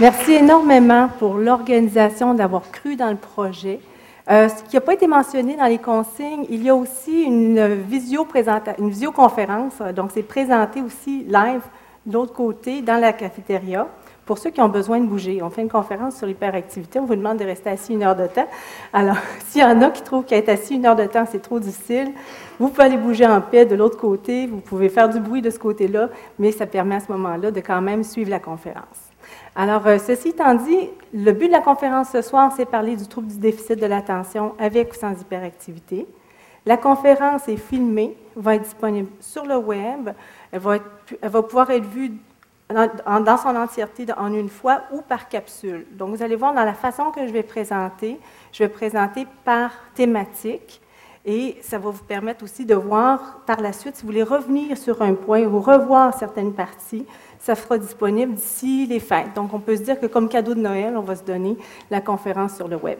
Merci énormément pour l'organisation d'avoir cru dans le projet. Euh, ce qui n'a pas été mentionné dans les consignes, il y a aussi une, une visioconférence, donc c'est présenté aussi live de l'autre côté dans la cafétéria pour ceux qui ont besoin de bouger. On fait une conférence sur l'hyperactivité, on vous demande de rester assis une heure de temps. Alors, s'il y en a qui trouvent qu'être assis une heure de temps, c'est trop difficile, vous pouvez aller bouger en paix de l'autre côté, vous pouvez faire du bruit de ce côté-là, mais ça permet à ce moment-là de quand même suivre la conférence. Alors, euh, ceci étant dit, le but de la conférence ce soir, c'est parler du trouble du déficit de l'attention avec ou sans hyperactivité. La conférence est filmée, va être disponible sur le web, elle va, elle va pouvoir être vue dans, son entièreté en une fois ou par capsule. Donc, vous allez voir dans la façon que je vais présenter, je vais présenter par thématique et ça va vous permettre aussi de voir par la suite, si vous voulez revenir sur un point ou revoir certaines parties, ça sera disponible d'ici les fêtes. Donc, on peut se dire que comme cadeau de Noël, on va se donner la conférence sur le web.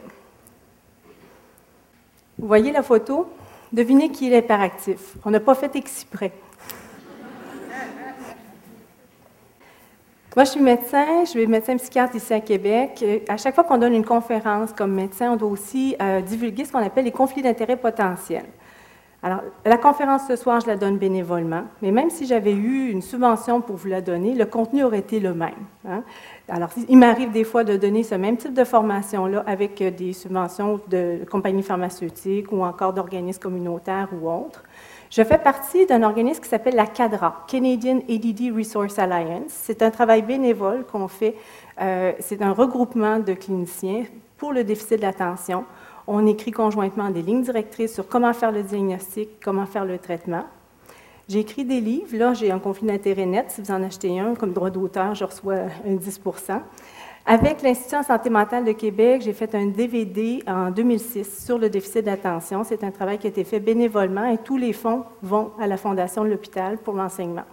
Vous voyez la photo? Devinez qui est l'hyperactif. On n'a pas fait exprès. Moi, je suis médecin, je suis médecin psychiatre ici à Québec. À chaque fois qu'on donne une conférence comme médecin, on doit aussi euh, divulguer ce qu'on appelle les conflits d'intérêts potentiels. Alors, la conférence ce soir, je la donne bénévolement, mais même si j'avais eu une subvention pour vous la donner, le contenu aurait été le même. Hein. Alors, il m'arrive des fois de donner ce même type de formation-là avec euh, des subventions de compagnies pharmaceutiques ou encore d'organismes communautaires ou autres. Je fais partie d'un organisme qui s'appelle la CADRA, Canadian ADD Resource Alliance. C'est un travail bénévole qu'on fait. Euh, c'est un regroupement de cliniciens pour le déficit de l'attention. On écrit conjointement des lignes directrices sur comment faire le diagnostic, comment faire le traitement. J'ai écrit des livres. Là, j'ai un conflit d'intérêt net. Si vous en achetez un, comme droit d'auteur, je reçois un 10% avec l'Institut en santé mentale de Québec, j'ai fait un DVD en 2006 sur le déficit d'attention. C'est un travail qui a été fait bénévolement et tous les fonds vont à la Fondation de l'hôpital pour l'enseignement.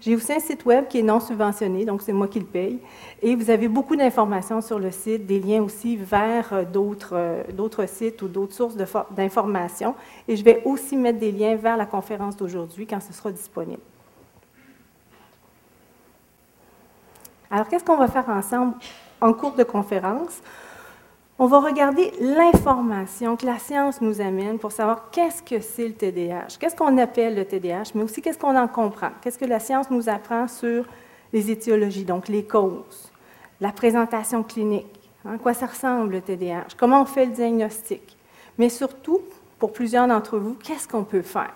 J'ai aussi un site web qui est non subventionné, donc c'est moi qui le paye. Et vous avez beaucoup d'informations sur le site, des liens aussi vers euh, euh, d'autres sites ou d'autres sources d'informations. Et je vais aussi mettre des liens vers la conférence d'aujourd'hui quand ce sera disponible. Alors, qu'est-ce qu'on va faire ensemble en cours de conférence? On va regarder l'information que la science nous amène pour savoir qu'est-ce que c'est le TDAH, qu'est-ce qu'on appelle le TDAH, mais aussi qu'est-ce qu'on en comprend, qu'est-ce que la science nous apprend sur les étiologies, donc les causes, la présentation clinique, à hein, quoi ça ressemble le TDAH, comment on fait le diagnostic, mais surtout, pour plusieurs d'entre vous, qu'est-ce qu'on peut faire?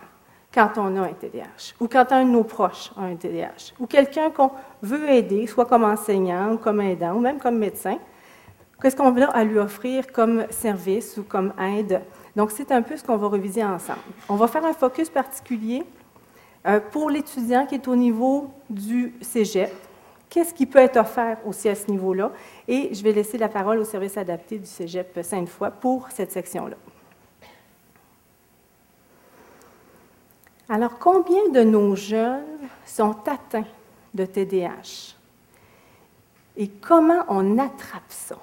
quand on a un TDAH, ou quand un de nos proches a un TDAH, ou quelqu'un qu'on veut aider, soit comme enseignant, ou comme aidant, ou même comme médecin, qu'est-ce qu'on a à lui offrir comme service ou comme aide. Donc, c'est un peu ce qu'on va reviser ensemble. On va faire un focus particulier euh, pour l'étudiant qui est au niveau du cégep. Qu'est-ce qui peut être offert aussi à ce niveau-là? Et je vais laisser la parole au service adapté du cégep Sainte-Foy pour cette section-là. Alors, combien de nos jeunes sont atteints de TDAH? Et comment on attrape ça?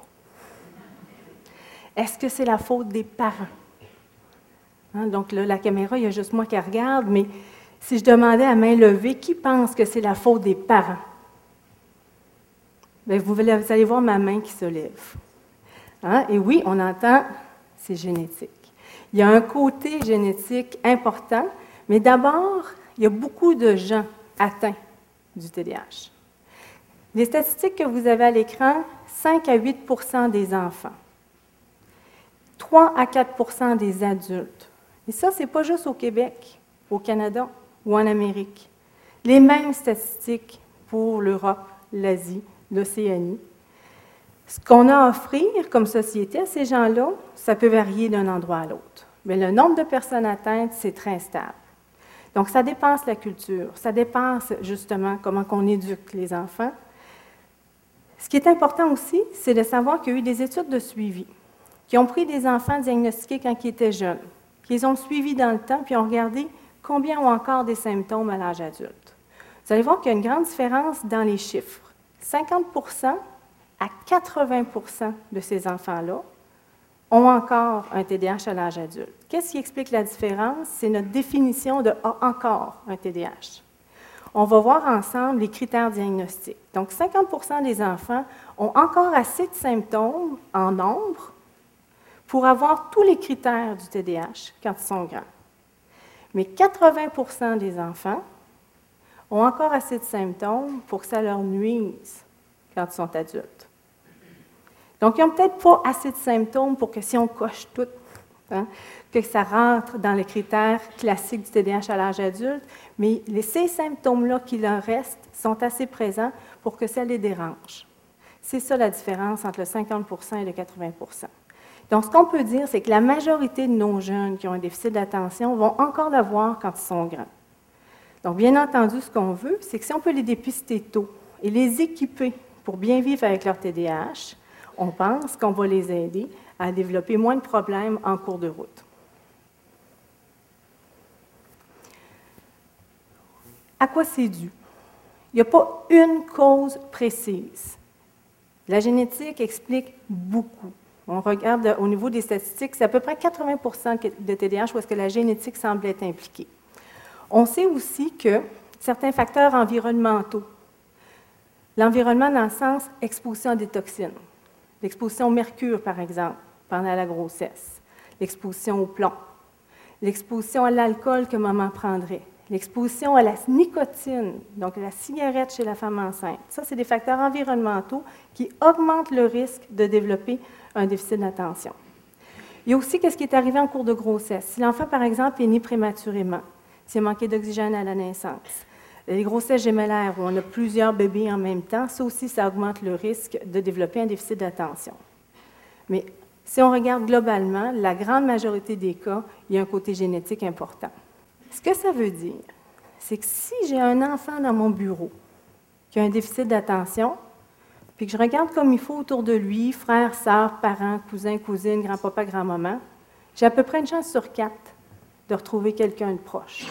Est-ce que c'est la faute des parents? Hein, donc là, la caméra, il y a juste moi qui regarde, mais si je demandais à main levée, qui pense que c'est la faute des parents? Bien, vous, allez voir ma main qui se lève. Hein? Et oui, on entend, c'est génétique. Il y a un côté génétique important, mais d'abord, il y a beaucoup de gens atteints du TDAH. Les statistiques que vous avez à l'écran, 5 à 8% des enfants, 3 à 4% des adultes. Et ça, ce n'est pas juste au Québec, au Canada ou en Amérique. Les mêmes statistiques pour l'Europe, l'Asie, l'Océanie. Ce qu'on a à offrir comme société à ces gens-là, ça peut varier d'un endroit à l'autre. Mais le nombre de personnes atteintes, c'est très stable. Donc, ça dépasse la culture, ça dépasse justement comment on éduque les enfants. Ce qui est important aussi, c'est de savoir qu'il y a eu des études de suivi qui ont pris des enfants diagnostiqués quand ils étaient jeunes, qui les ont suivis dans le temps, puis ont regardé combien ont encore des symptômes à l'âge adulte. Vous allez voir qu'il y a une grande différence dans les chiffres. 50% à 80% de ces enfants-là ont encore un TDAH à l'âge adulte. Qu'est-ce qui explique la différence? C'est notre définition de encore un TDAH. on va voir ensemble les critères diagnostiques. Donc, 50% des enfants ont encore assez de symptômes en nombre pour avoir tous les critères du TDAH quand ils sont grands. Mais 80% des enfants ont encore assez de symptômes pour que ça leur nuise quand ils sont adultes. Donc, ils n'ont peut-être pas assez de symptômes pour que si on coche tout, hein, que ça rentre dans les critères classiques du TDAH à l'âge adulte, mais ces symptômes-là qui leur restent sont assez présents pour que ça les dérange. C'est ça la différence entre le 50% et le 80 Donc, ce qu'on peut dire, c'est que la majorité de nos jeunes qui ont un déficit d'attention vont encore l'avoir quand ils sont grands. Donc, bien entendu, ce qu'on veut, c'est que si on peut les dépister tôt et les équiper pour bien vivre avec leur TDAH, on pense qu'on va les aider à développer moins de problèmes en cours de route. À quoi c'est dû? Il n'y a pas une cause précise. La génétique explique beaucoup. On regarde au niveau des statistiques, c'est à peu près 80% de TDAH où que la génétique semble être impliquée. On sait aussi que certains facteurs environnementaux, l'environnement dans le sens exposition à des toxines, l'exposition au mercure par exemple pendant la grossesse, l'exposition au plomb, l'exposition à l'alcool que maman prendrait, l'exposition à la nicotine, donc la cigarette chez la femme enceinte. Ça, c'est des facteurs environnementaux qui augmentent le risque de développer un déficit d'attention. Il y a aussi ce qui est arrivé en cours de grossesse. Si l'enfant, par exemple, est né prématurément, s'il a manqué d'oxygène à la naissance, les grossesses gémellaires où on a plusieurs bébés en même temps, ça aussi, ça augmente le risque de développer un déficit d'attention. Mais si on regarde globalement, la grande majorité des cas, il y a un côté génétique important. Ce que ça veut dire, c'est que si j'ai un enfant dans mon bureau qui a un déficit d'attention, puis que je regarde comme il faut autour de lui, frères, sœurs, parents, cousins, cousines, grand-papa, grand-maman, j'ai à peu près une chance sur quatre de retrouver quelqu'un de proche.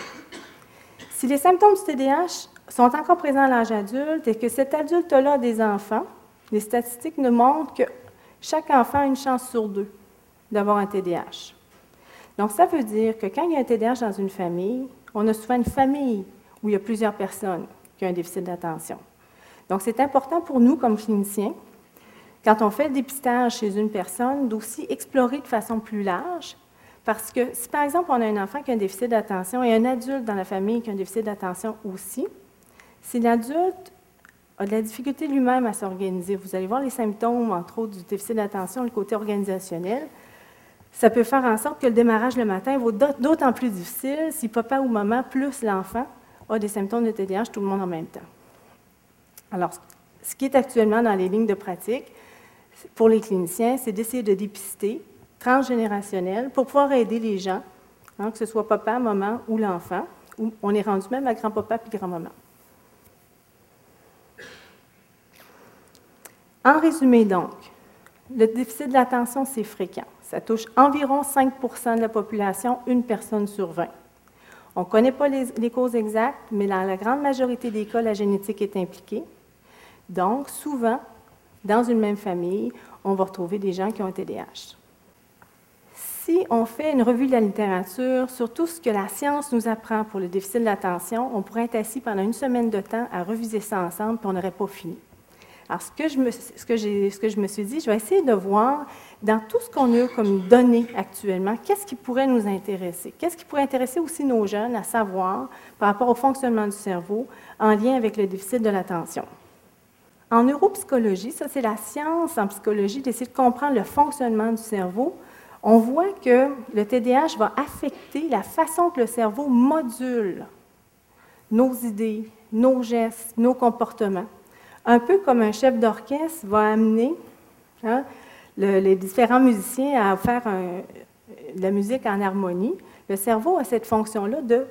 Si les symptômes du TDAH sont encore présents à l'âge adulte et que cet adulte-là a des enfants, les statistiques nous montrent que chaque enfant a une chance sur deux d'avoir un TDAH. Donc, ça veut dire que quand il y a un TDAH dans une famille, on a souvent une famille où il y a plusieurs personnes qui ont un déficit d'attention. Donc, c'est important pour nous, comme cliniciens, quand on fait le dépistage chez une personne, d'aussi explorer de façon plus large, parce que si, par exemple, on a un enfant qui a un déficit d'attention et un adulte dans la famille qui a un déficit d'attention aussi, si l'adulte a de la difficulté lui-même à s'organiser, vous allez voir les symptômes, entre autres, du déficit d'attention, le côté organisationnel, ça peut faire en sorte que le démarrage le matin va d'autant plus difficile si papa ou maman plus l'enfant a des symptômes de TDAH, tout le monde en même temps. Alors, ce qui est actuellement dans les lignes de pratique pour les cliniciens, c'est d'essayer de dépister transgénérationnel pour pouvoir aider les gens, hein, que ce soit papa, maman ou l'enfant. On est rendu même à grand-papa puis grand-maman. En résumé donc, le déficit de l'attention, c'est fréquent. Ça touche environ 5% de la population, une personne sur 20. On ne connaît pas les, causes exactes, mais dans la grande majorité des cas, la génétique est impliquée. Donc, souvent, dans une même famille, on va retrouver des gens qui ont un TDAH. Si on fait une revue de la littérature sur tout ce que la science nous apprend pour le déficit de l'attention, on pourrait être assis pendant une semaine de temps à reviser ça ensemble, puis on n'aurait pas fini. Alors, ce que, je me, ce, que ce que je me suis dit, je vais essayer de voir dans tout ce qu'on a comme données actuellement, qu'est-ce qui pourrait nous intéresser? Qu'est-ce qui pourrait intéresser aussi nos jeunes à savoir par rapport au fonctionnement du cerveau en lien avec le déficit de l'attention? En neuropsychologie, ça c'est la science en psychologie d'essayer de comprendre le fonctionnement du cerveau. On voit que le TDAH va affecter la façon que le cerveau module nos idées, nos gestes, nos comportements un peu comme un chef d'orchestre va amener hein, les différents musiciens à faire la musique en harmonie. Le cerveau a cette fonction-là de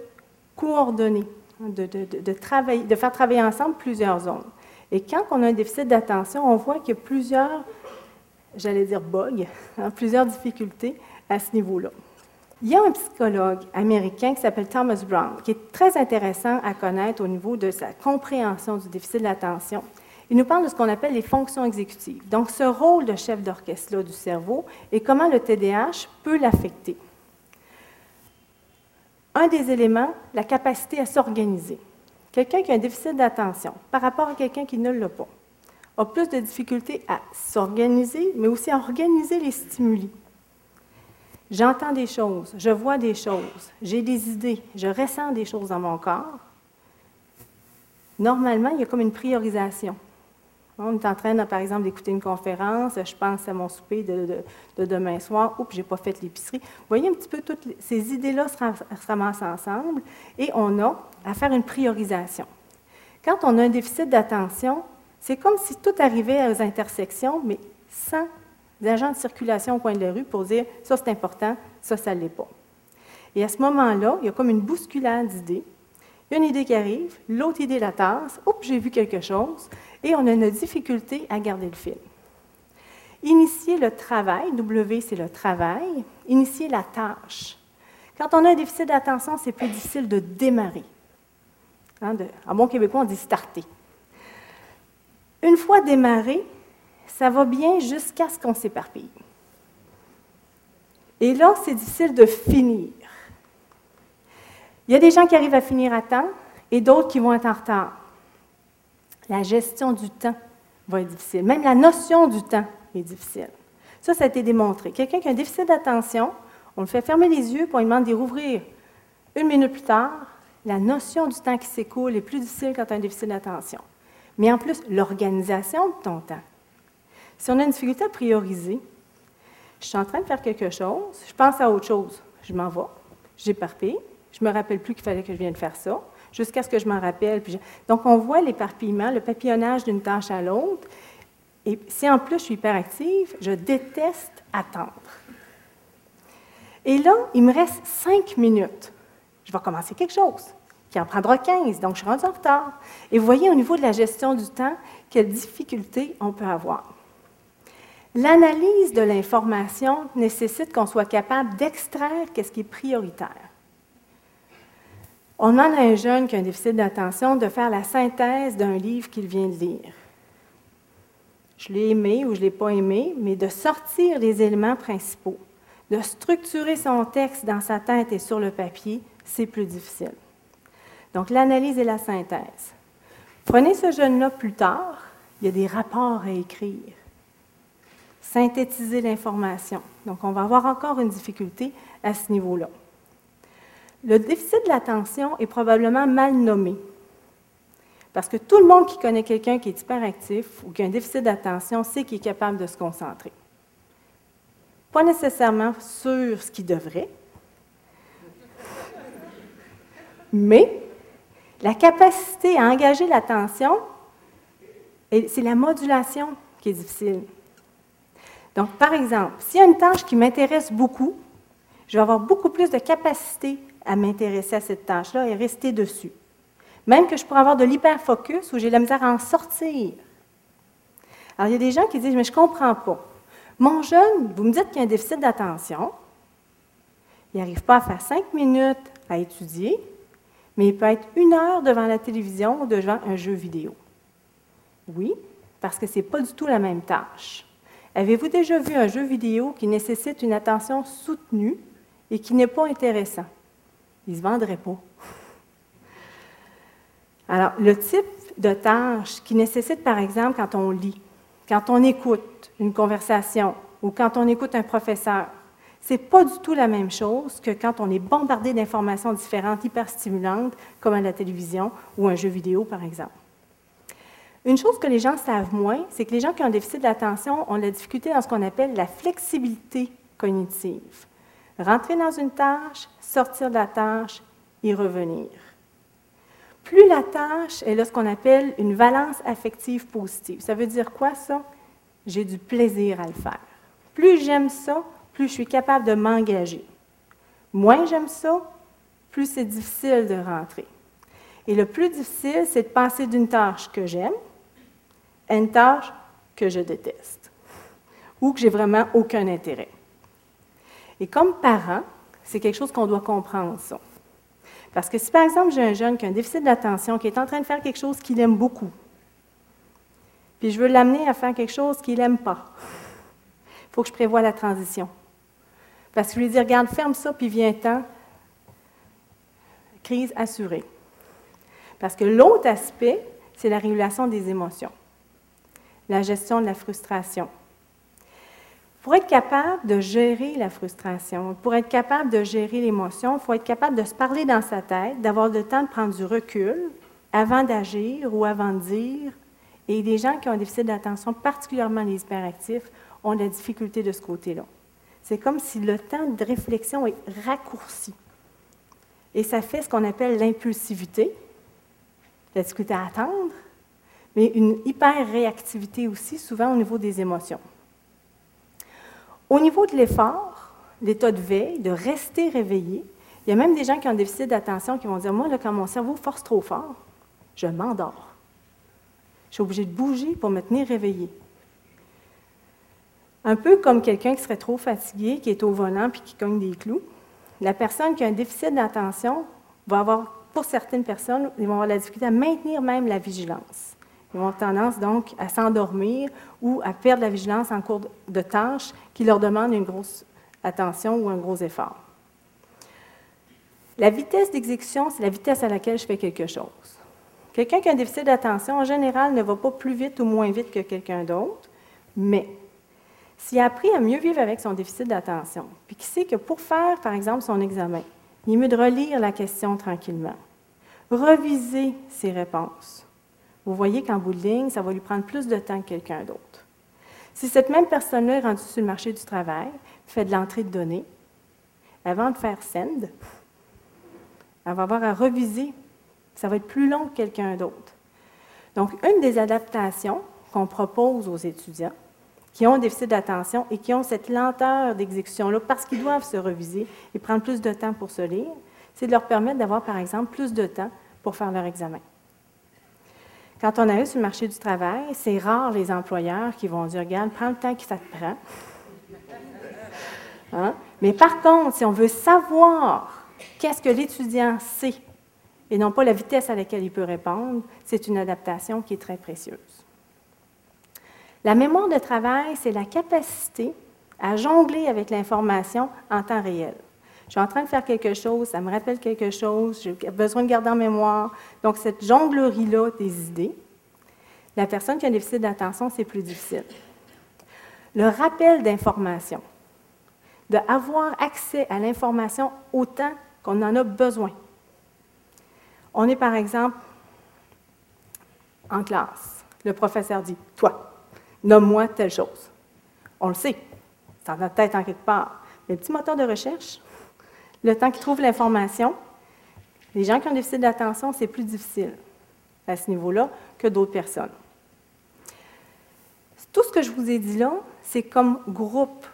coordonner, de, travailler, de faire travailler ensemble plusieurs zones. Et quand on a un déficit d'attention, on voit qu'il y a plusieurs, j'allais dire bugs, hein, plusieurs difficultés à ce niveau-là. Il y a un psychologue américain qui s'appelle Thomas Brown, qui est très intéressant à connaître au niveau de sa compréhension du déficit d'attention. Il nous parle de ce qu'on appelle les fonctions exécutives. Donc, ce rôle de chef d'orchestre du cerveau et comment le TDAH peut l'affecter. Un des éléments, la capacité à s'organiser. Quelqu'un qui a un déficit d'attention par rapport à quelqu'un qui ne l'a pas a plus de difficultés à s'organiser, mais aussi à organiser les stimuli. J'entends des choses, je vois des choses, j'ai des idées, je ressens des choses dans mon corps. Normalement, il y a comme une priorisation. On est en train, par exemple, d'écouter une conférence, je pense à mon souper de, demain soir, oups, je n'ai pas fait l'épicerie. Vous voyez un petit peu toutes ces idées-là se, se ramassent ensemble et on a à faire une priorisation. Quand on a un déficit d'attention, c'est comme si tout arrivait aux intersections, mais sans agents de circulation au coin de la rue pour dire ça c'est important, ça ça ne l'est pas. Et à ce moment-là, il y a comme une bousculade d'idées. Une idée qui arrive, l'autre idée la tasse, oups, j'ai vu quelque chose, on a une difficulté à garder le fil. Initier le travail, W c'est le travail, initier la tâche. Quand on a un déficit d'attention, c'est plus difficile de démarrer. Hein, en bon québécois, on dit starter. Une fois démarré, ça va bien jusqu'à ce qu'on s'éparpille. Et là, c'est difficile de finir. Il y a des gens qui arrivent à finir à temps et d'autres qui vont être en retard. La gestion du temps va être difficile. Même la notion du temps est difficile. Ça, ça a été démontré. Quelqu'un qui a un déficit d'attention, on le fait fermer les yeux, pour lui demander de rouvrir. Une minute plus tard, la notion du temps qui s'écoule est plus difficile quand tu as un déficit d'attention. Mais en plus, l'organisation de ton temps. Si on a une difficulté à prioriser, je suis en train de faire quelque chose, je pense à autre chose, je m'en vais, j'éparpille, je ne me rappelle plus qu'il fallait que je vienne faire ça, jusqu'à ce que je m'en rappelle. Donc, on voit l'éparpillement, le papillonnage d'une tâche à l'autre. Et si en plus je suis hyperactive, je déteste attendre. Et là, il me reste cinq minutes. Je vais commencer quelque chose qui en prendra 15, donc je suis en retard. Et vous voyez au niveau de la gestion du temps, quelles difficultés on peut avoir. L'analyse de l'information nécessite qu'on soit capable d'extraire ce qui est prioritaire. On demande à un jeune qui a un déficit d'attention de faire la synthèse d'un livre qu'il vient de lire. Je l'ai aimé ou je ne l'ai pas aimé, mais de sortir les éléments principaux, de structurer son texte dans sa tête et sur le papier, c'est plus difficile. Donc, l'analyse et la synthèse. Prenez ce jeune-là plus tard, il y a des rapports à écrire. Synthétiser l'information. Donc, on va avoir encore une difficulté à ce niveau-là. Le déficit de l'attention est probablement mal nommé. Parce que tout le monde qui connaît quelqu'un qui est hyperactif ou qui a un déficit d'attention sait qu'il est capable de se concentrer. Pas nécessairement sur ce qu'il devrait, mais la capacité à engager l'attention, c'est la modulation qui est difficile. Donc, par exemple, s'il y a une tâche qui m'intéresse beaucoup, je vais avoir beaucoup plus de capacité à m'intéresser à cette tâche-là et rester dessus. Même que je pourrais avoir de l'hyperfocus où j'ai la misère à en sortir. Alors, il y a des gens qui disent, mais je ne comprends pas. Mon jeune, vous me dites qu'il y a un déficit d'attention, il n'arrive pas à faire cinq minutes à étudier, mais il peut être une heure devant la télévision ou devant un jeu vidéo. Oui, parce que ce n'est pas du tout la même tâche. Avez-vous déjà vu un jeu vidéo qui nécessite une attention soutenue et qui n'est pas intéressant? Il ne se vendrait pas. Alors, le type de tâche qui nécessite, par exemple, quand on lit, quand on écoute une conversation ou quand on écoute un professeur, n'est pas du tout la même chose que quand on est bombardé d'informations différentes, hyper stimulantes, comme à la télévision ou un jeu vidéo, par exemple. Une chose que les gens savent moins, c'est que les gens qui ont un déficit d'attention ont la difficulté dans ce qu'on appelle la flexibilité cognitive. Rentrer dans une tâche, sortir de la tâche et revenir. Plus la tâche est là ce qu'on appelle une valence affective positive. Ça veut dire quoi ça? J'ai du plaisir à le faire. Plus j'aime ça, plus je suis capable de m'engager. Moins j'aime ça, plus c'est difficile de rentrer. Et le plus difficile, c'est de passer d'une tâche que j'aime à une tâche que je déteste ou que j'ai vraiment aucun intérêt. Et comme parent, c'est quelque chose qu'on doit comprendre, ça. Parce que si, par exemple, j'ai un jeune qui a un déficit d'attention, qui est en train de faire quelque chose qu'il aime beaucoup, puis je veux l'amener à faire quelque chose qu'il n'aime pas, il faut que je prévoie la transition. Parce que je lui dis, regarde, ferme ça, puis viens-t'en. Crise assurée. Parce que l'autre aspect, c'est la régulation des émotions, la gestion de la frustration. Pour être capable de gérer la frustration, pour être capable de gérer l'émotion, il faut être capable de se parler dans sa tête, d'avoir le temps de prendre du recul avant d'agir ou avant de dire. Et les gens qui ont un déficit d'attention, particulièrement les hyperactifs, ont de la difficulté de ce côté-là. C'est comme si le temps de réflexion est raccourci. Et ça fait ce qu'on appelle l'impulsivité, la difficulté à attendre, mais une hyper-réactivité aussi, souvent au niveau des émotions. Au niveau de l'effort, l'état de veille, de rester réveillé, il y a même des gens qui ont un déficit d'attention qui vont dire Moi, quand mon cerveau force trop fort, je m'endors. Je suis obligé de bouger pour me tenir réveillé. Un peu comme quelqu'un qui serait trop fatigué, qui est au volant puis qui cogne des clous. La personne qui a un déficit d'attention va avoir, pour certaines personnes, ils vont la difficulté à maintenir même la vigilance. Ils avoir tendance donc à s'endormir ou à perdre la vigilance en cours de tâches qui leur demandent une grosse attention ou un gros effort. La vitesse d'exécution, c'est la vitesse à laquelle je fais quelque chose. Quelqu'un qui a un déficit d'attention, en général, ne va pas plus vite ou moins vite que quelqu'un d'autre, mais s'il a appris à mieux vivre avec son déficit d'attention, puis qu'il sait que pour faire, par exemple, son examen, il est mieux de relire la question tranquillement, reviser ses réponses. Vous voyez qu'en bout de ligne, ça va lui prendre plus de temps que quelqu'un d'autre. Si cette même personne-là est rendue sur le marché du travail, fait de l'entrée de données, avant de faire send, elle va avoir à reviser. Ça va être plus long que quelqu'un d'autre. Donc, une des adaptations qu'on propose aux étudiants, qui ont un déficit d'attention et qui ont cette lenteur d'exécution-là parce qu'ils doivent se reviser et prendre plus de temps pour se lire, c'est de leur permettre d'avoir, par exemple, plus de temps pour faire leur examen. Quand on arrive sur le marché du travail, c'est rare les employeurs qui vont dire Regarde, prends le temps que ça te prend. Hein? Mais par contre, si on veut savoir qu'est-ce que l'étudiant sait et non pas la vitesse à laquelle il peut répondre, c'est une adaptation qui est très précieuse. La mémoire de travail, c'est la capacité à jongler avec l'information en temps réel. Je suis en train de faire quelque chose, ça me rappelle quelque chose, j'ai besoin de garder en mémoire. Donc, cette jonglerie-là des idées, la personne qui a un déficit d'attention, c'est plus difficile. Le rappel d'information, d'avoir accès à l'information autant qu'on en a besoin. On est par exemple en classe. Le professeur dit Toi, nomme-moi telle chose. On le sait, c'est dans notre tête en quelque part. Mais le petit moteur de recherche, le temps qu'il trouve l'information, les gens qui ont un déficit d'attention, c'est plus difficile à ce niveau-là que d'autres personnes. Tout ce que je vous ai dit là, c'est comme groupe.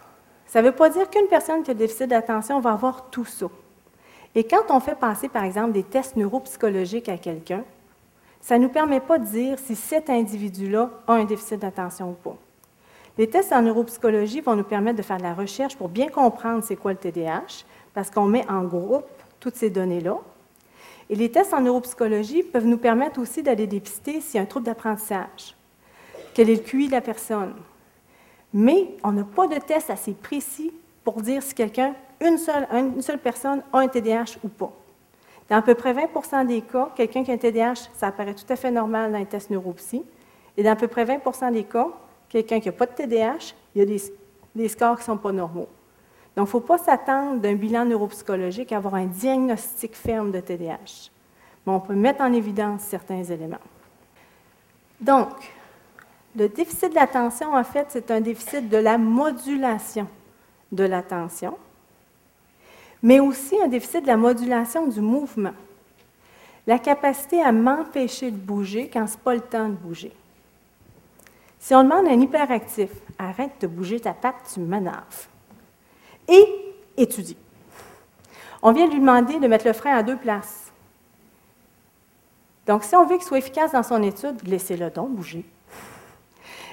Ça ne veut pas dire qu'une personne qui a un déficit d'attention va avoir tout ça. Et quand on fait passer, par exemple, des tests neuropsychologiques à quelqu'un, ça ne nous permet pas de dire si cet individu-là a un déficit d'attention ou pas. Les tests en neuropsychologie vont nous permettre de faire de la recherche pour bien comprendre c'est quoi le TDAH, parce qu'on met en groupe toutes ces données-là. Et les tests en neuropsychologie peuvent nous permettre aussi d'aller dépister s'il y a un trouble d'apprentissage, quel est le QI de la personne. Mais on n'a pas de test assez précis pour dire si quelqu'un, une seule, personne, a un TDAH ou pas. Dans à peu près 20% des cas, quelqu'un qui a un TDAH, ça apparaît tout à fait normal dans les tests neuropsy. Et dans à peu près 20 des cas, quelqu'un qui n'a pas de TDAH, il y a des, scores qui ne sont pas normaux. Donc, il ne faut pas s'attendre d'un bilan neuropsychologique à avoir un diagnostic ferme de TDAH. Mais on peut mettre en évidence certains éléments. Donc, le déficit de l'attention, en fait, c'est un déficit de la modulation de l'attention mais aussi un déficit de la modulation du mouvement. La capacité à m'empêcher de bouger quand ce n'est pas le temps de bouger. Si on demande à un hyperactif, arrête de bouger ta patte, tu m'énerves. Et étudie. On vient de lui demander de mettre le frein à deux places. Donc, si on veut qu'il soit efficace dans son étude, laissez-le donc bouger.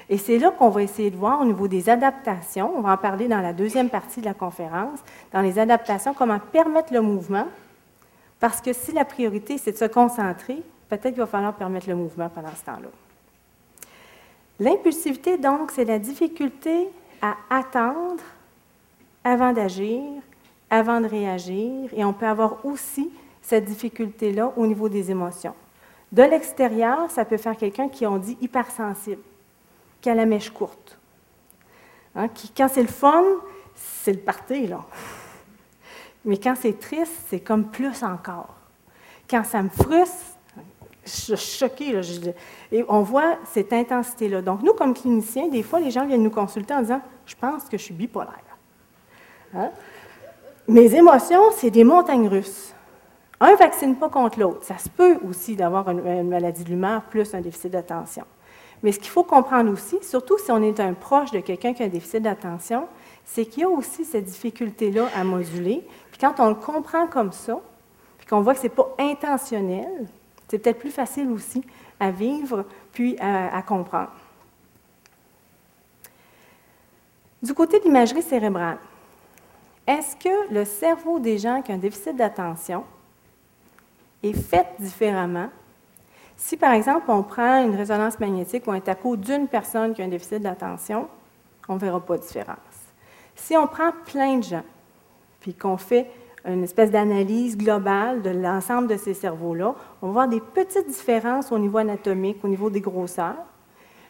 Et c'est là qu'on va essayer de voir au niveau des adaptations, on va en parler dans la deuxième partie de la conférence, dans les adaptations, comment permettre le mouvement, parce que si la priorité, c'est de se concentrer, peut-être qu'il va falloir permettre le mouvement pendant ce temps-là. L'impulsivité, donc, c'est la difficulté à attendre avant d'agir, avant de réagir, et on peut avoir aussi cette difficulté-là au niveau des émotions. De l'extérieur, ça peut faire quelqu'un qui on dit hypersensible, qui a la mèche courte. Hein, qui, quand c'est le fun, c'est le party, là. Mais quand c'est triste, c'est comme plus encore. Quand ça me frustre, je suis choquée. Là, et on voit cette intensité-là. Donc, nous, comme cliniciens, des fois, les gens viennent nous consulter en disant Je pense que je suis bipolaire. Hein? Mes émotions, c'est des montagnes russes. Un ne vaccine pas contre l'autre. Ça se peut aussi d'avoir une, maladie de l'humeur plus un déficit d'attention. Mais ce qu'il faut comprendre aussi, surtout si on est un proche de quelqu'un qui a un déficit d'attention, c'est qu'il y a aussi cette difficulté-là à moduler. Puis quand on le comprend comme ça, puis qu'on voit que ce n'est pas intentionnel, c'est peut-être plus facile aussi à vivre puis à, à comprendre. Du côté de l'imagerie cérébrale, est-ce que le cerveau des gens qui ont un déficit d'attention est fait différemment? Si, par exemple, on prend une résonance magnétique ou un taco d'une personne qui a un déficit d'attention, on ne verra pas de différence. Si on prend plein de gens, puis qu'on fait une espèce d'analyse globale de l'ensemble de ces cerveaux-là, on va voir des petites différences au niveau anatomique, au niveau des grosseurs.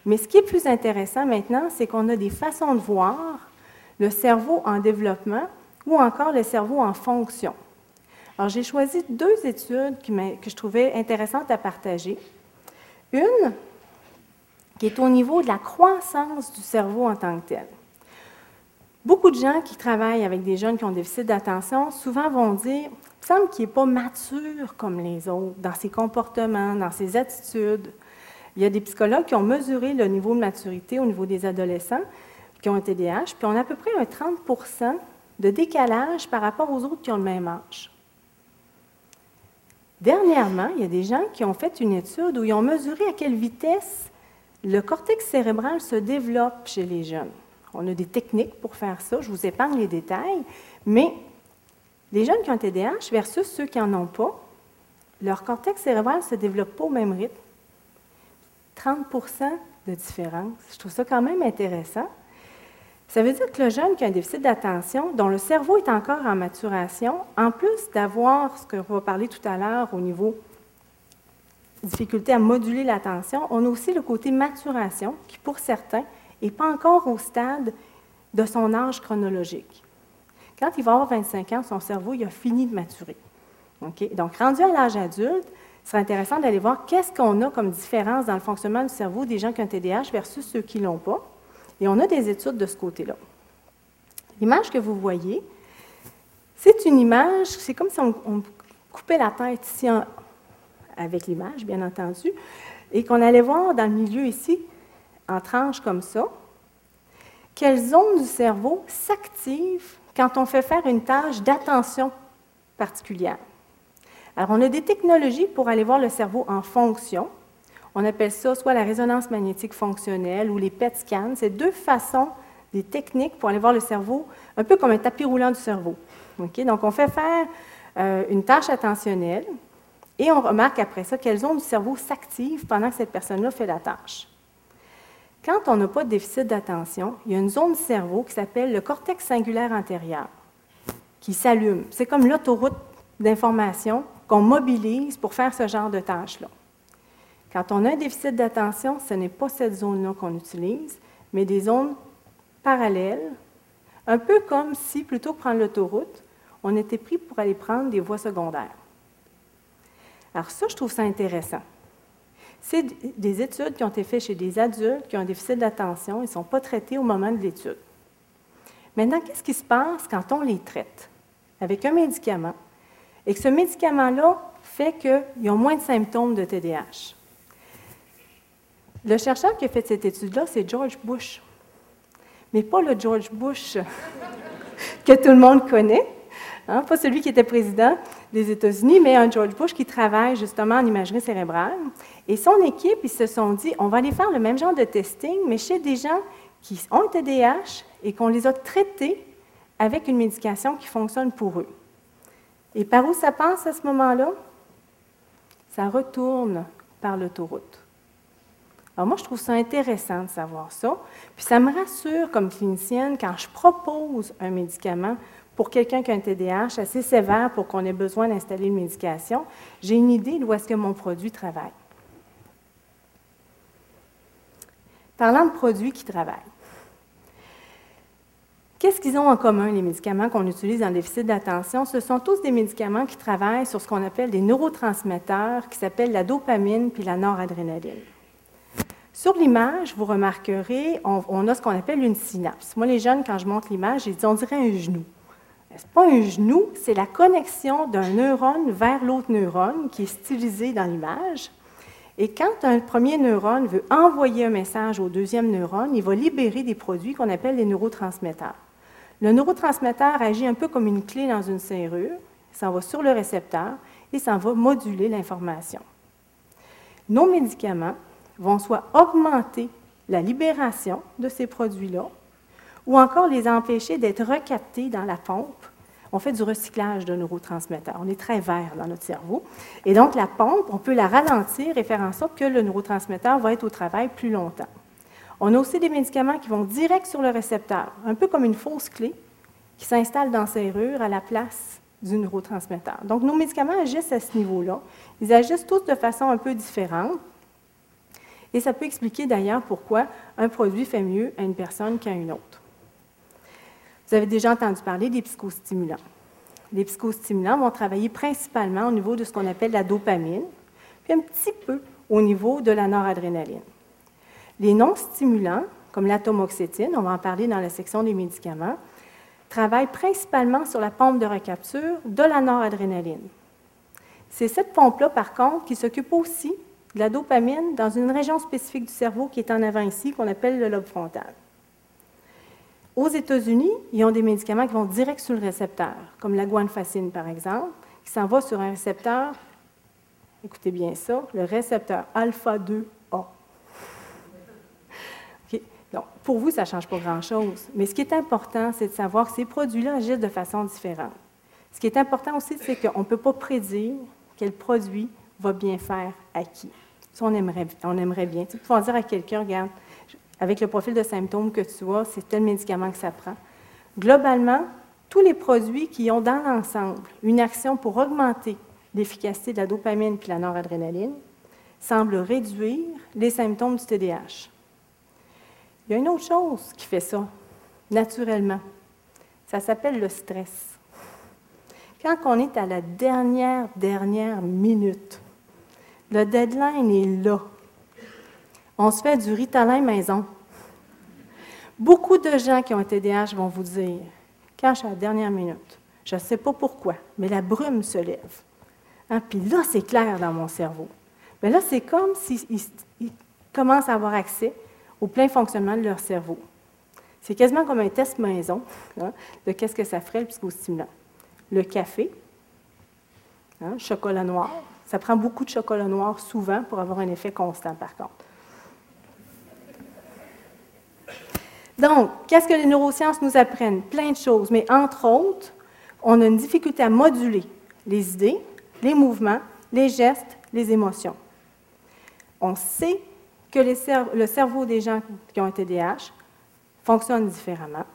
Mais ce qui est plus intéressant maintenant, c'est qu'on a des façons de voir le cerveau en développement ou encore le cerveau en fonction. Alors, j'ai choisi deux études que je trouvais intéressantes à partager. Une qui est au niveau de la croissance du cerveau en tant que tel. Beaucoup de gens qui travaillent avec des jeunes qui ont des déficit d'attention, souvent vont dire il semble qu'il n'est pas mature comme les autres dans ses comportements, dans ses attitudes. Il y a des psychologues qui ont mesuré le niveau de maturité au niveau des adolescents qui ont un TDAH, puis on a à peu près un 30 de décalage par rapport aux autres qui ont le même âge. Dernièrement, il y a des gens qui ont fait une étude où ils ont mesuré à quelle vitesse le cortex cérébral se développe chez les jeunes. On a des techniques pour faire ça, je vous épargne les détails, mais les jeunes qui ont TDAH versus ceux qui n'en ont pas, leur cortex cérébral ne se développe pas au même rythme. 30% de différence. Je trouve ça quand même intéressant. Ça veut dire que le jeune qui a un déficit d'attention, dont le cerveau est encore en maturation, en plus d'avoir ce qu'on va parler tout à l'heure au niveau difficulté à moduler l'attention, on a aussi le côté maturation qui, pour certains, n'est pas encore au stade de son âge chronologique. Quand il va avoir 25 ans, son cerveau il a fini de maturer. Donc, rendu à l'âge adulte, ce serait intéressant d'aller voir qu'est-ce qu'on a comme différence dans le fonctionnement du cerveau des gens qui ont un TDAH versus ceux qui ne l'ont pas. Et on a des études de ce côté-là. L'image que vous voyez, c'est une image, c'est comme si on, coupait la tête ici avec l'image, bien entendu, et qu'on allait voir dans le milieu ici, en tranches comme ça, quelles zones du cerveau s'activent quand on fait faire une tâche d'attention particulière. Alors, on a des technologies pour aller voir le cerveau en fonction. On appelle ça soit la résonance magnétique fonctionnelle ou les PET scans. C'est deux façons, des techniques pour aller voir le cerveau, un peu comme un tapis roulant du cerveau. Donc, on fait faire euh, une tâche attentionnelle et on remarque après ça quelles zones du cerveau s'activent pendant que cette personne-là fait la tâche. Quand on n'a pas de déficit d'attention, il y a une zone du cerveau qui s'appelle le cortex singulaire antérieur qui s'allume. C'est comme l'autoroute d'information qu'on mobilise pour faire ce genre de tâches-là. Quand on a un déficit d'attention, ce n'est pas cette zone-là qu'on utilise, mais des zones parallèles, un peu comme si, plutôt que prendre l'autoroute, on était pris pour aller prendre des voies secondaires. Alors ça, je trouve ça intéressant. C'est des études qui ont été faites chez des adultes qui ont un déficit d'attention. Ils ne sont pas traités au moment de l'étude. Maintenant, qu'est-ce qui se passe quand on les traite avec un médicament et que ce médicament-là fait qu'ils ont moins de symptômes de TDAH? Le chercheur qui a fait cette étude-là, c'est George Bush. Mais pas le George Bush que tout le monde connaît, hein, pas celui qui était président des États-Unis, mais un George Bush qui travaille justement en imagerie cérébrale. Et son équipe, ils se sont dit, on va aller faire le même genre de testing, mais chez des gens qui ont un TDAH et qu'on les a traités avec une médication qui fonctionne pour eux. Et par où ça passe à ce moment-là? Ça retourne par l'autoroute. Alors moi, je trouve ça intéressant de savoir ça. Puis ça me rassure comme clinicienne quand je propose un médicament pour quelqu'un qui a un TDAH assez sévère pour qu'on ait besoin d'installer une médication. J'ai une idée d'où est-ce que mon produit travaille. Parlant de produits qui travaillent. Qu'est-ce qu'ils ont en commun, les médicaments qu'on utilise en déficit d'attention? Ce sont tous des médicaments qui travaillent sur ce qu'on appelle des neurotransmetteurs qui s'appellent la dopamine puis la noradrénaline. Sur l'image, vous remarquerez, on, a ce qu'on appelle une synapse. Moi, les jeunes, quand je montre l'image, ils disent on dirait un genou. Ce n'est pas un genou, c'est la connexion d'un neurone vers l'autre neurone qui est stylisé dans l'image. Et quand un premier neurone veut envoyer un message au deuxième neurone, il va libérer des produits qu'on appelle les neurotransmetteurs. Le neurotransmetteur agit un peu comme une clé dans une serrure, ça va sur le récepteur et ça va moduler l'information. Nos médicaments vont soit augmenter la libération de ces produits-là, ou encore les empêcher d'être recaptés dans la pompe. On fait du recyclage de neurotransmetteurs. On est très vert dans notre cerveau. Et donc, la pompe, on peut la ralentir et faire en sorte que le neurotransmetteur va être au travail plus longtemps. On a aussi des médicaments qui vont direct sur le récepteur, un peu comme une fausse clé qui s'installe dans la serrure à la place du neurotransmetteur. Donc, nos médicaments agissent à ce niveau-là. Ils agissent tous de façon un peu différente. Et ça peut expliquer d'ailleurs pourquoi un produit fait mieux à une personne qu'à une autre. Vous avez déjà entendu parler des psychostimulants. Les psychostimulants vont travailler principalement au niveau de ce qu'on appelle la dopamine, puis un petit peu au niveau de la noradrénaline. Les non-stimulants, comme l'atomoxétine, on va en parler dans la section des médicaments, travaillent principalement sur la pompe de recapture de la noradrénaline. C'est cette pompe-là, par contre, qui s'occupe aussi de la dopamine dans une région spécifique du cerveau qui est en avant ici, qu'on appelle le lobe frontal. Aux États-Unis, ils ont des médicaments qui vont direct sur le récepteur, comme la guanfacine, par exemple, qui s'en va sur un récepteur, écoutez bien ça, le récepteur alpha-2 donc, pour vous, ça ne change pas grand-chose. Mais ce qui est important, c'est de savoir que ces produits-là agissent de façon différente. Ce qui est important aussi, c'est qu'on ne peut pas prédire quel produit va bien faire à qui. Ça, on aimerait, bien. Tu peux dire à quelqu'un, regarde, avec le profil de symptômes que tu as, c'est tel médicament que ça prend. Globalement, tous les produits qui ont dans l'ensemble une action pour augmenter l'efficacité de la dopamine et de la noradrénaline semblent réduire les symptômes du TDAH. Il y a une autre chose qui fait ça, naturellement. Ça s'appelle le stress. Quand on est à la dernière, dernière minute, le deadline est là. On se fait du Ritalin maison. Beaucoup de gens qui ont un TDAH vont vous dire, quand je suis à la dernière minute, je ne sais pas pourquoi, mais la brume se lève. Hein, puis là, c'est clair dans mon cerveau. Mais là, c'est comme s'ils commencent à avoir accès au plein fonctionnement de leur cerveau. C'est quasiment comme un test maison hein, de qu'est-ce que ça ferait le psychostimulant. Le café, hein, chocolat noir. Ça prend beaucoup de chocolat noir souvent pour avoir un effet constant, par contre. Donc, qu'est-ce que les neurosciences nous apprennent? Plein de choses, mais entre autres, on a une difficulté à moduler les idées, les mouvements, les gestes, les émotions. On sait que le cerveau des gens qui ont un TDAH fonctionne différemment.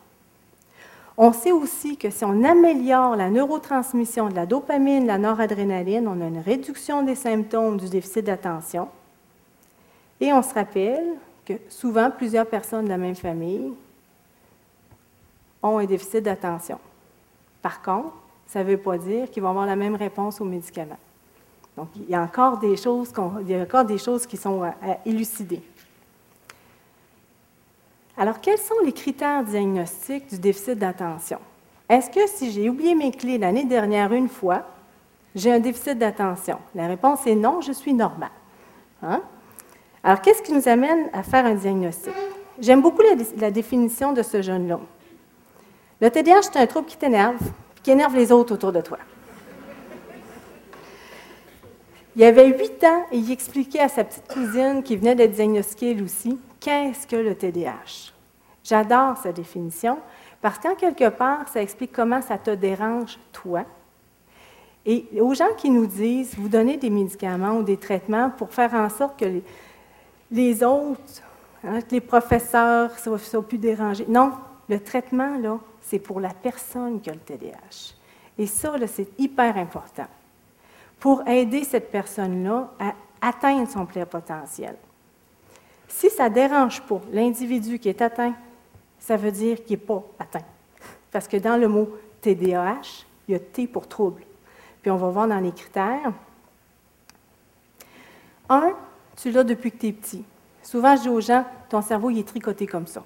On sait aussi que si on améliore la neurotransmission de la dopamine, la noradrénaline, on a une réduction des symptômes du déficit d'attention. Et on se rappelle que souvent plusieurs personnes de la même famille ont un déficit d'attention. Par contre, ça ne veut pas dire qu'ils vont avoir la même réponse aux médicaments. Donc, il y a encore des choses, il y a encore des choses qui sont à, élucider. Alors, quels sont les critères diagnostiques du déficit d'attention? Est-ce que si j'ai oublié mes clés l'année dernière une fois, j'ai un déficit d'attention? La réponse est non, je suis normal. Hein? Alors, qu'est-ce qui nous amène à faire un diagnostic? J'aime beaucoup la, définition de ce jeune-là. Le TDAH, c'est un trouble qui t'énerve, qui énerve les autres autour de toi. Il avait huit ans et il expliquait à sa petite cousine qui venait d'être diagnostiquée aussi, qu'est-ce que le TDAH. J'adore sa définition parce qu'en quelque part, ça explique comment ça te dérange toi. Et aux gens qui nous disent, vous donnez des médicaments ou des traitements pour faire en sorte que les, autres, hein, les professeurs ne soient, plus dérangés. Non, le traitement, là, c'est pour la personne qui a le TDAH. Et ça, c'est hyper important pour aider cette personne-là à atteindre son plein potentiel. Si ça ne dérange pas l'individu qui est atteint, ça veut dire qu'il n'est pas atteint. Parce que dans le mot TDAH, il y a T pour trouble. Puis on va voir dans les critères. Un, tu l'as depuis que tu es petit. Souvent, je dis aux gens, ton cerveau, il est tricoté comme ça.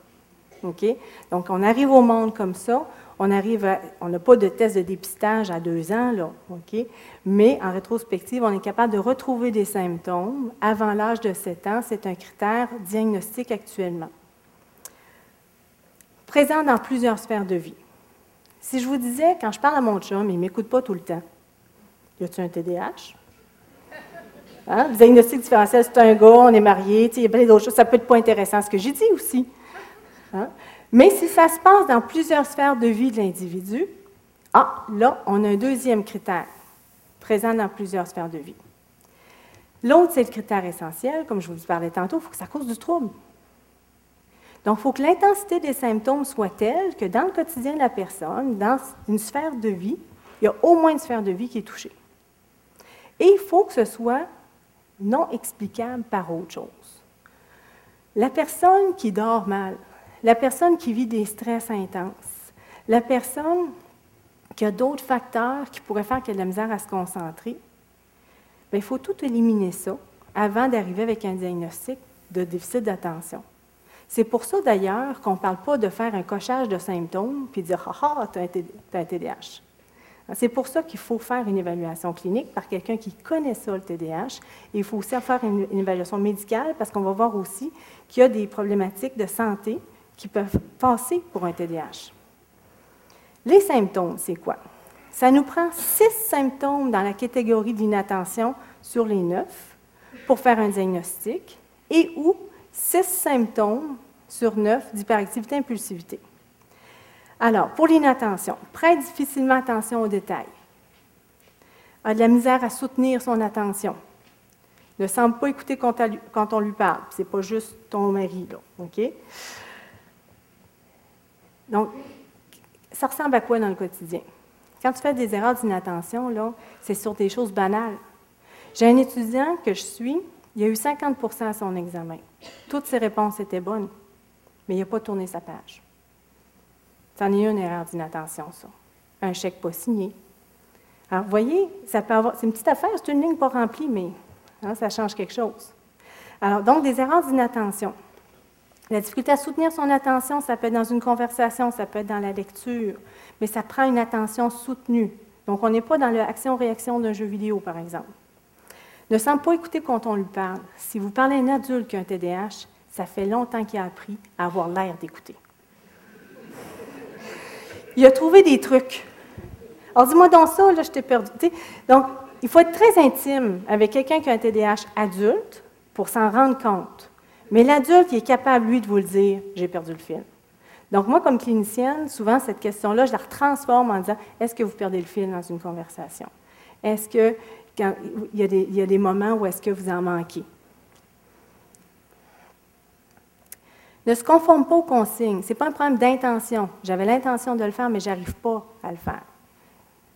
OK? Donc, on arrive au monde comme ça. On n'a pas de test de dépistage à deux ans? Mais en rétrospective, on est capable de retrouver des symptômes avant l'âge de 7 ans. C'est un critère diagnostique actuellement. Présent dans plusieurs sphères de vie. Si je vous disais, quand je parle à mon chum, il ne m'écoute pas tout le temps, y a-t-il un TDAH? Hein? Diagnostic différentiel, c'est un gars, on est marié, il y a plein d'autres choses. Ça peut être pas intéressant, ce que j'ai dit aussi. Hein? Mais si ça se passe dans plusieurs sphères de vie de l'individu, ah, là, on a un deuxième critère présent dans plusieurs sphères de vie. L'autre, c'est le critère essentiel, comme je vous parlais tantôt, il faut que ça cause du trouble. Donc, il faut que l'intensité des symptômes soit telle que dans le quotidien de la personne, dans une sphère de vie, il y a au moins une sphère de vie qui est touchée. Et il faut que ce soit non explicable par autre chose. La personne qui dort mal, la personne qui vit des stress intenses, la personne qui a d'autres facteurs qui pourraient faire qu'elle a de la misère à se concentrer, bien, il faut tout éliminer ça avant d'arriver avec un diagnostic de déficit d'attention. C'est pour ça d'ailleurs qu'on ne parle pas de faire un cochage de symptômes puis dire Ah, ah tu as un TDAH. C'est pour ça qu'il faut faire une évaluation clinique par quelqu'un qui connaît ça, le TDAH. Il faut aussi faire une, évaluation médicale parce qu'on va voir aussi qu'il y a des problématiques de santé qui peuvent passer pour un TDAH. Les symptômes, c'est quoi? Ça nous prend six symptômes dans la catégorie d'inattention sur les neuf pour faire un diagnostic et ou six symptômes sur neuf d'hyperactivité impulsivité. Alors, pour l'inattention, prête difficilement attention aux détails. A de la misère à soutenir son attention. Ne semble pas écouter quand on lui parle. Ce n'est pas juste ton mari, là. OK? Donc, ça ressemble à quoi dans le quotidien? Quand tu fais des erreurs d'inattention, là, c'est sur des choses banales. J'ai un étudiant que je suis, il a eu 50% à son examen. Toutes ses réponses étaient bonnes, mais il n'a pas tourné sa page. C'en est une erreur d'inattention, ça. Un chèque pas signé. Alors, vous voyez, ça peut avoir, c'est une petite affaire, c'est une ligne pas remplie, mais hein, ça change quelque chose. Alors, donc, des erreurs d'inattention. La difficulté à soutenir son attention, ça peut être dans une conversation, ça peut être dans la lecture, mais ça prend une attention soutenue. Donc, on n'est pas dans l'action-réaction d'un jeu vidéo, par exemple. Ne semble pas écouter quand on lui parle. Si vous parlez à un adulte qui a un TDAH, ça fait longtemps qu'il a appris à avoir l'air d'écouter il a trouvé des trucs. Alors, dis-moi dans ça, là, je t'ai perdu. Donc, il faut être très intime avec quelqu'un qui a un TDAH adulte pour s'en rendre compte. Mais l'adulte, il est capable, lui, de vous le dire j'ai perdu le fil. Donc, moi, comme clinicienne, souvent, cette question-là, je la retransforme en disant est-ce que vous perdez le fil dans une conversation? Est-ce qu'il y, il y a des moments où est-ce que vous en manquez? Ne se conforme pas aux consignes. Ce n'est pas un problème d'intention. J'avais l'intention de le faire, mais je n'arrive pas à le faire.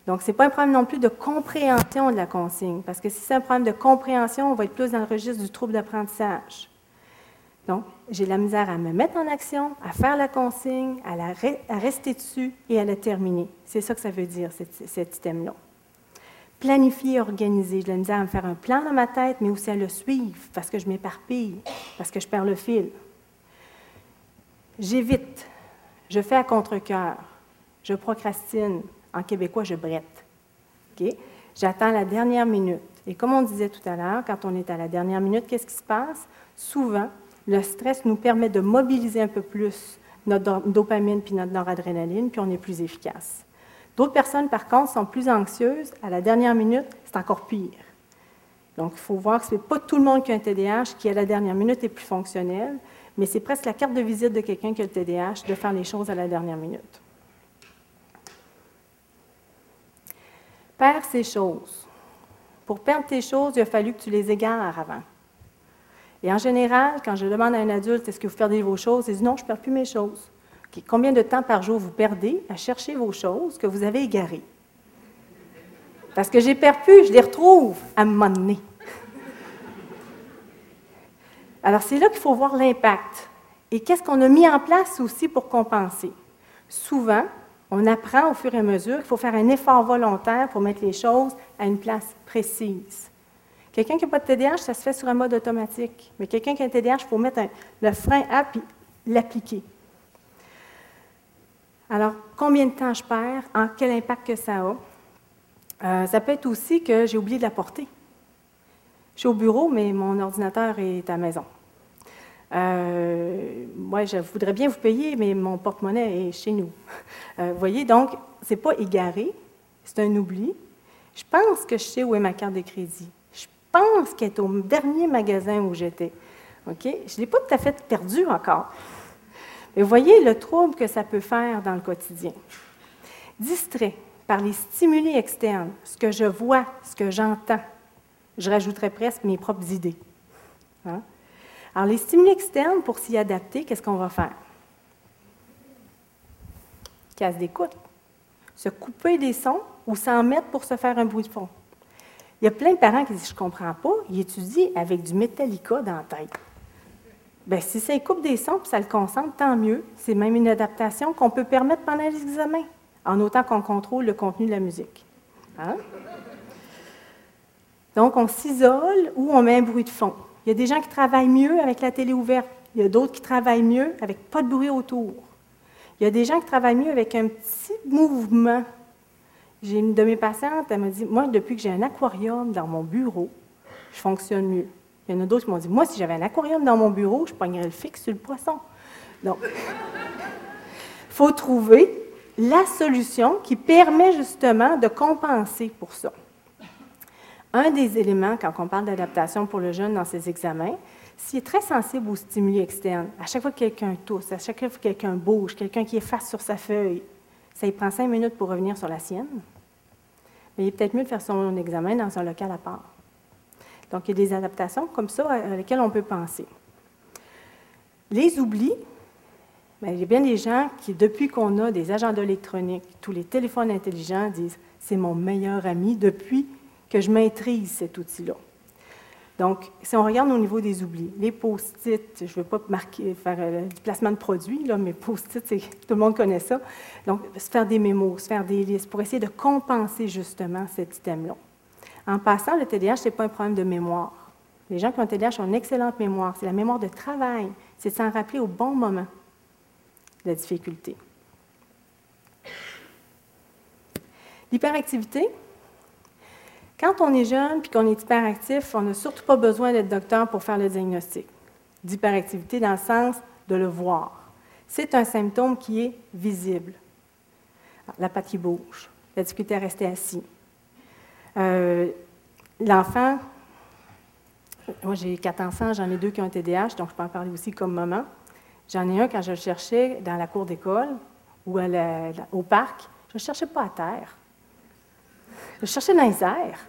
Donc, ce n'est pas un problème non plus de compréhension de la consigne, parce que si c'est un problème de compréhension, on va être plus dans le registre du trouble d'apprentissage. Donc, j'ai la misère à me mettre en action, à faire la consigne, à, rester dessus et à la terminer. C'est ça que ça veut dire, cet item-là. Planifier, organiser. J'ai la misère à me faire un plan dans ma tête, mais aussi à le suivre, parce que je m'éparpille, parce que je perds le fil. J'évite, je fais à contre-cœur, je procrastine. En québécois, je brette. J'attends la dernière minute. Et comme on disait tout à l'heure, quand on est à la dernière minute, qu'est-ce qui se passe? Souvent, le stress nous permet de mobiliser un peu plus notre dopamine puis notre noradrénaline, puis on est plus efficace. D'autres personnes, par contre, sont plus anxieuses. À la dernière minute, c'est encore pire. Donc, il faut voir que ce n'est pas tout le monde qui a un TDAH qui, à la dernière minute, est plus fonctionnel mais c'est presque la carte de visite de quelqu'un qui a le TDAH de faire les choses à la dernière minute. Perdre ces choses. Pour perdre tes choses, il a fallu que tu les égares avant. Et en général, quand je demande à un adulte est-ce que vous perdez vos choses, il dit non, je ne perds plus mes choses. Combien de temps par jour vous perdez à chercher vos choses que vous avez égarées? Parce que j'ai perdu, je les retrouve à un moment. Alors, c'est là qu'il faut voir l'impact. Et qu'est-ce qu'on a mis en place aussi pour compenser? Souvent, on apprend au fur et à mesure qu'il faut faire un effort volontaire pour mettre les choses à une place précise. Quelqu'un qui n'a pas de TDAH, ça se fait sur un mode automatique. Mais quelqu'un qui a un TDAH, il faut mettre le frein à puis l'appliquer. Alors, combien de temps je perds? En quel impact que ça a? Euh, ça peut être aussi que j'ai oublié de la porter. Je suis au bureau, mais mon ordinateur est à la maison. Euh, moi, je voudrais bien vous payer, mais mon porte-monnaie est chez nous. Euh, vous voyez, donc, ce n'est pas égaré, c'est un oubli. Je pense que je sais où est ma carte de crédit. Je pense qu'elle est au dernier magasin où j'étais. OK? Je ne l'ai pas tout à fait perdu encore. Mais voyez le trouble que ça peut faire dans le quotidien. Distrait par les stimuli externes, ce que je vois, ce que j'entends, je rajouterais presque mes propres idées. Hein? Alors, les stimuli externes, pour s'y adapter, qu'est-ce qu'on va faire? Casse d'écoute. Se couper des sons ou s'en mettre pour se faire un bruit de fond. Il y a plein de parents qui disent Je ne comprends pas, ils étudient avec du Metallica dans la tête. Bien, si ça coupe des sons et ça le concentre, tant mieux. C'est même une adaptation qu'on peut permettre pendant l'examen, en autant qu'on contrôle le contenu de la musique. Hein? Donc, on s'isole ou on met un bruit de fond. Il y a des gens qui travaillent mieux avec la télé ouverte. Il y a d'autres qui travaillent mieux avec pas de bruit autour. Il y a des gens qui travaillent mieux avec un petit mouvement. J'ai une de mes patientes, elle m'a dit Moi, depuis que j'ai un aquarium dans mon bureau, je fonctionne mieux. Il y en a d'autres qui m'ont dit Moi, si j'avais un aquarium dans mon bureau, je pognerais le fixe sur le poisson. Donc, il faut trouver la solution qui permet justement de compenser pour ça. Un des éléments, quand on parle d'adaptation pour le jeune dans ses examens, s'il est très sensible aux stimuli externes, à chaque fois que quelqu'un tousse, à chaque fois que quelqu'un bouge, quelqu'un qui est face sur sa feuille, ça lui prend cinq minutes pour revenir sur la sienne, mais il est peut-être mieux de faire son examen dans un local à part. Donc, il y a des adaptations comme ça à lesquelles on peut penser. Les oublis, bien, il y a bien des gens qui, depuis qu'on a des agendas électroniques, tous les téléphones intelligents, disent c'est mon meilleur ami depuis que je maîtrise cet outil-là. Donc, si on regarde au niveau des oublis, les post-it, je ne veux pas marquer, faire euh, du placement de produits, là, mais post-it, tout le monde connaît ça. Donc, se faire des mémos, se faire des listes pour essayer de compenser justement cet item-là. En passant, le TDAH, ce n'est pas un problème de mémoire. Les gens qui ont un TDAH ont une excellente mémoire. C'est la mémoire de travail. C'est de s'en rappeler au bon moment la difficulté. L'hyperactivité, quand on est jeune et qu'on est hyperactif, on n'a surtout pas besoin d'être docteur pour faire le diagnostic d'hyperactivité dans le sens de le voir. C'est un symptôme qui est visible. La patte qui bouge, la difficulté à rester assis. Euh, l'enfant, moi j'ai quatre enfants, j'en ai deux qui ont un TDAH, donc je peux en parler aussi comme maman. J'en ai un quand je le cherchais dans la cour d'école ou au parc, je ne cherchais pas à terre. Je cherchais dans les airs.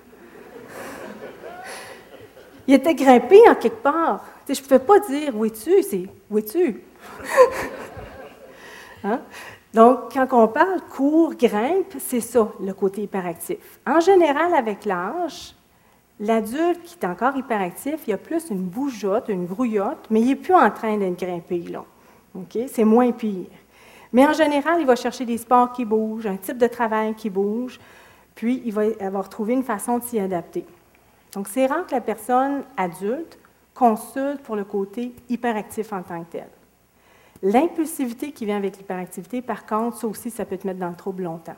Il était grimpé en quelque part. je ne pouvais pas dire où es-tu, c'est où es-tu? Hein? Donc, quand on parle cours, grimpe, c'est ça, le côté hyperactif. En général, avec l'âge, l'adulte qui est encore hyperactif, il a plus une bougeotte, une grouillotte, mais il n'est plus en train d'être grimpé, là. C'est moins pire. Mais en général, il va chercher des sports qui bougent, un type de travail qui bouge, puis il va avoir trouvé une façon de s'y adapter. Donc, c'est rare que la personne adulte consulte pour le côté hyperactif en tant que tel. L'impulsivité qui vient avec l'hyperactivité, par contre, ça aussi, ça peut te mettre dans le trouble longtemps.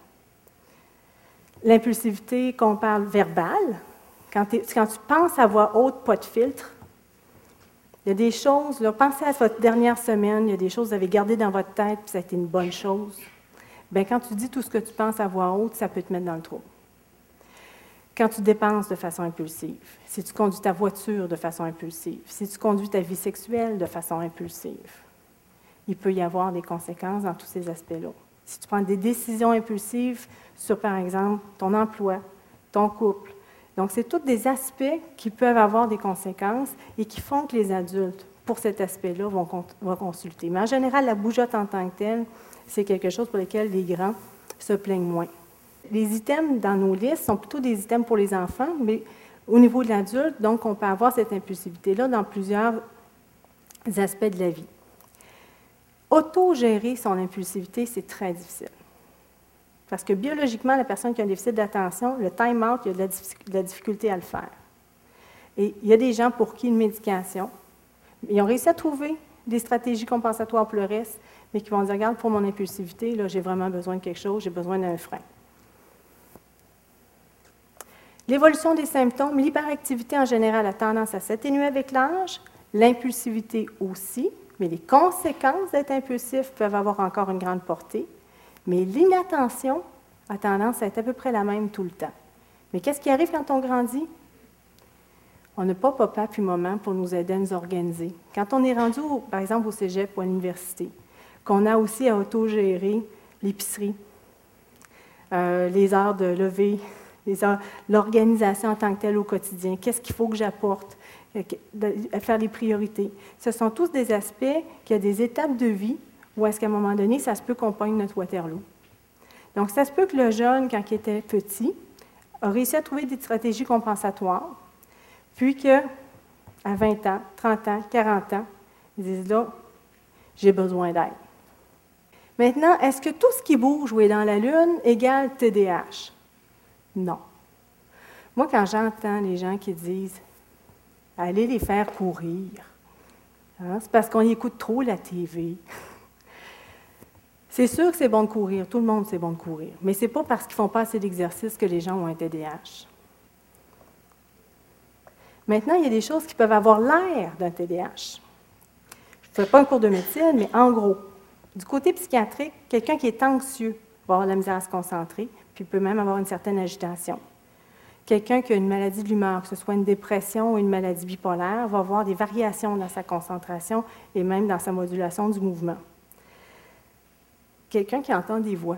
L'impulsivité qu'on parle verbale, quand, quand, tu penses à voix haute, pas de filtre, il y a des choses, là, pensez à votre dernière semaine, il y a des choses que vous avez gardées dans votre tête, puis ça a été une bonne chose. Bien, quand tu dis tout ce que tu penses à voix haute, ça peut te mettre dans le trou. Quand tu dépenses de façon impulsive, si tu conduis ta voiture de façon impulsive, si tu conduis ta vie sexuelle de façon impulsive, il peut y avoir des conséquences dans tous ces aspects-là. Si tu prends des décisions impulsives sur, par exemple, ton emploi, ton couple, donc c'est tous des aspects qui peuvent avoir des conséquences et qui font que les adultes, pour cet aspect-là, vont, consulter. Mais en général, la bougeotte en tant que telle, c'est quelque chose pour lequel les grands se plaignent moins. Les items dans nos listes sont plutôt des items pour les enfants, mais au niveau de l'adulte, donc on peut avoir cette impulsivité-là dans plusieurs aspects de la vie. Auto-gérer son impulsivité, c'est très difficile. Parce que biologiquement, la personne qui a un déficit d'attention, le time-out, il y a de la, difficulté à le faire. Et il y a des gens pour qui une médication, ils ont réussi à trouver des stratégies compensatoires pour le reste, mais qui vont dire, regarde, pour mon impulsivité, là, j'ai vraiment besoin de quelque chose, j'ai besoin d'un frein. L'évolution des symptômes, l'hyperactivité en général a tendance à s'atténuer avec l'âge, l'impulsivité aussi, mais les conséquences d'être impulsif peuvent avoir encore une grande portée. Mais l'inattention a tendance à être à peu près la même tout le temps. Mais qu'est-ce qui arrive quand on grandit? On n'a pas papa puis maman pour nous aider à nous organiser. Quand on est rendu, par exemple, au cégep ou à l'université, qu'on a aussi à autogérer l'épicerie, euh, les heures de lever, l'organisation en tant que telle au quotidien, qu'est-ce qu'il faut que j'apporte, à faire les priorités. Ce sont tous des aspects qui ont des étapes de vie où est-ce qu'à un moment donné, ça se peut qu'on pogne notre Waterloo. Donc, ça se peut que le jeune, quand il était petit, a réussi à trouver des stratégies compensatoires, puis qu'à 20 ans, 30 ans, 40 ans, ils disent là, j'ai besoin d'aide. Maintenant, est-ce que tout ce qui bouge ou est dans la Lune égale TDAH? Non. Moi, quand j'entends les gens qui disent allez les faire courir, hein, c'est parce qu'on écoute trop la TV. C'est sûr que c'est bon de courir, tout le monde c'est bon de courir, mais ce n'est pas parce qu'ils font pas assez d'exercice que les gens ont un TDAH. Maintenant, il y a des choses qui peuvent avoir l'air d'un TDAH. Je ne fais pas un cours de médecine, mais en gros, du côté psychiatrique, quelqu'un qui est anxieux va avoir de la misère à se concentrer, puis peut même avoir une certaine agitation. Quelqu'un qui a une maladie de l'humeur, que ce soit une dépression ou une maladie bipolaire, va avoir des variations dans sa concentration et même dans sa modulation du mouvement quelqu'un qui entend des voix,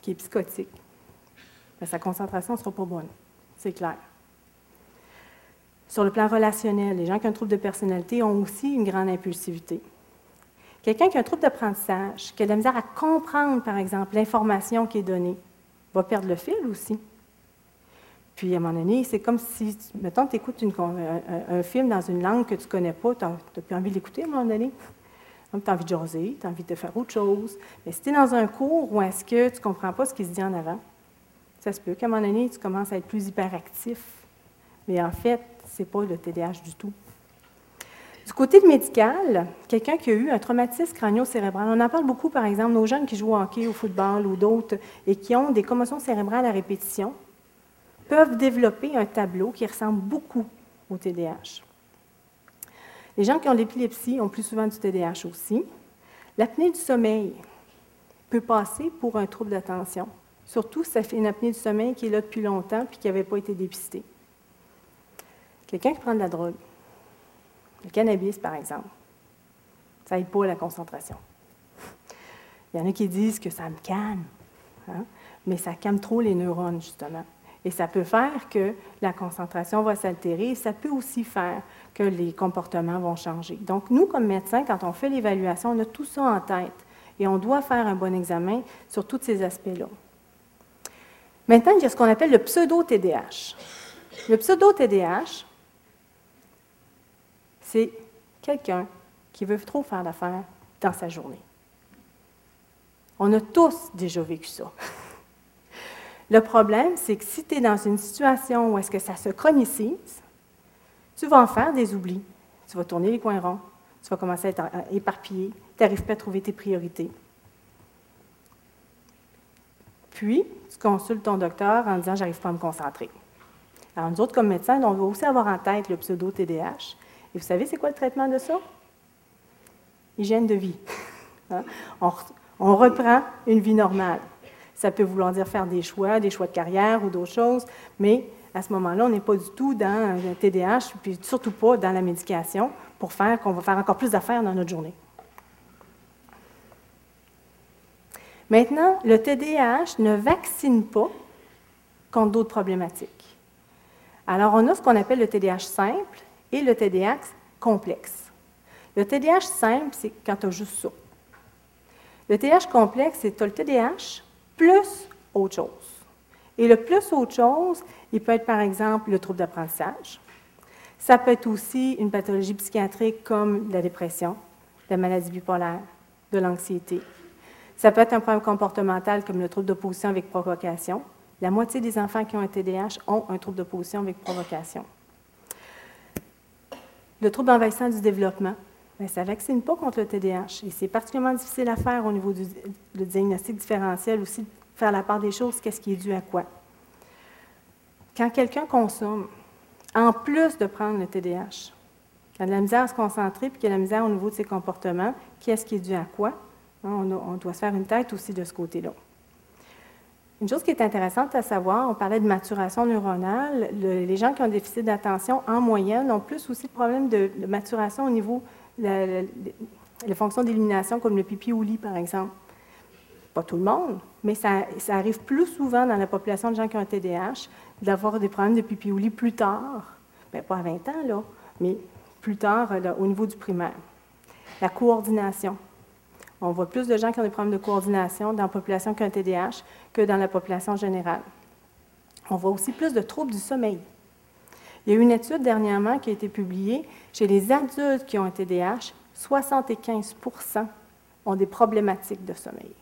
qui est psychotique, ben, sa concentration ne sera pas bonne, c'est clair. Sur le plan relationnel, les gens qui ont un trouble de personnalité ont aussi une grande impulsivité. Quelqu'un qui a un trouble d'apprentissage, qui a de la misère à comprendre, par exemple, l'information qui est donnée, va perdre le fil aussi. Puis, à un moment donné, c'est comme si, mettons, tu écoutes un, film dans une langue que tu ne connais pas, tu n'as plus envie de l'écouter à un moment donné tu as envie de jaser, tu as envie de faire autre chose. Mais si tu es dans un cours où est-ce que tu ne comprends pas ce qui se dit en avant, ça se peut qu'à un moment donné, tu commences à être plus hyperactif. Mais en fait, ce n'est pas le TDAH du tout. Du côté médical, quelqu'un qui a eu un traumatisme crânio-cérébral, on en parle beaucoup, par exemple, nos jeunes qui jouent au hockey, au football ou d'autres, et qui ont des commotions cérébrales à répétition, peuvent développer un tableau qui ressemble beaucoup au TDAH. Les gens qui ont l'épilepsie ont plus souvent du TDAH aussi. L'apnée du sommeil peut passer pour un trouble d'attention, surtout si fait une apnée du sommeil qui est là depuis longtemps puis qui n'avait pas été dépistée. Quelqu'un qui prend de la drogue, le cannabis par exemple, ça n'aide pas la concentration. Il y en a qui disent que ça me calme, hein, mais ça calme trop les neurones justement. Et ça peut faire que la concentration va s'altérer. Ça peut aussi faire que les comportements vont changer. Donc, nous, comme médecins, quand on fait l'évaluation, on a tout ça en tête et on doit faire un bon examen sur tous ces aspects-là. Maintenant, il y a ce qu'on appelle le pseudo-TDAH. Le pseudo-TDAH, c'est quelqu'un qui veut trop faire d'affaires dans sa journée. On a tous déjà vécu ça. Le problème, c'est que si tu es dans une situation où est-ce que ça se chronicise, tu vas en faire des oublis. Tu vas tourner les coins ronds. Tu vas commencer à être éparpillé. Tu n'arrives pas à trouver tes priorités. Puis, tu consultes ton docteur en disant J'arrive pas à me concentrer. Alors, nous autres, comme médecins, on va aussi avoir en tête le pseudo-TDAH. Et vous savez, c'est quoi le traitement de ça? Hygiène de vie. Hein? on reprend une vie normale. Ça peut vouloir dire faire des choix, des choix de carrière ou d'autres choses, mais à ce moment-là, on n'est pas du tout dans le TDAH, puis surtout pas dans la médication pour faire qu'on va faire encore plus d'affaires dans notre journée. Maintenant, le TDAH ne vaccine pas contre d'autres problématiques. Alors, on a ce qu'on appelle le TDAH simple et le TDAH complexe. Le TDAH simple, c'est quand tu as juste ça. Le TDAH complexe, c'est le TDAH plus autre chose. Et le plus autre chose, il peut être par exemple le trouble d'apprentissage. Ça peut être aussi une pathologie psychiatrique comme la dépression, la maladie bipolaire, de l'anxiété. Ça peut être un problème comportemental comme le trouble d'opposition avec provocation. La moitié des enfants qui ont un TDAH ont un trouble d'opposition avec provocation. Le trouble envahissant du développement, ça ne vaccine pas contre le TDAH. Et c'est particulièrement difficile à faire au niveau du diagnostic différentiel, aussi faire la part des choses, qu'est-ce qui est dû à quoi. Quand quelqu'un consomme, en plus de prendre le TDAH, il a de la misère à se concentrer, puis qu'il a de la misère au niveau de ses comportements, qu'est-ce qui est dû à quoi? Hein, on, doit se faire une tête aussi de ce côté-là. Une chose qui est intéressante à savoir, on parlait de maturation neuronale. les gens qui ont un déficit d'attention, en moyenne, ont plus aussi de problèmes de, maturation au niveau des fonctions d'élimination, comme le pipi ou lit, par exemple. Pas tout le monde, mais ça, arrive plus souvent dans la population de gens qui ont un TDAH d'avoir des problèmes de pipi ou lit plus tard. Bien, pas à 20 ans, là, mais plus tard au niveau du primaire. La coordination. On voit plus de gens qui ont des problèmes de coordination dans la population qui ont un TDAH que dans la population générale. On voit aussi plus de troubles du sommeil. Il y a eu une étude dernièrement qui a été publiée chez les adultes qui ont un TDAH, 75% ont des problématiques de sommeil.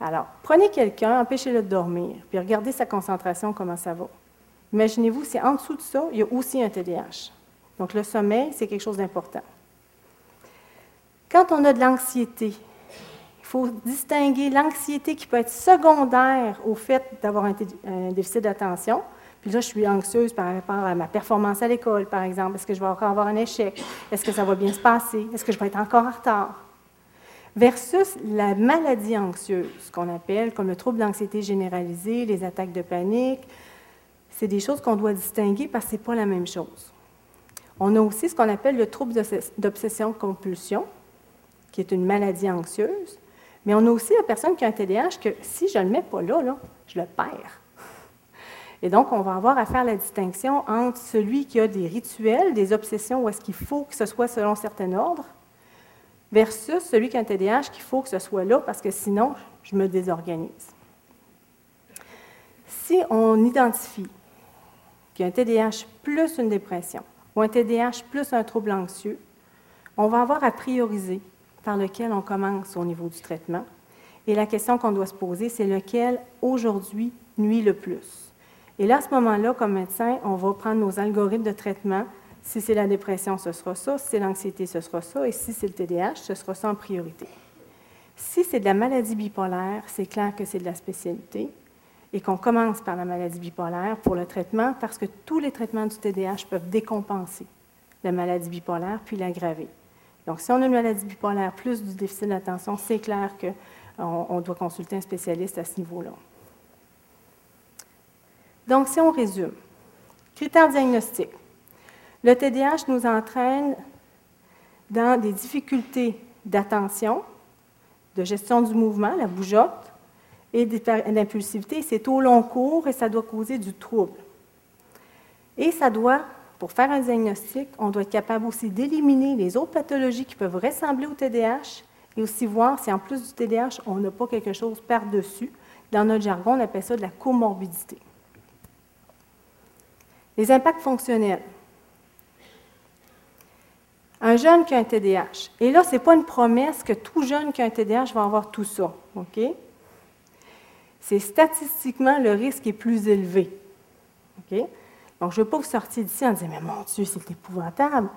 Alors, prenez quelqu'un, empêchez-le de dormir, puis regardez sa concentration, comment ça va. Imaginez-vous si en dessous de ça, il y a aussi un TDAH. Donc, le sommeil, c'est quelque chose d'important. Quand on a de l'anxiété, il faut distinguer l'anxiété qui peut être secondaire au fait d'avoir un, déficit d'attention. Puis là, je suis anxieuse par rapport à ma performance à l'école, par exemple. Est-ce que je vais encore avoir un échec? Est-ce que ça va bien se passer? Est-ce que je vais être encore en retard? Versus la maladie anxieuse, qu'on appelle comme le trouble d'anxiété généralisée, les attaques de panique. C'est des choses qu'on doit distinguer parce que ce n'est pas la même chose. On a aussi ce qu'on appelle le trouble d'obsession-compulsion, qui est une maladie anxieuse. Mais on a aussi la personne qui a un TDAH que si je ne le mets pas là, je le perds. Et donc, on va avoir à faire la distinction entre celui qui a des rituels, des obsessions où est-ce qu'il faut que ce soit selon certains ordres, versus celui qui a un TDAH qu'il faut que ce soit là parce que sinon, je me désorganise. Si on identifie qu'il y a un TDAH plus une dépression ou un TDAH plus un trouble anxieux, on va avoir à prioriser par lequel on commence au niveau du traitement. Et la question qu'on doit se poser, c'est lequel aujourd'hui nuit le plus? Et là, à ce moment-là, comme médecin, on va prendre nos algorithmes de traitement. Si c'est la dépression, ce sera ça. Si c'est l'anxiété, ce sera ça. Et si c'est le TDAH, ce sera ça en priorité. Si c'est de la maladie bipolaire, c'est clair que c'est de la spécialité et qu'on commence par la maladie bipolaire pour le traitement parce que tous les traitements du TDAH peuvent décompenser la maladie bipolaire puis l'aggraver. Donc, si on a une maladie bipolaire plus du déficit d'attention, c'est clair qu'on on doit consulter un spécialiste à ce niveau-là. Donc, si on résume, critères diagnostiques. Le TDAH nous entraîne dans des difficultés d'attention, de gestion du mouvement, la bougeotte, et d'impulsivité. C'est au long cours et ça doit causer du trouble. Et ça doit pour faire un diagnostic, on doit être capable aussi d'éliminer les autres pathologies qui peuvent ressembler au TDAH et aussi voir si en plus du TDAH, on n'a pas quelque chose par-dessus. Dans notre jargon, on appelle ça de la comorbidité. Les impacts fonctionnels. Un jeune qui a un TDAH. Et là, ce n'est pas une promesse que tout jeune qui a un TDAH va avoir tout ça. OK? C'est statistiquement le risque est plus élevé. OK? Donc, je ne veux pas vous sortir d'ici en disant, mais mon Dieu, c'est épouvantable.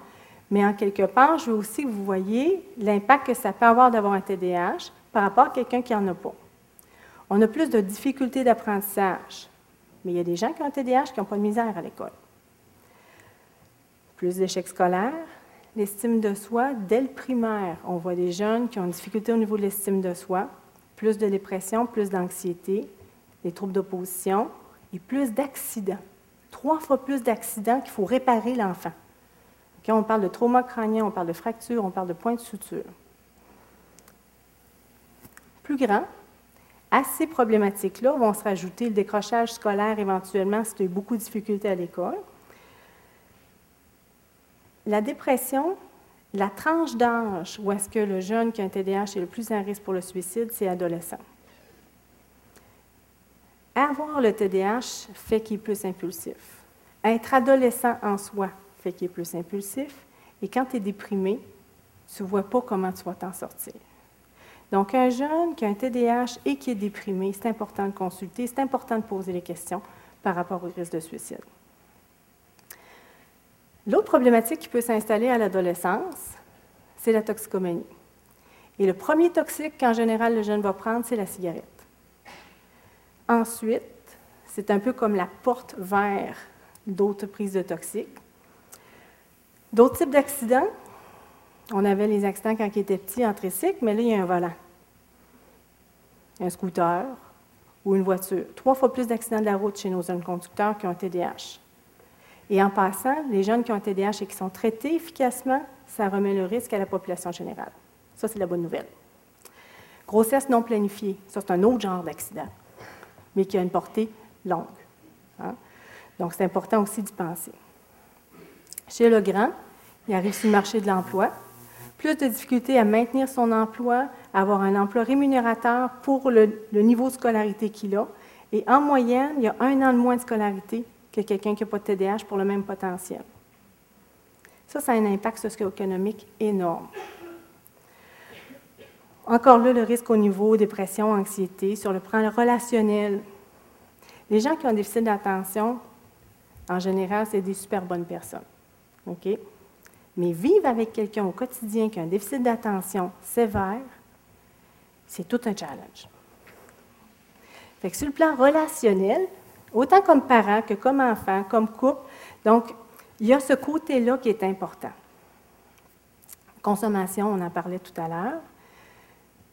Mais en quelque part, je veux aussi que vous voyez l'impact que ça peut avoir d'avoir un TDAH par rapport à quelqu'un qui n'en a pas. On a plus de difficultés d'apprentissage, mais il y a des gens qui ont un TDAH qui n'ont pas de misère à l'école. Plus d'échecs scolaires, l'estime de soi, dès le primaire, on voit des jeunes qui ont une difficulté au niveau de l'estime de soi, plus de dépression, plus d'anxiété, des troubles d'opposition et plus d'accidents trois fois plus d'accidents qu'il faut réparer l'enfant. on parle de trauma crânien, on parle de fracture, on parle de points de suture. Plus grand, à ces problématiques-là vont se rajouter le décrochage scolaire éventuellement si tu as eu beaucoup de difficultés à l'école. La dépression, la tranche d'âge où est-ce que le jeune qui a un TDAH est le plus en risque pour le suicide, c'est adolescent. Avoir le TDAH fait qu'il est plus impulsif. Être adolescent en soi fait qu'il est plus impulsif. Et quand tu es déprimé, tu ne vois pas comment tu vas t'en sortir. Donc, un jeune qui a un TDAH et qui est déprimé, c'est important de consulter, c'est important de poser les questions par rapport au risque de suicide. L'autre problématique qui peut s'installer à l'adolescence, c'est la toxicomanie. Et le premier toxique qu'en général le jeune va prendre, c'est la cigarette. Ensuite, c'est un peu comme la porte vers d'autres prises de toxiques. D'autres types d'accidents. On avait les accidents quand il était petit en tricycle, mais là, il y a un volant. Un scooter ou une voiture. Trois fois plus d'accidents de la route chez nos jeunes conducteurs qui ont TDAH. Et en passant, les jeunes qui ont TDAH et qui sont traités efficacement, ça remet le risque à la population générale. Ça, c'est la bonne nouvelle. Grossesse non planifiée, ça, c'est un autre genre d'accident, mais qui a une portée longue. Hein. Donc, c'est important aussi d'y penser. Chez le grand, il arrive sur le marché de l'emploi, plus de difficultés à maintenir son emploi, à avoir un emploi rémunérateur pour le, le niveau de scolarité qu'il a. Et en moyenne, il y a un an de moins de scolarité que quelqu'un qui n'a pas de TDAH pour le même potentiel. Ça, ça a un impact socio-économique énorme. Encore là, le risque au niveau dépression, anxiété, sur le plan relationnel. Les gens qui ont un déficit d'attention, en général, c'est des super bonnes personnes. OK? Mais vivre avec quelqu'un au quotidien qui a un déficit d'attention sévère, c'est tout un challenge. Fait que sur le plan relationnel, autant comme parent que comme enfant, comme couple. Donc, il y a ce côté-là qui est important. Consommation, on en parlait tout à l'heure.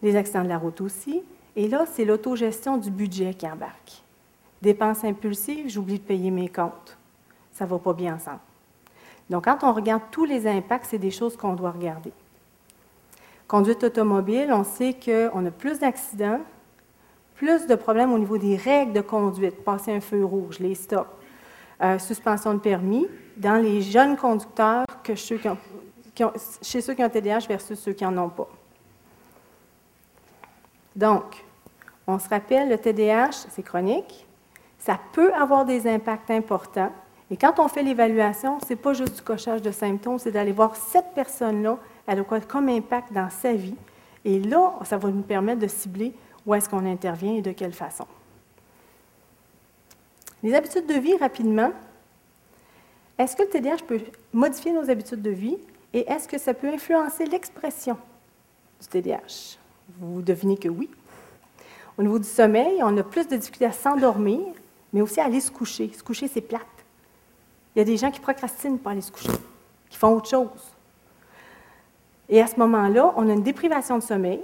Les accidents de la route aussi. Et là, c'est l'autogestion du budget qui embarque. Dépenses impulsives, j'oublie de payer mes comptes. Ça ne va pas bien ensemble. Donc, quand on regarde tous les impacts, c'est des choses qu'on doit regarder. Conduite automobile, on sait qu'on a plus d'accidents, plus de problèmes au niveau des règles de conduite, passer un feu rouge, les stops, euh, suspension de permis, dans les jeunes conducteurs que chez ceux qui ont TDAH versus ceux qui n'en ont pas. Donc, on se rappelle, le TDAH, c'est chronique, ça peut avoir des impacts importants. Et quand on fait l'évaluation, ce n'est pas juste du cochage de symptômes, c'est d'aller voir cette personne-là, elle a quoi comme impact dans sa vie. Et là, ça va nous permettre de cibler où est-ce qu'on intervient et de quelle façon. Les habitudes de vie, rapidement. Est-ce que le TDAH peut modifier nos habitudes de vie? Et est-ce que ça peut influencer l'expression du TDAH? Vous devinez que oui. Au niveau du sommeil, on a plus de difficultés à s'endormir, mais aussi à aller se coucher. Se coucher, c'est plate. Il y a des gens qui procrastinent pour aller se coucher, qui font autre chose. Et à ce moment-là, on a une déprivation de sommeil,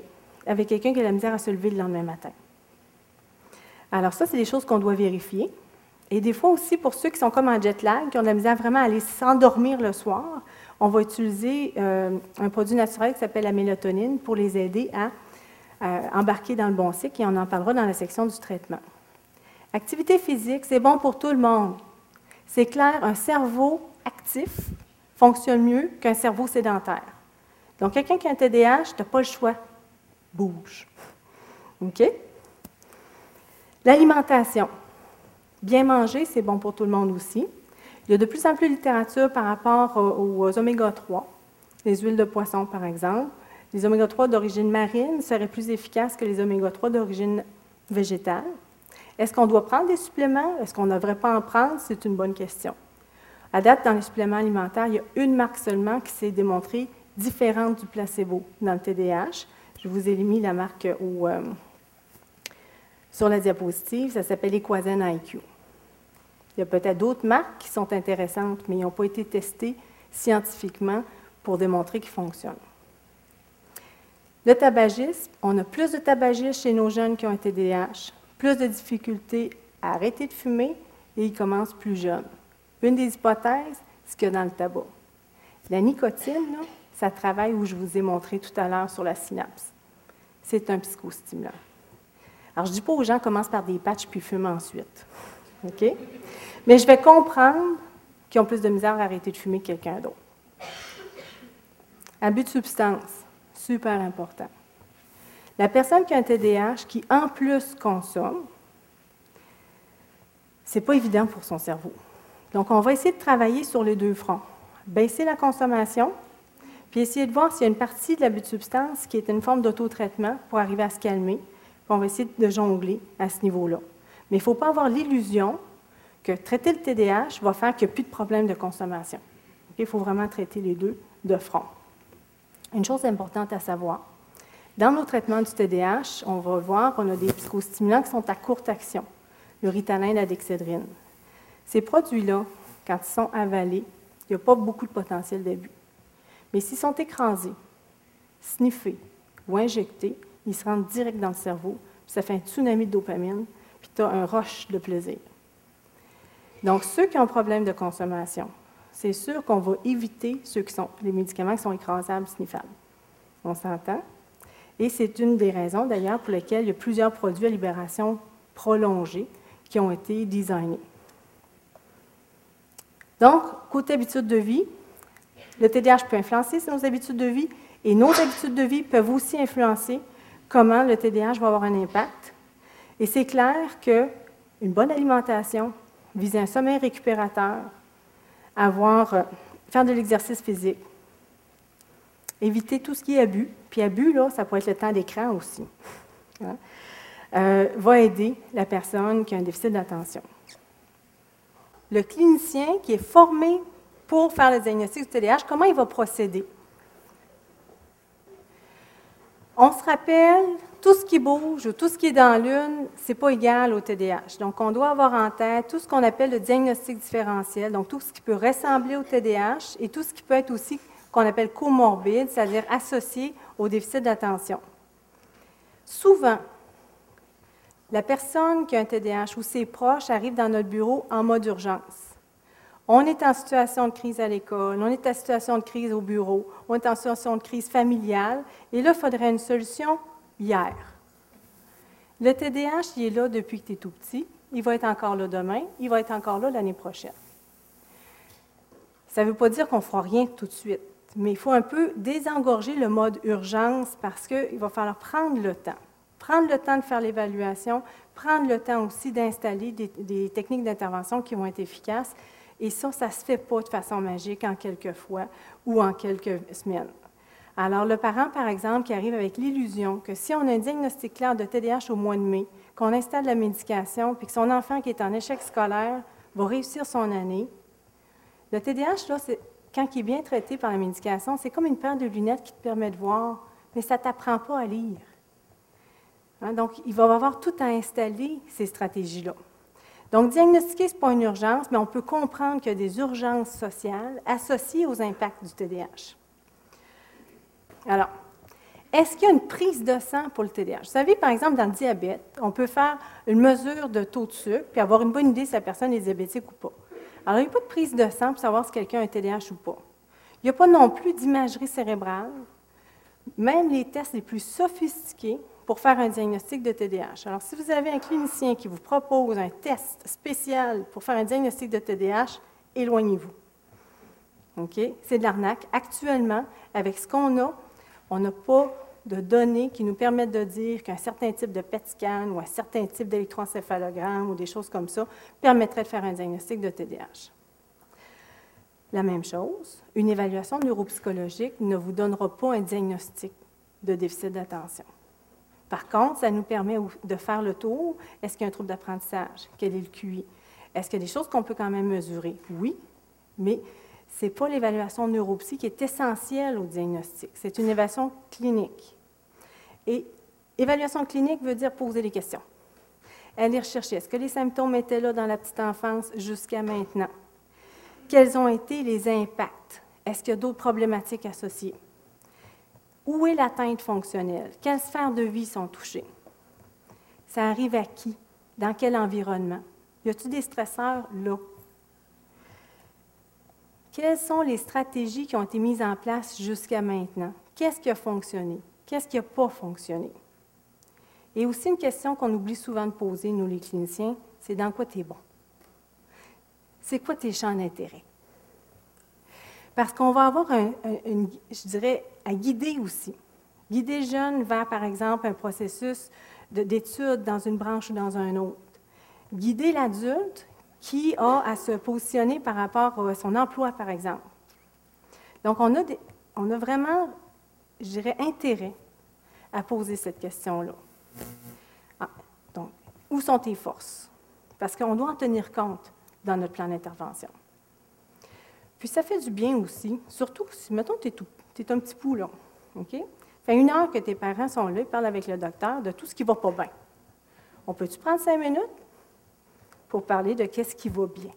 avec quelqu'un qui a la misère à se lever le lendemain matin. Alors ça, c'est des choses qu'on doit vérifier. Et des fois aussi, pour ceux qui sont comme en jet lag, qui ont de la misère vraiment à aller s'endormir le soir, on va utiliser euh, un produit naturel qui s'appelle la mélatonine pour les aider à embarquer dans le bon cycle et on en parlera dans la section du traitement. Activité physique, c'est bon pour tout le monde. C'est clair, un cerveau actif fonctionne mieux qu'un cerveau sédentaire. Donc, quelqu'un qui a un TDAH, tu n'as pas le choix bouge. OK? L'alimentation. Bien manger, c'est bon pour tout le monde aussi. Il y a de plus en plus de littérature par rapport aux, oméga 3, les huiles de poisson par exemple. Les oméga 3 d'origine marine seraient plus efficaces que les oméga 3 d'origine végétale. Est-ce qu'on doit prendre des suppléments? Est-ce qu'on ne devrait pas en prendre? C'est une bonne question. À date, dans les suppléments alimentaires, il y a une marque seulement qui s'est démontrée différente du placebo dans le TDAH. Je vous ai mis la marque euh, sur la diapositive. Ça s'appelle Equazen IQ. Il y a peut-être d'autres marques qui sont intéressantes, mais ils n'ont pas été testées scientifiquement pour démontrer qu'ils fonctionnent. Le tabagisme, on a plus de tabagisme chez nos jeunes qui ont un TDAH, plus de difficultés à arrêter de fumer et ils commencent plus jeunes. Une des hypothèses, c'est a dans le tabac. La nicotine, ça travaille où je vous ai montré tout à l'heure sur la synapse c'est un psychostimulant. Alors, je ne dis pas aux gens commencent par des patchs puis fument ensuite. OK? Mais je vais comprendre qu'ils ont plus de misère à arrêter de fumer que quelqu'un d'autre. Abus de substance, super important. La personne qui a un TDAH, qui en plus consomme, c'est pas évident pour son cerveau. Donc, on va essayer de travailler sur les deux fronts. Baisser la consommation, puis essayer de voir s'il y a une partie de l'abus de substance qui est une forme d'autotraitement pour arriver à se calmer. Puis on va essayer de jongler à ce niveau-là. Mais il ne faut pas avoir l'illusion que traiter le TDAH va faire qu'il n'y a plus de problème de consommation. Il faut vraiment traiter les deux de front. Une chose importante à savoir, dans nos traitements du TDAH, on va voir qu'on a des psychostimulants qui sont à courte action, le ritalin et la dexédrine. Ces produits-là, quand ils sont avalés, il n'y a pas beaucoup de potentiel d'abus. Mais s'ils sont écrasés, sniffés ou injectés, ils se rendent direct dans le cerveau, puis ça fait un tsunami de dopamine, puis tu as un rush de plaisir. Donc, ceux qui ont un problème de consommation, c'est sûr qu'on va éviter ceux qui sont, les médicaments qui sont écrasables, sniffables. On s'entend? Et c'est une des raisons, d'ailleurs, pour lesquelles il y a plusieurs produits à libération prolongée qui ont été designés. Donc, côté habitudes de vie, le TDAH peut influencer nos habitudes de vie et nos habitudes de vie peuvent aussi influencer comment le TDAH va avoir un impact. Et c'est clair qu'une bonne alimentation, viser un sommeil récupérateur, avoir, euh, faire de l'exercice physique, éviter tout ce qui est abus, puis abus, là, ça peut être le temps d'écran aussi, hein, euh, va aider la personne qui a un déficit d'attention. Le clinicien qui est formé pour faire le diagnostic du TDAH, comment il va procéder? On se rappelle, tout ce qui bouge ou tout ce qui est dans l'une, ce n'est pas égal au TDAH. Donc, on doit avoir en tête tout ce qu'on appelle le diagnostic différentiel, donc tout ce qui peut ressembler au TDAH et tout ce qui peut être aussi qu'on appelle comorbide, c'est-à-dire associé au déficit d'attention. Souvent, la personne qui a un TDAH ou ses proches arrivent dans notre bureau en mode urgence. On est en situation de crise à l'école, on est en situation de crise au bureau, on est en situation de crise familiale, et là, il faudrait une solution hier. Le TDAH, il est là depuis que tu es tout petit, il va être encore là demain, il va être encore là l'année prochaine. Ça ne veut pas dire qu'on ne fera rien tout de suite, mais il faut un peu désengorger le mode urgence parce qu'il va falloir prendre le temps. Prendre le temps de faire l'évaluation, prendre le temps aussi d'installer des, des techniques d'intervention qui vont être efficaces et ça, ça ne se fait pas de façon magique en quelques fois ou en quelques semaines. Alors, le parent, par exemple, qui arrive avec l'illusion que si on a un diagnostic clair de TDAH au mois de mai, qu'on installe la médication, puis que son enfant qui est en échec scolaire va réussir son année, le TDAH, là, quand il est bien traité par la médication, c'est comme une paire de lunettes qui te permet de voir, mais ça ne t'apprend pas à lire. Hein, donc, il va avoir tout à installer, ces stratégies-là. Donc, diagnostiquer, ce n'est pas une urgence, mais on peut comprendre qu'il y a des urgences sociales associées aux impacts du TDAH. Alors, est-ce qu'il y a une prise de sang pour le TDAH? Vous savez, par exemple, dans le diabète, on peut faire une mesure de taux de sucre puis avoir une bonne idée si la personne est diabétique ou pas. Alors, il n'y a pas de prise de sang pour savoir si quelqu'un a un TDAH ou pas. Il n'y a pas non plus d'imagerie cérébrale. Même les tests les plus sophistiqués pour faire un diagnostic de TDAH. Alors, si vous avez un clinicien qui vous propose un test spécial pour faire un diagnostic de TDAH, éloignez-vous. OK? C'est de l'arnaque. Actuellement, avec ce qu'on a, on n'a pas de données qui nous permettent de dire qu'un certain type de PET scan ou un certain type d'électroencéphalogramme ou des choses comme ça permettrait de faire un diagnostic de TDAH. La même chose, une évaluation neuropsychologique ne vous donnera pas un diagnostic de déficit d'attention. Par contre, ça nous permet de faire le tour. Est-ce qu'il y a un trouble d'apprentissage? Quel est le QI? Est-ce qu'il y a des choses qu'on peut quand même mesurer? Oui, mais ce n'est pas l'évaluation neuropsy qui est essentielle au diagnostic. C'est une évaluation clinique. Et évaluation clinique veut dire poser des questions. Aller rechercher, est-ce que les symptômes étaient là dans la petite enfance jusqu'à maintenant? Quels ont été les impacts? Est-ce qu'il y a d'autres problématiques associées? Où est l'atteinte fonctionnelle? Quelles sphères de vie sont touchées? Ça arrive à qui? Dans quel environnement? Y a-t-il des stresseurs là? Quelles sont les stratégies qui ont été mises en place jusqu'à maintenant? Qu'est-ce qui a fonctionné? Qu'est-ce qui n'a pas fonctionné? Et aussi une question qu'on oublie souvent de poser, nous les cliniciens, c'est dans quoi tu es bon? C'est quoi tes champs d'intérêt? Parce qu'on va avoir, je dirais, à guider aussi. Guider le jeune vers, par exemple, un processus d'étude dans une branche ou dans un autre. Guider l'adulte qui a à se positionner par rapport à son emploi, par exemple. Donc, on a, on a vraiment, je dirais, intérêt à poser cette question-là. Ah, donc, où sont tes forces? Parce qu'on doit en tenir compte dans notre plan d'intervention. Puis ça fait du bien aussi, surtout si, mettons, tu es, un petit poulon, OK? Fait une heure que tes parents sont là, ils parlent avec le docteur de tout ce qui ne va pas bien. On peut-tu prendre cinq minutes pour parler de qu'est-ce qui va bien?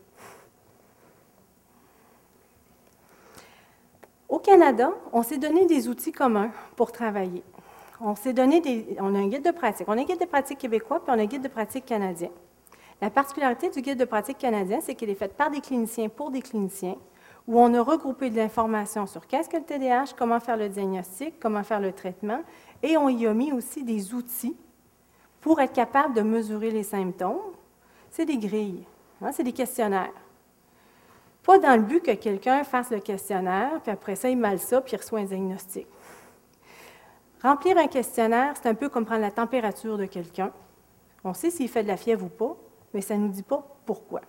Au Canada, on s'est donné des outils communs pour travailler. On s'est donné des, on a un guide de pratique. On a un guide de pratique québécois, puis on a un guide de pratique canadien. La particularité du guide de pratique canadien, c'est qu'il est fait par des cliniciens pour des cliniciens, où on a regroupé de l'information sur qu'est-ce que le TDAH, comment faire le diagnostic, comment faire le traitement, et on y a mis aussi des outils pour être capable de mesurer les symptômes. C'est des grilles, hein, c'est des questionnaires. Pas dans le but que quelqu'un fasse le questionnaire, puis après ça, il mal ça, puis il reçoit un diagnostic. Remplir un questionnaire, c'est un peu comme prendre la température de quelqu'un. On sait s'il fait de la fièvre ou pas, mais ça ne nous dit pas pourquoi.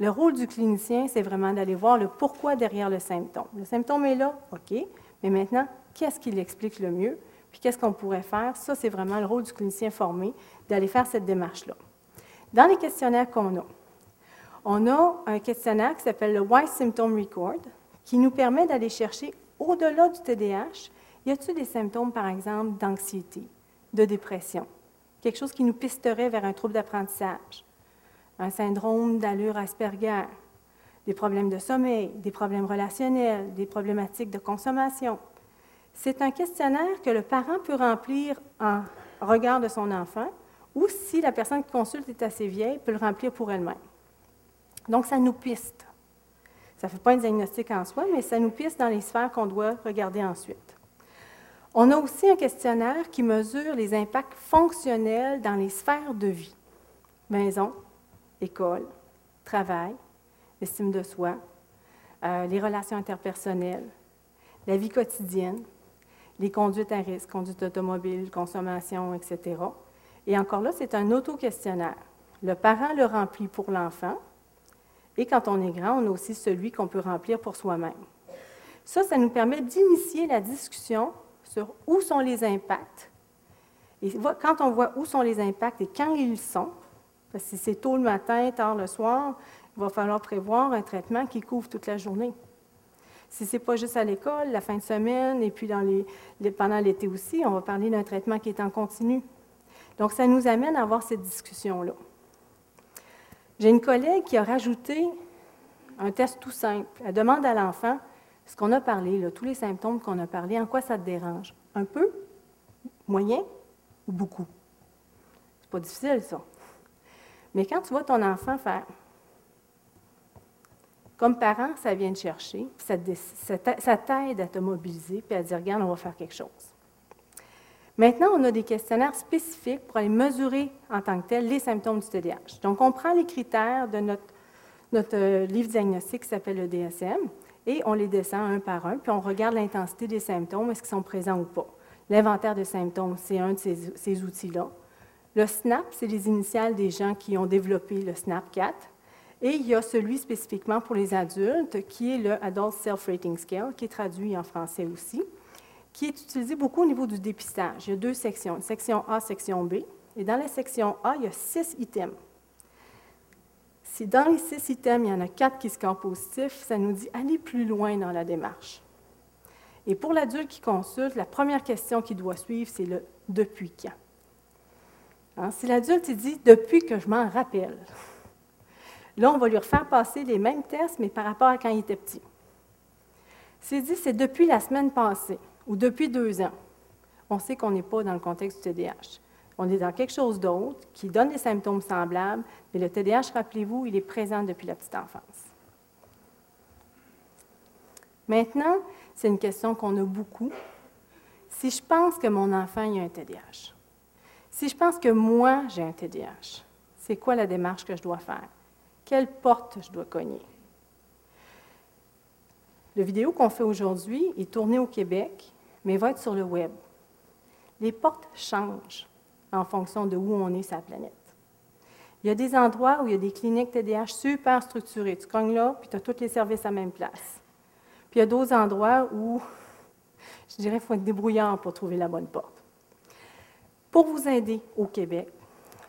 Le rôle du clinicien, c'est vraiment d'aller voir le pourquoi derrière le symptôme. Le symptôme est là, OK, mais maintenant, qu'est-ce qui l'explique le mieux? Puis qu'est-ce qu'on pourrait faire? Ça, c'est vraiment le rôle du clinicien formé, d'aller faire cette démarche-là. Dans les questionnaires qu'on a, on a un questionnaire qui s'appelle le Why Symptom Record, qui nous permet d'aller chercher au-delà du TDAH, y a-t-il des symptômes, par exemple, d'anxiété, de dépression, quelque chose qui nous pisterait vers un trouble d'apprentissage? Un syndrome d'allure Asperger, des problèmes de sommeil, des problèmes relationnels, des problématiques de consommation. C'est un questionnaire que le parent peut remplir en regard de son enfant ou si la personne qui consulte est assez vieille, peut le remplir pour elle-même. Donc, ça nous piste. Ça ne fait pas un diagnostic en soi, mais ça nous piste dans les sphères qu'on doit regarder ensuite. On a aussi un questionnaire qui mesure les impacts fonctionnels dans les sphères de vie. Maison, école, travail, l'estime de soi, euh, les relations interpersonnelles, la vie quotidienne, les conduites à risque, conduite automobile, consommation, etc. Et encore là, c'est un auto-questionnaire. Le parent le remplit pour l'enfant, et quand on est grand, on a aussi celui qu'on peut remplir pour soi-même. Ça, ça nous permet d'initier la discussion sur où sont les impacts. Et quand on voit où sont les impacts et quand ils sont, parce que si c'est tôt le matin, tard le soir, il va falloir prévoir un traitement qui couvre toute la journée. Si ce n'est pas juste à l'école, la fin de semaine, et puis pendant l'été aussi, on va parler d'un traitement qui est en continu. Donc, ça nous amène à avoir cette discussion-là. J'ai une collègue qui a rajouté un test tout simple. Elle demande à l'enfant ce qu'on a parlé, tous les symptômes qu'on a parlé, en quoi ça te dérange? Un peu, moyen ou beaucoup? C'est pas difficile, ça. Mais quand tu vois ton enfant faire, comme parent, ça vient te chercher, ça, t'aide à te mobiliser, puis à dire, regarde, on va faire quelque chose. Maintenant, on a des questionnaires spécifiques pour aller mesurer en tant que tel les symptômes du TDAH. Donc, on prend les critères de notre, notre euh, livre diagnostique qui s'appelle le DSM et on les descend un par un, puis on regarde l'intensité des symptômes, est-ce qu'ils sont présents ou pas. L'inventaire de symptômes, c'est un de ces outils-là. Le SNAP, c'est les initiales des gens qui ont développé le SNAP-4. Et il y a celui spécifiquement pour les adultes, qui est le Adult Self-Rating Scale, qui est traduit en français aussi, qui est utilisé beaucoup au niveau du dépistage. Il y a deux sections, section A, section B. Et dans la section A, il y a six items. Si dans les six items, il y en a quatre qui scorent positif, ça nous dit aller plus loin dans la démarche. Et pour l'adulte qui consulte, la première question qui doit suivre, c'est le depuis quand. Hein, si l'adulte dit depuis que je m'en rappelle, là, on va lui refaire passer les mêmes tests, mais par rapport à quand il était petit. S'il dit c'est depuis la semaine passée ou depuis deux ans, on sait qu'on n'est pas dans le contexte du TDAH. On est dans quelque chose d'autre qui donne des symptômes semblables, mais le TDAH, rappelez-vous, il est présent depuis la petite enfance. Maintenant, c'est une question qu'on a beaucoup. Si je pense que mon enfant a un TDAH, si je pense que moi, j'ai un TDAH, c'est quoi la démarche que je dois faire? Quelle porte je dois cogner? Le vidéo qu'on fait aujourd'hui est tourné au Québec, mais va être sur le web. Les portes changent en fonction de où on est sur la planète. Il y a des endroits où il y a des cliniques TDAH super structurées. Tu cognes là, puis tu as tous les services à la même place. Puis il y a d'autres endroits où, je dirais, il faut être débrouillant pour trouver la bonne porte. Pour vous aider au Québec,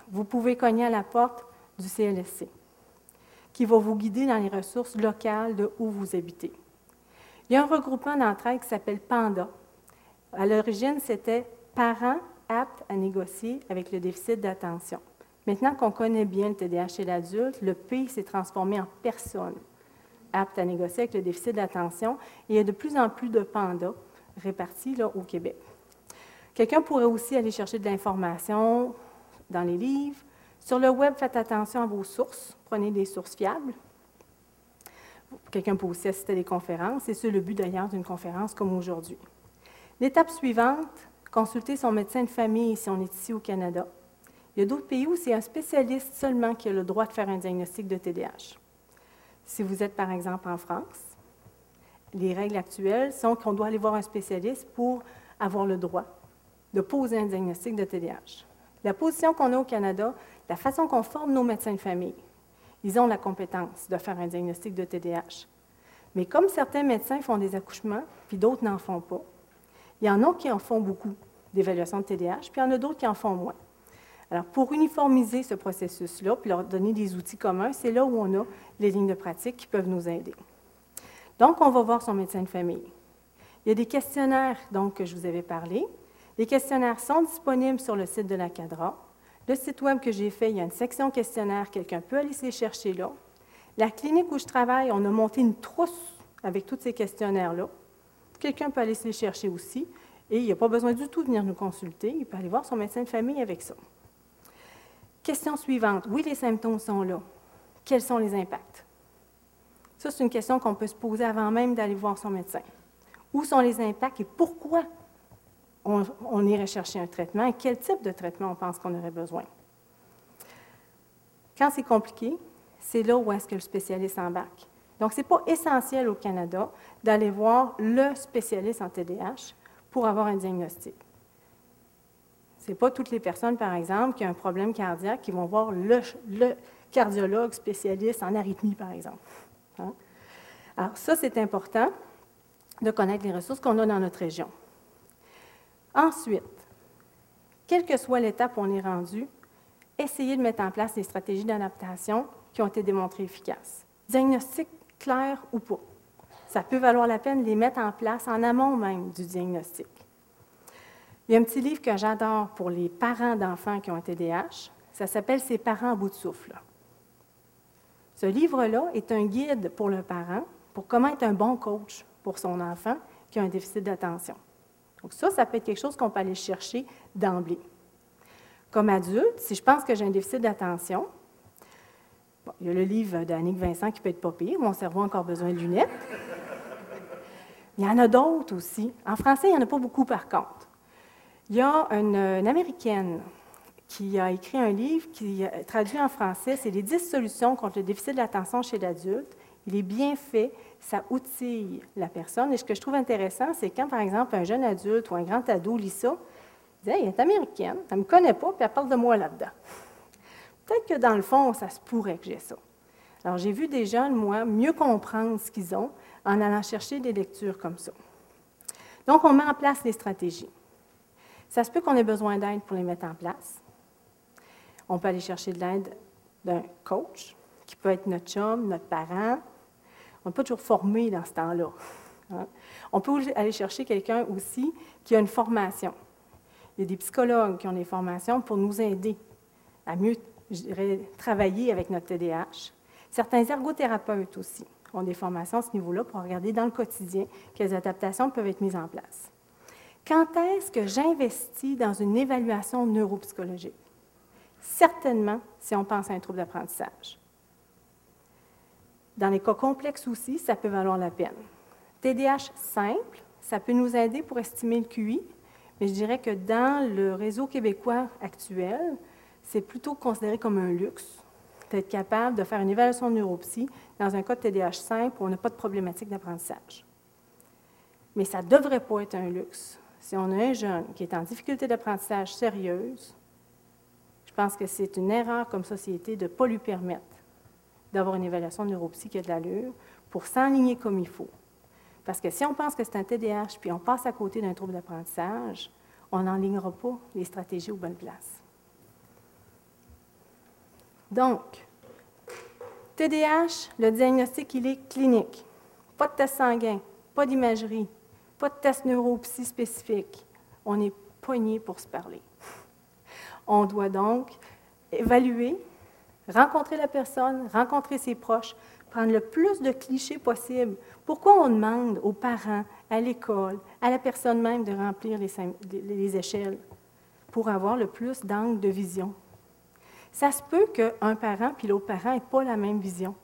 vous pouvez cogner à la porte du CLSC, qui va vous guider dans les ressources locales de où vous habitez. Il y a un regroupement d'entraide qui s'appelle PANDA. À l'origine, c'était Parents aptes à négocier avec le déficit d'attention. Maintenant qu'on connaît bien le TDAH chez l'adulte, le P s'est transformé en personne apte à négocier avec le déficit d'attention il y a de plus en plus de pandas répartis là, au Québec. Quelqu'un pourrait aussi aller chercher de l'information dans les livres. Sur le web, faites attention à vos sources. Prenez des sources fiables. Quelqu'un peut aussi assister à des conférences, c'est le but d'ailleurs d'une conférence comme aujourd'hui. L'étape suivante, consulter son médecin de famille si on est ici au Canada. Il y a d'autres pays où c'est un spécialiste seulement qui a le droit de faire un diagnostic de TDAH. Si vous êtes par exemple en France, les règles actuelles sont qu'on doit aller voir un spécialiste pour avoir le droit de poser un diagnostic de TDAH. La position qu'on a au Canada, la façon qu'on forme nos médecins de famille, ils ont la compétence de faire un diagnostic de TDAH. Mais comme certains médecins font des accouchements, puis d'autres n'en font pas, il y en a qui en font beaucoup d'évaluation de TDAH, puis il y en a d'autres qui en font moins. Alors, pour uniformiser ce processus-là, puis leur donner des outils communs, c'est là où on a les lignes de pratique qui peuvent nous aider. Donc, on va voir son médecin de famille. Il y a des questionnaires, donc, que je vous avais parlé. Les questionnaires sont disponibles sur le site de la CADRA. Le site web que j'ai fait, il y a une section questionnaire, quelqu'un peut aller se les chercher là. La clinique où je travaille, on a monté une trousse avec tous ces questionnaires-là. Quelqu'un peut aller se les chercher aussi. Et il n'y a pas besoin du tout de venir nous consulter. Il peut aller voir son médecin de famille avec ça. Question suivante. Oui, les symptômes sont là. Quels sont les impacts? Ça, c'est une question qu'on peut se poser avant même d'aller voir son médecin. Où sont les impacts et pourquoi on, irait chercher un traitement et quel type de traitement on pense qu'on aurait besoin? Quand c'est compliqué, c'est là où est-ce que le spécialiste embarque. Donc, ce n'est pas essentiel au Canada d'aller voir le spécialiste en TDAH pour avoir un diagnostic. Ce n'est pas toutes les personnes, par exemple, qui ont un problème cardiaque qui vont voir le, cardiologue spécialiste en arythmie, par exemple. Hein? Alors, ça, c'est important de connaître les ressources qu'on a dans notre région. Ensuite, quelle que soit l'étape où on est rendu, essayez de mettre en place des stratégies d'adaptation qui ont été démontrées efficaces. Diagnostic clair ou pas. Ça peut valoir la peine de les mettre en place en amont même du diagnostic. Il y a un petit livre que j'adore pour les parents d'enfants qui ont un TDAH. Ça s'appelle Ces parents à bout de souffle. Ce livre-là est un guide pour le parent pour comment être un bon coach pour son enfant qui a un déficit d'attention. Donc ça, ça peut être quelque chose qu'on peut aller chercher d'emblée. Comme adulte, si je pense que j'ai un déficit d'attention, il y a le livre d'Annick Vincent qui peut être pas pire, Mon cerveau a encore besoin de lunettes. Il y en a d'autres aussi. En français, il n'y en a pas beaucoup par contre. Il y a une, Américaine qui a écrit un livre qui est traduit en français, c'est les 10 solutions contre le déficit de l'attention chez l'adulte. Il est bien fait, ça outille la personne. Et ce que je trouve intéressant, c'est quand, par exemple, un jeune adulte ou un grand ado lit ça, il dit Elle est américaine, elle ne me connaît pas, puis elle parle de moi là-dedans. Peut-être que dans le fond, ça se pourrait que j'ai ça. Alors, j'ai vu des jeunes, moi, mieux comprendre ce qu'ils ont en allant chercher des lectures comme ça. Donc, on met en place les stratégies. Ça se peut qu'on ait besoin d'aide pour les mettre en place. On peut aller chercher de l'aide d'un coach, qui peut être notre chum, notre parent. On n'est pas toujours formé dans ce temps-là. Hein. On peut aller chercher quelqu'un aussi qui a une formation. Il y a des psychologues qui ont des formations pour nous aider à mieux travailler avec notre TDAH. Certains ergothérapeutes aussi ont des formations à ce niveau-là pour regarder dans le quotidien quelles adaptations peuvent être mises en place. Quand est-ce que j'investis dans une évaluation neuropsychologique? Certainement si on pense à un trouble d'apprentissage. Dans les cas complexes aussi, ça peut valoir la peine. TDAH simple, ça peut nous aider pour estimer le QI, mais je dirais que dans le réseau québécois actuel, c'est plutôt considéré comme un luxe d'être capable de faire une évaluation neuropsy dans un cas de TDAH simple où on n'a pas de problématique d'apprentissage. Mais ça ne devrait pas être un luxe si on a un jeune qui est en difficulté d'apprentissage sérieuse, Je pense que c'est une erreur comme société de ne pas lui permettre d'avoir une évaluation de neuropsy qui a de l'allure pour s'enligner comme il faut. Parce que si on pense que c'est un TDAH puis on passe à côté d'un trouble d'apprentissage, on n'enlignera pas les stratégies aux bonnes places. Donc, TDAH, le diagnostic, il est clinique. Pas de test sanguin, pas d'imagerie, pas de test neuropsy spécifique. On est poigné pour se parler. On doit donc évaluer, rencontrer la personne, rencontrer ses proches, prendre le plus de clichés possible. Pourquoi on demande aux parents, à l'école, à la personne même de remplir les, échelles? Pour avoir le plus d'angles de vision? Ça se peut qu'un parent puis l'autre parent n'aient pas la même vision.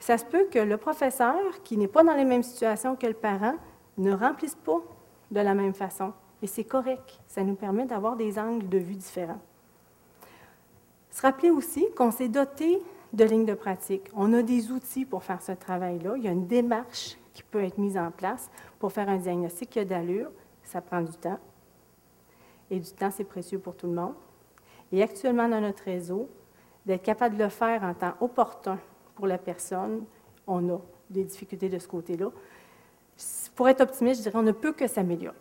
Ça se peut que le professeur, qui n'est pas dans les mêmes situations que le parent, ne remplisse pas de la même façon. Et c'est correct. Ça nous permet d'avoir des angles de vue différents. Se rappeler aussi qu'on s'est doté de lignes de pratique. On a des outils pour faire ce travail-là. Il y a une démarche qui peut être mise en place pour faire un diagnostic qui a d'allure. Ça prend du temps. Et du temps, c'est précieux pour tout le monde. Et actuellement, dans notre réseau, d'être capable de le faire en temps opportun pour la personne, on a des difficultés de ce côté-là. Pour être optimiste, je dirais on ne peut que s'améliorer.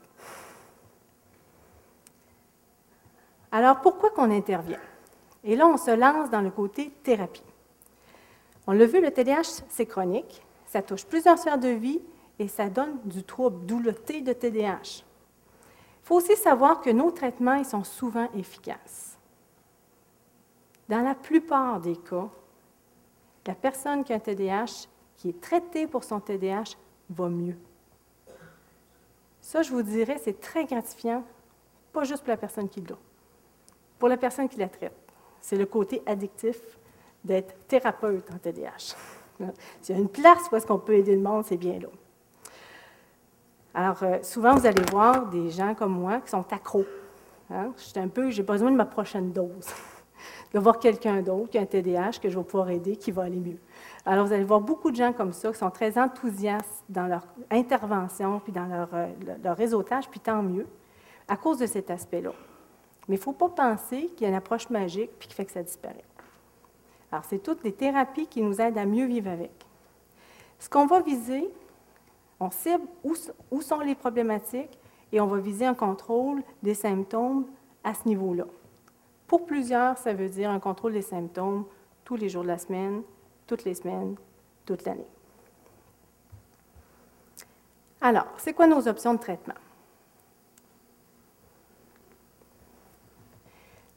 Alors, pourquoi qu'on intervient? Et là, on se lance dans le côté thérapie. On l'a vu, le TDAH, c'est chronique, ça touche plusieurs sphères de vie et ça donne du trouble, d'où de TDAH. Il faut aussi savoir que nos traitements ils sont souvent efficaces. Dans la plupart des cas, la personne qui a un TDAH, qui est traitée pour son TDAH, va mieux. Ça, je vous dirais, c'est très gratifiant, pas juste pour la personne qui l'a, pour la personne qui la traite. C'est le côté addictif d'être thérapeute en TDAH. S'il y a une place où est-ce qu'on peut aider le monde, c'est bien là. Alors, euh, souvent, vous allez voir des gens comme moi qui sont accros. Hein? Je un peu, j'ai besoin de ma prochaine dose. de voir quelqu'un d'autre qui a un TDAH que je vais pouvoir aider, qui va aller mieux. Alors, vous allez voir beaucoup de gens comme ça qui sont très enthousiastes dans leur intervention, puis dans leur, euh, leur réseautage, puis tant mieux, à cause de cet aspect-là. Mais il ne faut pas penser qu'il y a une approche magique puis qui fait que ça disparaît. Alors, c'est toutes des thérapies qui nous aident à mieux vivre avec. Ce qu'on va viser, on cible où, où, sont les problématiques et on va viser un contrôle des symptômes à ce niveau-là. Pour plusieurs, ça veut dire un contrôle des symptômes tous les jours de la semaine, toutes les semaines, toute l'année. Alors, c'est quoi nos options de traitement?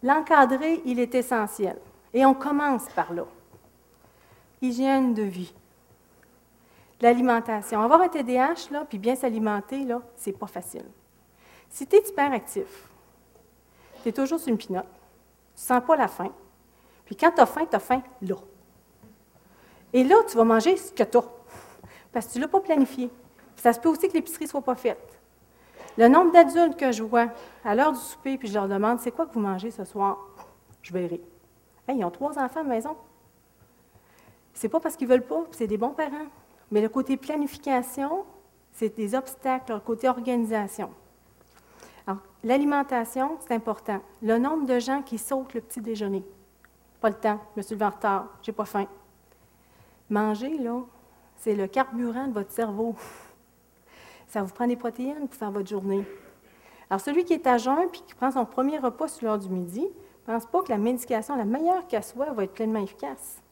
L'encadrer, il est essentiel. Et on commence par là. Hygiène de vie. L'alimentation. Avoir un TDAH, là, puis bien s'alimenter, là, c'est pas facile. Si tu es hyperactif, tu es toujours sur une pinotte, tu sens pas la faim, puis quand tu as faim, tu as faim là. Et là, tu vas manger ce que tu as, parce que tu ne l'as pas planifié. ça se peut aussi que l'épicerie ne soit pas faite. Le nombre d'adultes que je vois à l'heure du souper, puis je leur demande c'est quoi que vous mangez ce soir, je verrai. ils ont trois enfants à la maison. C'est pas parce qu'ils veulent pas, c'est des bons parents. Mais le côté planification, c'est des obstacles, le côté organisation. Alors, l'alimentation, c'est important. Le nombre de gens qui sautent le petit déjeuner. Pas le temps, je me suis levé en retard, j'ai pas faim. Manger, là, c'est le carburant de votre cerveau. Ça vous prend des protéines pour faire votre journée. Alors, celui qui est à jeun puis qui prend son premier repas sur l'heure du midi, ne pense pas que la médication, la meilleure qu'elle soit, va être pleinement efficace.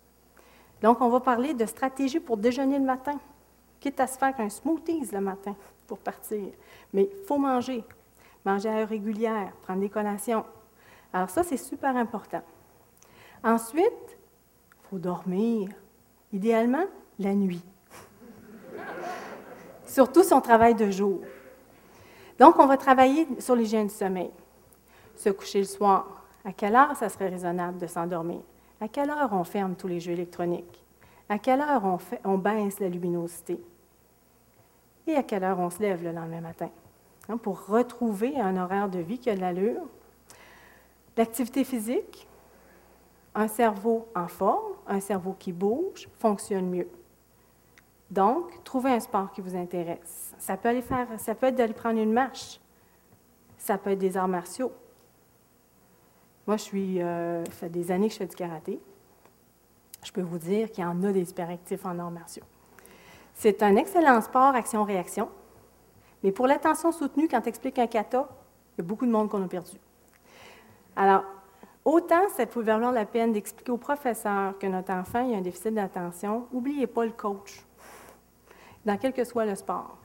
Donc, on va parler de stratégie pour déjeuner le matin, quitte à se faire un smoothies le matin pour partir. Mais il faut manger. Manger à heure régulière, prendre des collations. Alors, ça, c'est super important. Ensuite, il faut dormir. Idéalement, la nuit surtout son travail de jour. Donc, on va travailler sur l'hygiène du sommeil. Se coucher le soir. À quelle heure ça serait raisonnable de s'endormir? À quelle heure on ferme tous les jeux électroniques? À quelle heure on, on baisse la luminosité? Et à quelle heure on se lève le lendemain matin? Pour retrouver un horaire de vie qui a de l'allure. L'activité physique, un cerveau en forme, un cerveau qui bouge, fonctionne mieux. Donc, trouvez un sport qui vous intéresse. Ça peut, aller faire, ça peut être d'aller prendre une marche. Ça peut être des arts martiaux. Moi, je suis, euh, ça fait des années que je fais du karaté. Je peux vous dire qu'il y en a des hyperactifs en arts martiaux. C'est un excellent sport action-réaction, mais pour l'attention soutenue, quand tu expliques un kata, il y a beaucoup de monde qu'on a perdu. Alors, autant ça peut valoir la peine d'expliquer au professeur que notre enfant a un déficit d'attention, n'oubliez pas le coach, dans quel que soit le sport.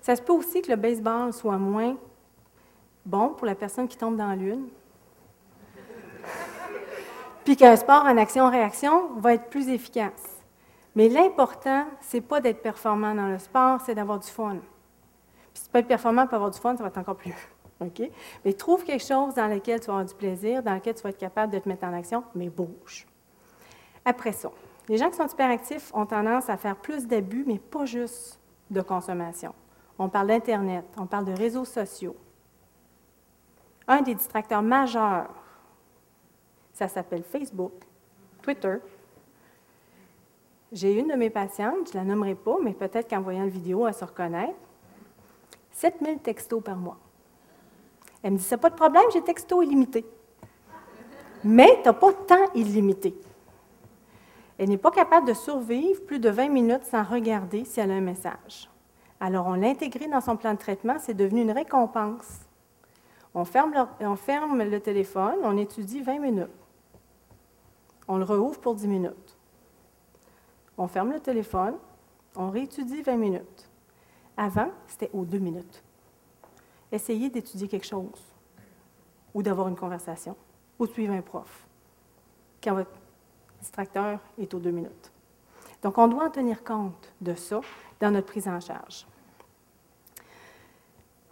Ça se peut aussi que le baseball soit moins bon pour la personne qui tombe dans l'une, puis qu'un sport en action-réaction va être plus efficace. Mais l'important, c'est pas d'être performant dans le sport, c'est d'avoir du fun. Puis si peux être performant pour avoir du fun, ça va être encore plus. OK? Mais trouve quelque chose dans lequel tu vas avoir du plaisir, dans lequel tu vas être capable de te mettre en action, mais bouge. Après ça, les gens qui sont hyperactifs ont tendance à faire plus d'abus, mais pas juste de consommation. On parle d'Internet, on parle de réseaux sociaux. Un des distracteurs majeurs, ça s'appelle Facebook, Twitter. J'ai une de mes patientes, je ne la nommerai pas, mais peut-être qu'en voyant la vidéo, elle se reconnaître. 7000 textos par mois. Elle me dit, c'est pas de problème, j'ai texto illimité. Mais tu n'as pas de temps illimité. Elle n'est pas capable de survivre plus de 20 minutes sans regarder si elle a un message. Alors, on l'a dans son plan de traitement, c'est devenu une récompense. On ferme, le, téléphone, on étudie 20 minutes. On le rouvre pour 10 minutes. On ferme le téléphone, on réétudie 20 minutes. Avant, c'était aux deux minutes. Essayez d'étudier quelque chose, ou d'avoir une conversation, ou de suivre un prof, distracteur est aux deux minutes. Donc, on doit en tenir compte de ça dans notre prise en charge.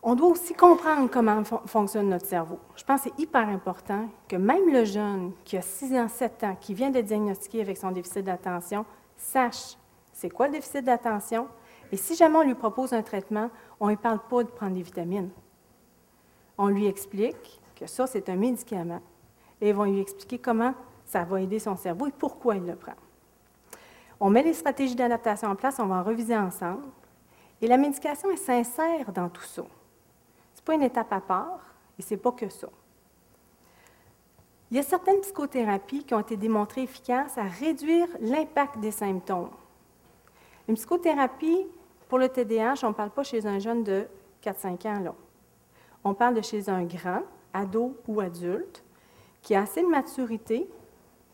On doit aussi comprendre comment fonctionne notre cerveau. Je pense que c'est hyper important que même le jeune qui a 6 ans, 7 ans, qui vient de diagnostiquer avec son déficit d'attention, sache c'est quoi le déficit d'attention. Et si jamais on lui propose un traitement, on ne lui parle pas de prendre des vitamines. On lui explique que ça, c'est un médicament. Et ils vont lui expliquer comment ça va aider son cerveau et pourquoi il le prend. On met les stratégies d'adaptation en place, on va en reviser ensemble. Et la médication est sincère dans tout ça. Ce n'est pas une étape à part et ce n'est pas que ça. Il y a certaines psychothérapies qui ont été démontrées efficaces à réduire l'impact des symptômes. Une psychothérapie pour le TDAH, on ne parle pas chez un jeune de 4-5 ans. On parle de chez un grand, ado ou adulte, qui a assez de maturité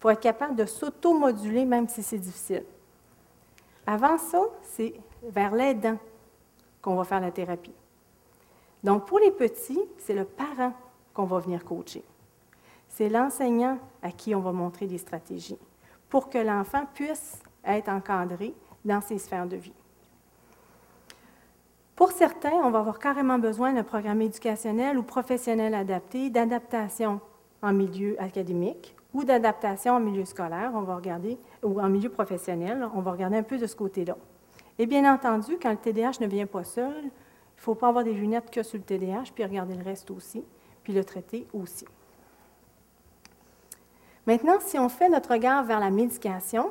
pour être capable de s'automoduler même si c'est difficile. Avant ça, c'est vers l'aidant qu'on va faire la thérapie. Donc, pour les petits, c'est le parent qu'on va venir coacher. C'est l'enseignant à qui on va montrer des stratégies pour que l'enfant puisse être encadré dans ses sphères de vie. Pour certains, on va avoir carrément besoin d'un programme éducationnel ou professionnel adapté, d'adaptation en milieu académique ou d'adaptation en milieu scolaire, on va regarder, ou en milieu professionnel, on va regarder un peu de ce côté-là. Et bien entendu, quand le TDAH ne vient pas seul, il ne faut pas avoir des lunettes que sur le TDAH, puis regarder le reste aussi, puis le traiter aussi. Maintenant, si on fait notre regard vers la médication,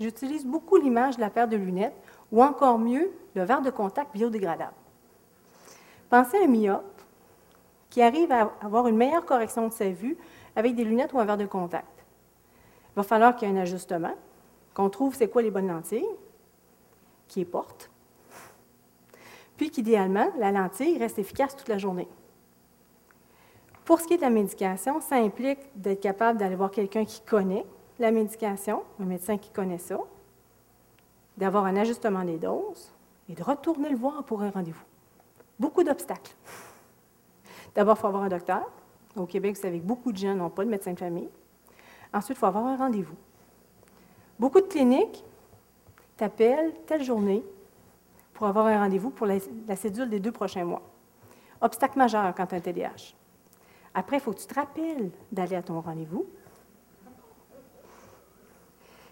j'utilise beaucoup l'image de la paire de lunettes, ou encore mieux, le verre de contact biodégradable. Pensez à un myope qui arrive à avoir une meilleure correction de sa vue avec des lunettes ou un verre de contact. Il va falloir qu'il y ait un ajustement, qu'on trouve c'est quoi les bonnes lentilles, qui est porte, puis qu'idéalement, la lentille reste efficace toute la journée. Pour ce qui est de la médication, ça implique d'être capable d'aller voir quelqu'un qui connaît la médication, un médecin qui connaît ça, d'avoir un ajustement des doses et de retourner le voir pour un rendez-vous. Beaucoup d'obstacles. D'abord, il faut avoir un docteur, au Québec, vous savez beaucoup de gens n'ont pas de médecin de famille. Ensuite, il faut avoir un rendez-vous. Beaucoup de cliniques t'appellent telle journée pour avoir un rendez-vous pour la, cédule des deux prochains mois. Obstacle majeur quand tu as un TDAH. Après, il faut que tu te rappelles d'aller à ton rendez-vous,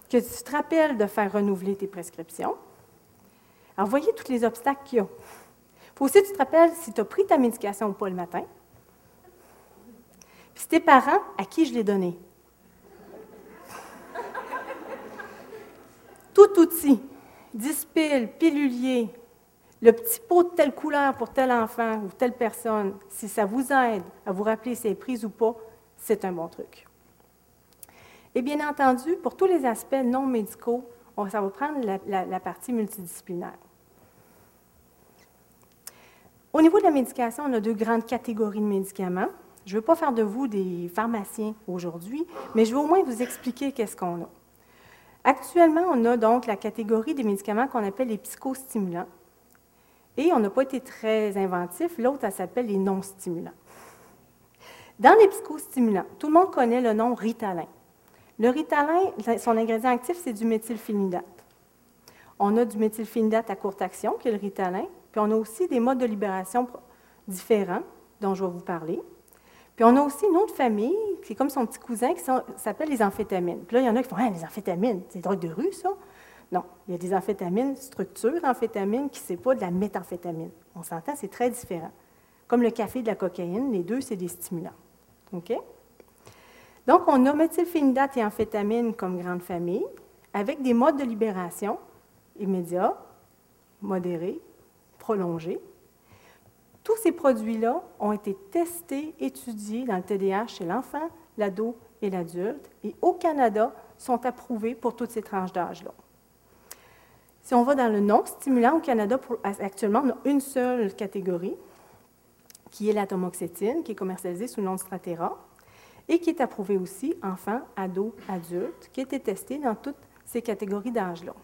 que tu te rappelles de faire renouveler tes prescriptions. Alors, voyez tous les obstacles qu'il y a. Il faut aussi que tu te rappelles si tu as pris ta médication ou pas le matin. Puis tes parents, à qui je l'ai donné? Tout outil, dispile, pilulier, le petit pot de telle couleur pour tel enfant ou telle personne, si ça vous aide à vous rappeler si elle est prise ou pas, c'est un bon truc. Et bien entendu, pour tous les aspects non médicaux, ça va prendre la, partie multidisciplinaire. Au niveau de la médication, on a deux grandes catégories de médicaments. Je ne veux pas faire de vous des pharmaciens aujourd'hui, mais je vais au moins vous expliquer qu'est-ce qu'on a. Actuellement, on a donc la catégorie des médicaments qu'on appelle les psychostimulants. Et on n'a pas été très inventif, l'autre, elle s'appelle les non-stimulants. Dans les psychostimulants, tout le monde connaît le nom Ritalin. Le Ritalin, son ingrédient actif, c'est du méthylphénidate. On a du méthylphénidate à courte action, qui est le Ritalin, puis on a aussi des modes de libération différents, dont je vais vous parler. Puis on a aussi une autre famille, qui est comme son petit cousin, qui s'appelle les amphétamines. Puis là, il y en a qui font Ah, les amphétamines, c'est drogue de rue, ça? Non, il y a des amphétamines, structure amphétamine, qui n'est pas de la méthamphétamine. On s'entend, c'est très différent. Comme le café et de la cocaïne, les deux, c'est des stimulants. OK? Donc, on a méthylphénidate et amphétamine comme grande famille, avec des modes de libération immédiats, modérés, prolongés. Tous ces produits-là ont été testés, étudiés dans le TDAH chez l'enfant, l'ado et l'adulte, et au Canada, sont approuvés pour toutes ces tranches d'âge-là. Si on va dans le non-stimulant, au Canada, actuellement, on a une seule catégorie, qui est l'atomoxétine, qui est commercialisée sous le nom de Stratera et qui est approuvé aussi enfants, ados, adultes, qui a été testé dans toutes ces catégories d'âge-là.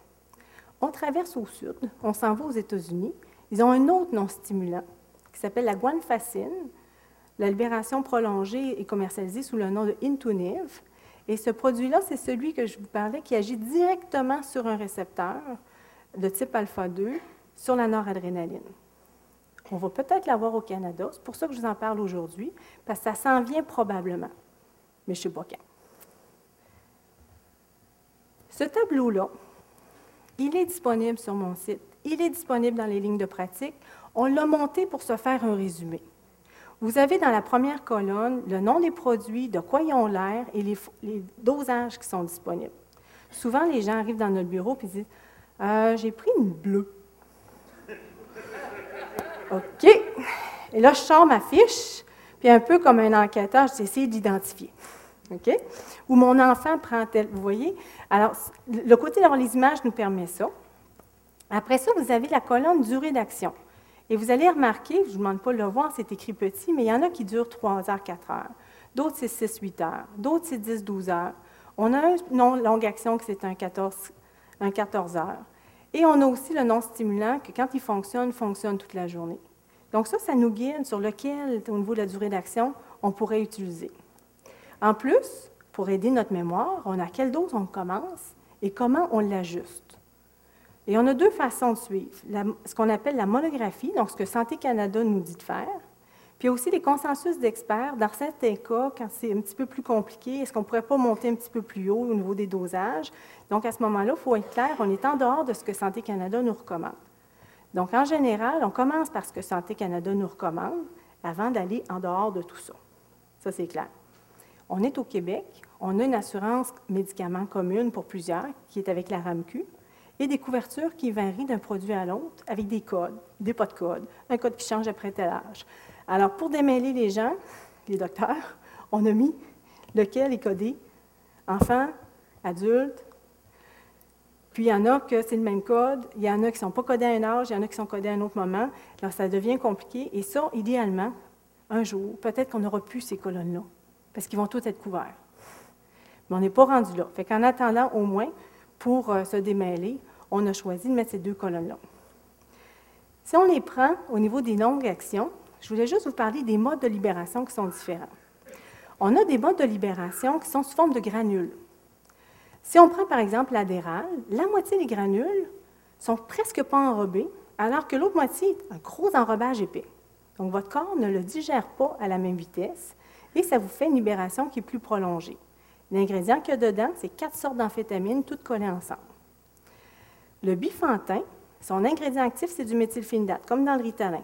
On traverse au sud, on s'en va aux États-Unis. Ils ont un autre non-stimulant qui s'appelle la guanfacine. La libération prolongée est commercialisée sous le nom de Intuniv. Et ce produit-là, c'est celui que je vous parlais qui agit directement sur un récepteur de type alpha-2 sur la noradrénaline. On va peut-être l'avoir au Canada, c'est pour ça que je vous en parle aujourd'hui, parce que ça s'en vient probablement mais je ne sais pas quand. Ce tableau-là, il est disponible sur mon site. Il est disponible dans les lignes de pratique. On l'a monté pour se faire un résumé. Vous avez dans la première colonne le nom des produits, de quoi ils ont l'air et les, dosages qui sont disponibles. Souvent, les gens arrivent dans notre bureau et disent euh, J'ai pris une bleue. OK. Et là, je sors ma fiche, puis un peu comme un enquêteur, j'essaie d'identifier. OK? Ou mon enfant prend tel. Vous voyez? Alors, le côté d'avoir les images nous permet ça. Après ça, vous avez la colonne durée d'action. Et vous allez remarquer, je ne vous demande pas de le voir, c'est écrit petit, mais il y en a qui durent 3 heures, 4 heures. D'autres, c'est 6, 8 heures. D'autres, c'est 10, 12 heures. On a un non longue action qui c'est un 14, un 14 heures. Et on a aussi le non stimulant qui, quand il fonctionne, fonctionne toute la journée. Donc ça, ça nous guide sur lequel, au niveau de la durée d'action, on pourrait utiliser. En plus, pour aider notre mémoire, on a quelle dose on commence et comment on l'ajuste. Et on a deux façons de suivre. ce qu'on appelle la monographie, donc ce que Santé Canada nous dit de faire, puis aussi les consensus d'experts. Dans certains cas, quand c'est un petit peu plus compliqué, est-ce qu'on ne pourrait pas monter un petit peu plus haut au niveau des dosages? Donc, à ce moment-là, il faut être clair, on est en dehors de ce que Santé Canada nous recommande. Donc, en général, on commence par ce que Santé Canada nous recommande avant d'aller en dehors de tout ça. Ça, c'est clair. On est au Québec, on a une assurance médicaments commune pour plusieurs, qui est avec la RAMQ, des couvertures qui varient d'un produit à l'autre avec des codes, des pas de code, un code qui change après tel âge. Alors, pour démêler les gens, les docteurs, on a mis lequel est codé enfant, adulte, puis il y en a que c'est le même code, il y en a qui ne sont pas codés à un âge, il y en a qui sont codés à un autre moment. Alors ça devient compliqué. Et ça, idéalement, un jour, peut-être qu'on n'aura plus ces colonnes-là, parce qu'ils vont tous être couverts. Mais on n'est pas rendu là. Fait qu'en attendant, au moins, pour euh, se démêler, on a choisi de mettre ces deux colonnes-là. Si on les prend au niveau des longues actions, je voulais juste vous parler des modes de libération qui sont différents. On a des modes de libération qui sont sous forme de granules. Si on prend par exemple l'adéral, la moitié des granules sont presque pas enrobées, alors que l'autre moitié est un gros enrobage épais. Donc votre corps ne le digère pas à la même vitesse et ça vous fait une libération qui est plus prolongée. L'ingrédient qu'il y a dedans, c'est quatre sortes d'amphétamines toutes collées ensemble. Le bifantin, son ingrédient actif, c'est du méthylphénidate, comme dans le ritalin.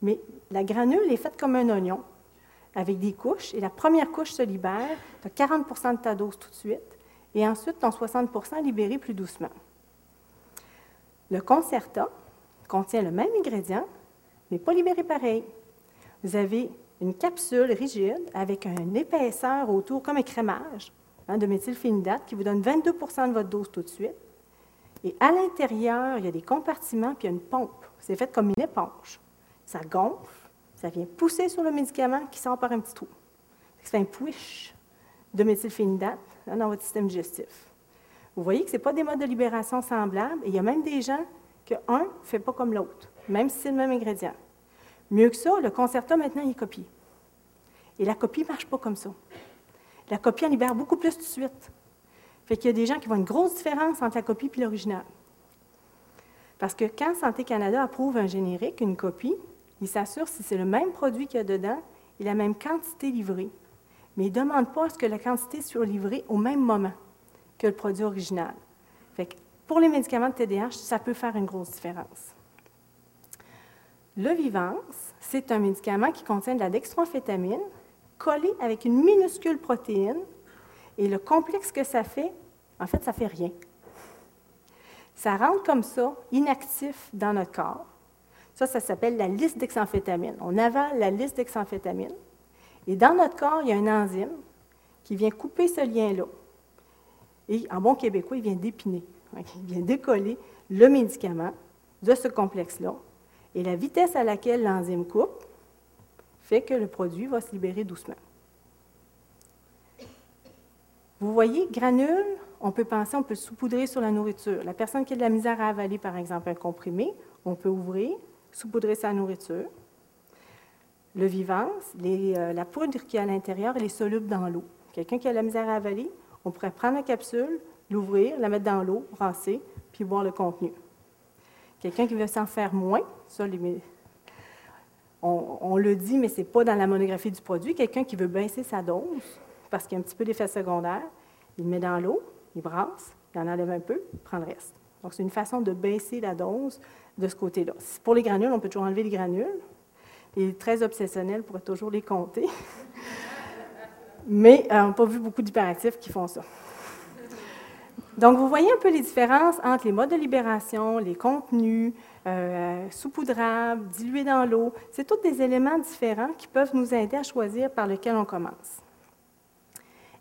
Mais la granule est faite comme un oignon, avec des couches, et la première couche se libère, tu as 40% de ta dose tout de suite, et ensuite ton 60% libéré plus doucement. Le Concerta contient le même ingrédient, mais pas libéré pareil. Vous avez une capsule rigide avec une épaisseur autour, comme un crémage hein, de méthylphénidate qui vous donne 22% de votre dose tout de suite. Et à l'intérieur, il y a des compartiments puis il y a une pompe. C'est fait comme une éponge. Ça gonfle, ça vient pousser sur le médicament qui sort par un petit trou. Ça fait un push de méthylphénidate dans votre système digestif. Vous voyez que ce n'est pas des modes de libération semblables et il y a même des gens que un ne fait pas comme l'autre, même si c'est le même ingrédient. Mieux que ça, le concerta maintenant, il est copié. Et la copie ne marche pas comme ça. La copie en libère beaucoup plus tout de suite. Fait qu'il y a des gens qui voient une grosse différence entre la copie et l'original. Parce que quand Santé Canada approuve un générique, une copie, il s'assure si c'est le même produit qu'il y a dedans et la même quantité livrée. Mais il ne demande pas à ce que la quantité soit livrée au même moment que le produit original. Fait que pour les médicaments de TDAH, ça peut faire une grosse différence. Le Vivance, c'est un médicament qui contient de la dextroamphétamine collée avec une minuscule protéine. Et le complexe que ça fait, en fait, ça ne fait rien. Ça rentre comme ça, inactif dans notre corps. Ça, ça s'appelle la liste d'examphétamine. On avale la liste d'examphétamine. Et dans notre corps, il y a un enzyme qui vient couper ce lien-là. Et en bon québécois, il vient dépiner. Il vient décoller le médicament de ce complexe-là. Et la vitesse à laquelle l'enzyme coupe fait que le produit va se libérer doucement. Vous voyez, granule, on peut penser, on peut saupoudrer sur la nourriture. La personne qui a de la misère à avaler, par exemple, un comprimé, on peut ouvrir, saupoudrer sa nourriture. Le vivance, euh, la poudre qui est à l'intérieur, elle est soluble dans l'eau. Quelqu'un qui a de la misère à avaler, on pourrait prendre la capsule, l'ouvrir, la mettre dans l'eau, brasser, puis boire le contenu. Quelqu'un qui veut s'en faire moins, ça, on, le dit, mais ce n'est pas dans la monographie du produit. Quelqu'un qui veut baisser sa dose, parce qu'il y a un petit peu d'effet secondaire, il met dans l'eau, il brasse, il en enlève un peu, il prend le reste. Donc, c'est une façon de baisser la dose de ce côté-là. Pour les granules, on peut toujours enlever les granules. Les très obsessionnels pourraient toujours les compter. mais euh, on n'a pas vu beaucoup d'hyperactifs qui font ça. Donc, vous voyez un peu les différences entre les modes de libération, les contenus, euh, saupoudrables, dilués dans l'eau. C'est tous des éléments différents qui peuvent nous aider à choisir par lequel on commence.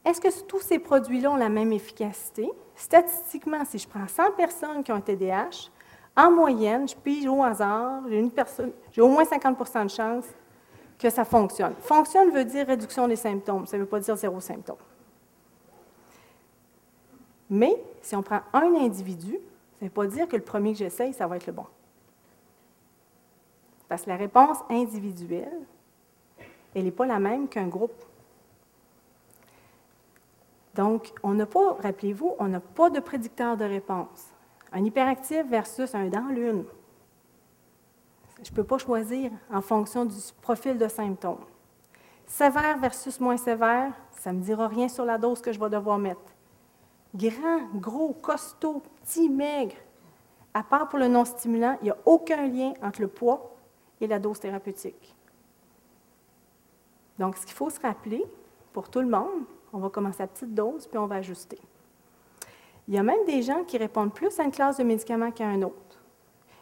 Est-ce que tous ces produits-là ont la même efficacité? Statistiquement, si je prends 100 personnes qui ont un TDAH, en moyenne, je pige au hasard, j'ai au moins 50% de chance que ça fonctionne. Fonctionne veut dire réduction des symptômes, ça ne veut pas dire zéro symptôme. Mais si on prend un individu, ça ne veut pas dire que le premier que j'essaye, ça va être le bon. Parce que la réponse individuelle, elle n'est pas la même qu'un groupe. Donc, on n'a pas, rappelez-vous, on n'a pas de prédicteur de réponse. Un hyperactif versus un dans l'une. Je ne peux pas choisir en fonction du profil de symptômes. Sévère versus moins sévère, ça ne me dira rien sur la dose que je vais devoir mettre grand, gros, costaud, petit, maigre, à part pour le non-stimulant, il n'y a aucun lien entre le poids et la dose thérapeutique. Donc, ce qu'il faut se rappeler, pour tout le monde, on va commencer à petite dose, puis on va ajuster. Il y a même des gens qui répondent plus à une classe de médicaments qu'à un autre.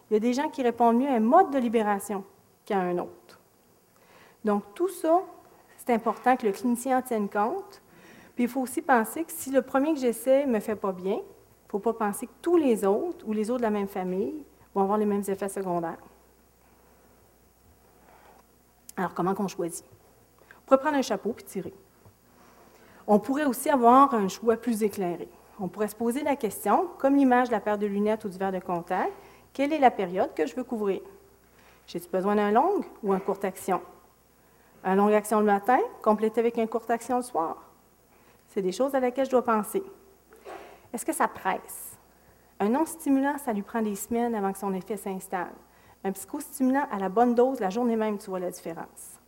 Il y a des gens qui répondent mieux à un mode de libération qu'à un autre. Donc, tout ça, c'est important que le clinicien en tienne compte puis il faut aussi penser que si le premier que j'essaie ne me fait pas bien, il ne faut pas penser que tous les autres ou les autres de la même famille vont avoir les mêmes effets secondaires. Alors, comment qu'on choisit? On pourrait prendre un chapeau puis tirer. On pourrait aussi avoir un choix plus éclairé. On pourrait se poser la question, comme l'image de la paire de lunettes ou du verre de contact, quelle est la période que je veux couvrir? J'ai-tu besoin d'un long ou un courte action? Un long action le matin, complété avec un courte action le soir. C'est des choses à laquelle je dois penser. Est-ce que ça presse? Un non-stimulant, ça lui prend des semaines avant que son effet s'installe. Un psychostimulant, à la bonne dose, la journée même, tu vois la différence.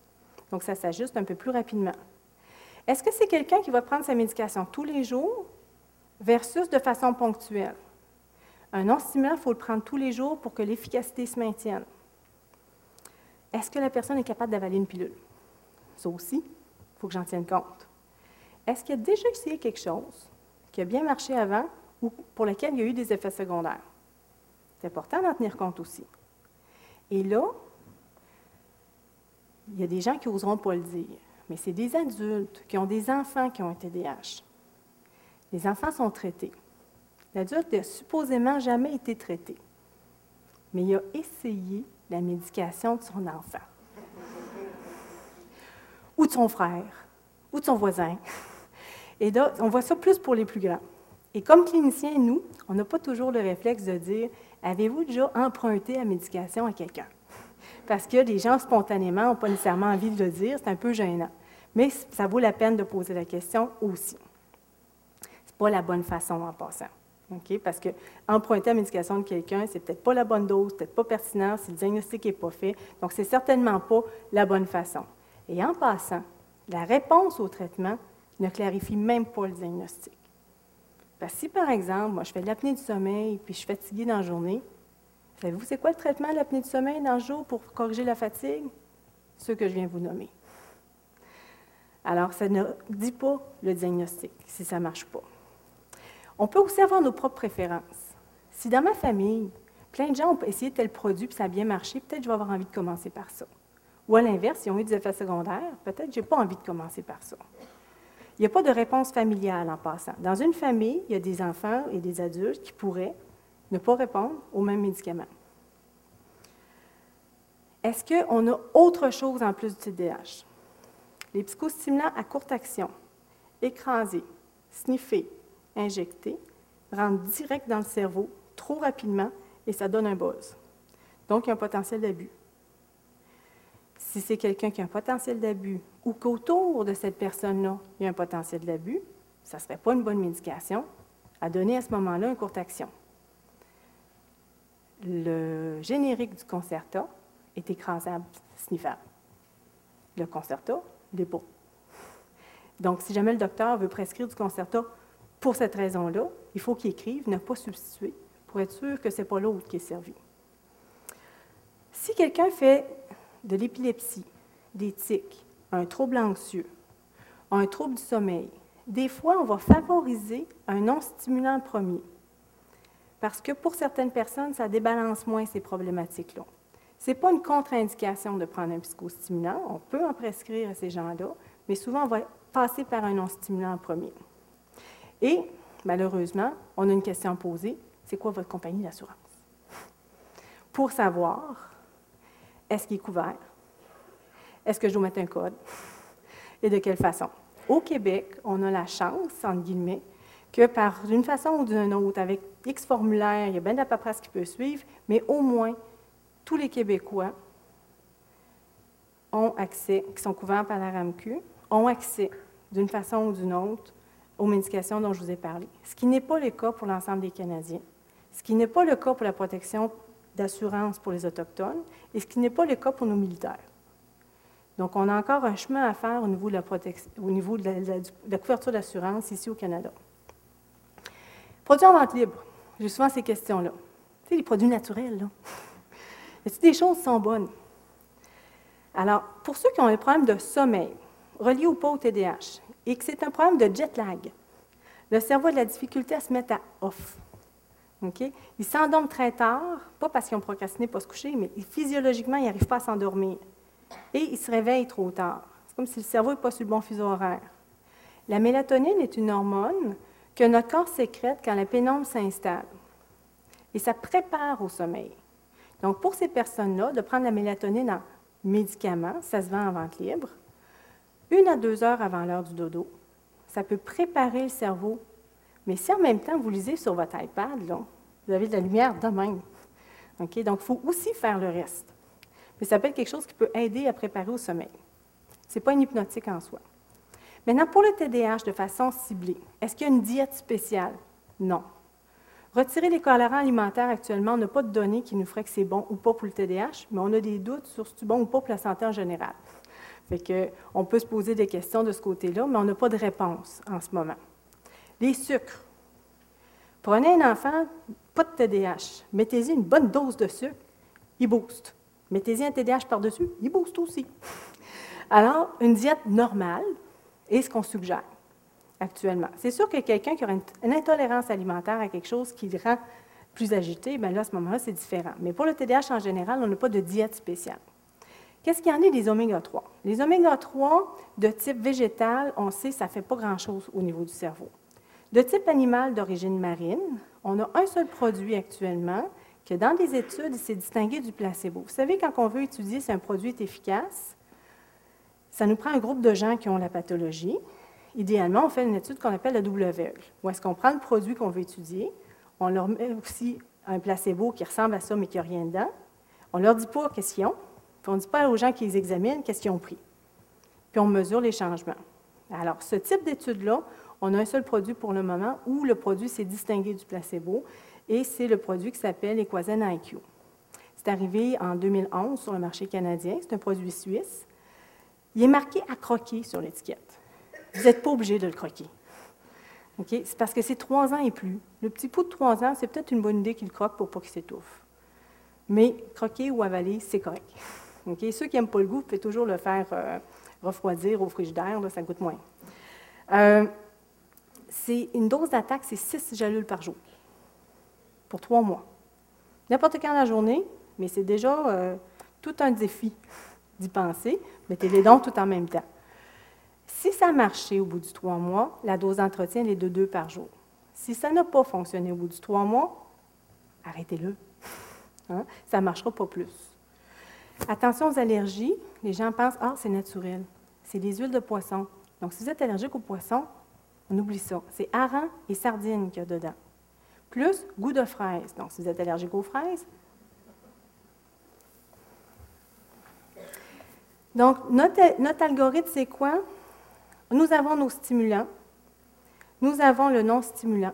Donc, ça s'ajuste un peu plus rapidement. Est-ce que c'est quelqu'un qui va prendre sa médication tous les jours versus de façon ponctuelle? Un non-stimulant, il faut le prendre tous les jours pour que l'efficacité se maintienne. Est-ce que la personne est capable d'avaler une pilule? Ça aussi, il faut que j'en tienne compte. Est-ce qu'il a déjà essayé quelque chose qui a bien marché avant ou pour lequel il y a eu des effets secondaires? C'est important d'en tenir compte aussi. Et là, il y a des gens qui n'oseront pas le dire, mais c'est des adultes qui ont des enfants qui ont un TDAH. Les enfants sont traités. L'adulte n'a supposément jamais été traité, mais il a essayé la médication de son enfant, ou de son frère, ou de son voisin. Et là, on voit ça plus pour les plus grands. Et comme cliniciens, nous, on n'a pas toujours le réflexe de dire Avez-vous déjà emprunté la médication à quelqu'un Parce que les gens, spontanément, n'ont pas nécessairement envie de le dire, c'est un peu gênant. Mais ça vaut la peine de poser la question aussi. Ce n'est pas la bonne façon en passant. Parce que emprunter la médication de quelqu'un, c'est peut-être pas la bonne dose, peut-être pas pertinent, si le diagnostic n'est pas fait. Donc, c'est certainement pas la bonne façon. Et en passant, la réponse au traitement ne clarifie même pas le diagnostic. Parce que si, par exemple, moi, je fais de l'apnée du sommeil puis je suis fatiguée dans la journée, savez-vous c'est quoi le traitement de l'apnée du sommeil dans le jour pour corriger la fatigue? Ce que je viens vous nommer. Alors, ça ne dit pas le diagnostic si ça ne marche pas. On peut aussi avoir nos propres préférences. Si dans ma famille, plein de gens ont essayé tel produit et ça a bien marché, peut-être je vais avoir envie de commencer par ça. Ou à l'inverse, s'ils ont eu des effets secondaires, peut-être je n'ai pas envie de commencer par ça. Il n'y a pas de réponse familiale en passant. Dans une famille, il y a des enfants et des adultes qui pourraient ne pas répondre aux mêmes médicaments. Est-ce qu'on a autre chose en plus du TDAH? Les psychostimulants à courte action, écrasés, sniffés, injectés, rentrent direct dans le cerveau trop rapidement et ça donne un buzz. Donc, il y a un potentiel d'abus. Si c'est quelqu'un qui a un potentiel d'abus ou qu'autour de cette personne-là, il y a un potentiel d'abus, ça ne serait pas une bonne médication à donner à ce moment-là une courte action. Le générique du concerta est écrasable, sniffable. Le concerta l'est pas. Donc, si jamais le docteur veut prescrire du concerta pour cette raison-là, il faut qu'il écrive ne pas substituer pour être sûr que ce n'est pas l'autre qui est servi. Si quelqu'un fait de l'épilepsie, des tics, un trouble anxieux, un trouble du sommeil, des fois, on va favoriser un non-stimulant premier. Parce que pour certaines personnes, ça débalance moins ces problématiques-là. Ce n'est pas une contre-indication de prendre un psychostimulant. On peut en prescrire à ces gens-là, mais souvent, on va passer par un non-stimulant premier. Et, malheureusement, on a une question à poser. C'est quoi votre compagnie d'assurance? Pour savoir est-ce qu'il est couvert? Est-ce que je dois mettre un code? Et de quelle façon? Au Québec, on a la chance, entre guillemets, que par une façon ou d'une autre, avec X formulaires, il y a bien de la paperasse qui peut suivre, mais au moins, tous les Québécois ont accès, qui sont couverts par la RAMQ, ont accès d'une façon ou d'une autre aux médications dont je vous ai parlé. Ce qui n'est pas le cas pour l'ensemble des Canadiens. Ce qui n'est pas le cas pour la protection d'assurance pour les Autochtones et ce qui n'est pas le cas pour nos militaires. Donc, on a encore un chemin à faire au niveau de la, protection, au niveau de la, couverture d'assurance ici au Canada. Produits en vente libre. J'ai souvent ces questions-là. Tu sais, les produits naturels, là. Y a des choses sont bonnes? Alors, pour ceux qui ont un problème de sommeil, relié ou pas au TDAH, et que c'est un problème de jet lag, le cerveau a de la difficulté à se mettre à off. Ils s'endorment très tard, pas parce qu'ils ont procrastiné pas se coucher, mais physiologiquement, ils n'arrivent pas à s'endormir. Et ils se réveillent trop tard. C'est comme si le cerveau n'est pas sur le bon fuseau horaire. La mélatonine est une hormone que notre corps sécrète quand la pénombre s'installe. Et ça prépare au sommeil. Donc, pour ces personnes-là, de prendre la mélatonine en médicament, ça se vend en vente libre, une à deux heures avant l'heure du dodo, ça peut préparer le cerveau mais si en même temps vous lisez sur votre iPad, vous avez de la lumière de même. Donc, il faut aussi faire le reste. Mais ça peut être quelque chose qui peut aider à préparer au sommeil. Ce n'est pas une hypnotique en soi. Maintenant, pour le TDAH de façon ciblée, est-ce qu'il y a une diète spéciale? Non. Retirer les colorants alimentaires actuellement, on n'a pas de données qui nous feraient que c'est bon ou pas pour le TDAH, mais on a des doutes sur si c'est bon ou pas pour la santé en général. Fait que, on peut se poser des questions de ce côté-là, mais on n'a pas de réponse en ce moment. Les sucres. Prenez un enfant, pas de TDAH, mettez-y une bonne dose de sucre, il booste. Mettez-y un TDAH par-dessus, il booste aussi. Alors, une diète normale est ce qu'on suggère actuellement. C'est sûr que quelqu'un qui aura une, intolérance alimentaire à quelque chose qui le rend plus agité, bien là, à ce moment-là, c'est différent. Mais pour le TDAH en général, on n'a pas de diète spéciale. Qu'est-ce qu'il y en a des oméga 3? Les oméga 3 de type végétal, on sait, ça ne fait pas grand-chose au niveau du cerveau. De type animal d'origine marine, on a un seul produit actuellement que dans des études, il s'est distingué du placebo. Vous savez, quand on veut étudier si un produit est efficace, ça nous prend un groupe de gens qui ont la pathologie. Idéalement, on fait une étude qu'on appelle la double aveugle, où est-ce qu'on prend le produit qu'on veut étudier, on leur met aussi un placebo qui ressemble à ça, mais qui n'a rien dedans. On ne leur dit pas qu'est-ce qu'ils ont, puis on ne dit pas aux gens qui les examinent qu'est-ce qu'ils ont pris. Puis on mesure les changements. Alors, ce type d'étude-là, on a un seul produit pour le moment où le produit s'est distingué du placebo et c'est le produit qui s'appelle Equazen IQ. C'est arrivé en 2011 sur le marché canadien. C'est un produit suisse. Il est marqué à croquer sur l'étiquette. Vous n'êtes pas obligé de le croquer. C'est parce que c'est trois ans et plus. Le petit pot de trois ans, c'est peut-être une bonne idée qu'il croque pour pas qu'il s'étouffe. Mais croquer ou avaler, c'est correct. Ceux qui n'aiment pas le goût, vous pouvez toujours le faire euh, refroidir au frigidaire, ça coûte moins. Euh, une dose d'attaque, c'est 6 jalules par jour pour trois mois. N'importe quand la journée, mais c'est déjà euh, tout un défi d'y penser. Mettez les dons tout en même temps. Si ça a marché au bout du trois mois, la dose d'entretien est de deux par jour. Si ça n'a pas fonctionné au bout du trois mois, arrêtez-le. Hein? Ça ne marchera pas plus. Attention aux allergies. Les gens pensent Ah, c'est naturel. C'est des huiles de poisson. Donc, si vous êtes allergique aux poissons, on oublie ça. C'est hareng et sardines qu'il y a dedans. Plus goût de fraise. Donc, si vous êtes allergique aux fraises. Donc, notre, algorithme, c'est quoi? Nous avons nos stimulants. Nous avons le non-stimulant.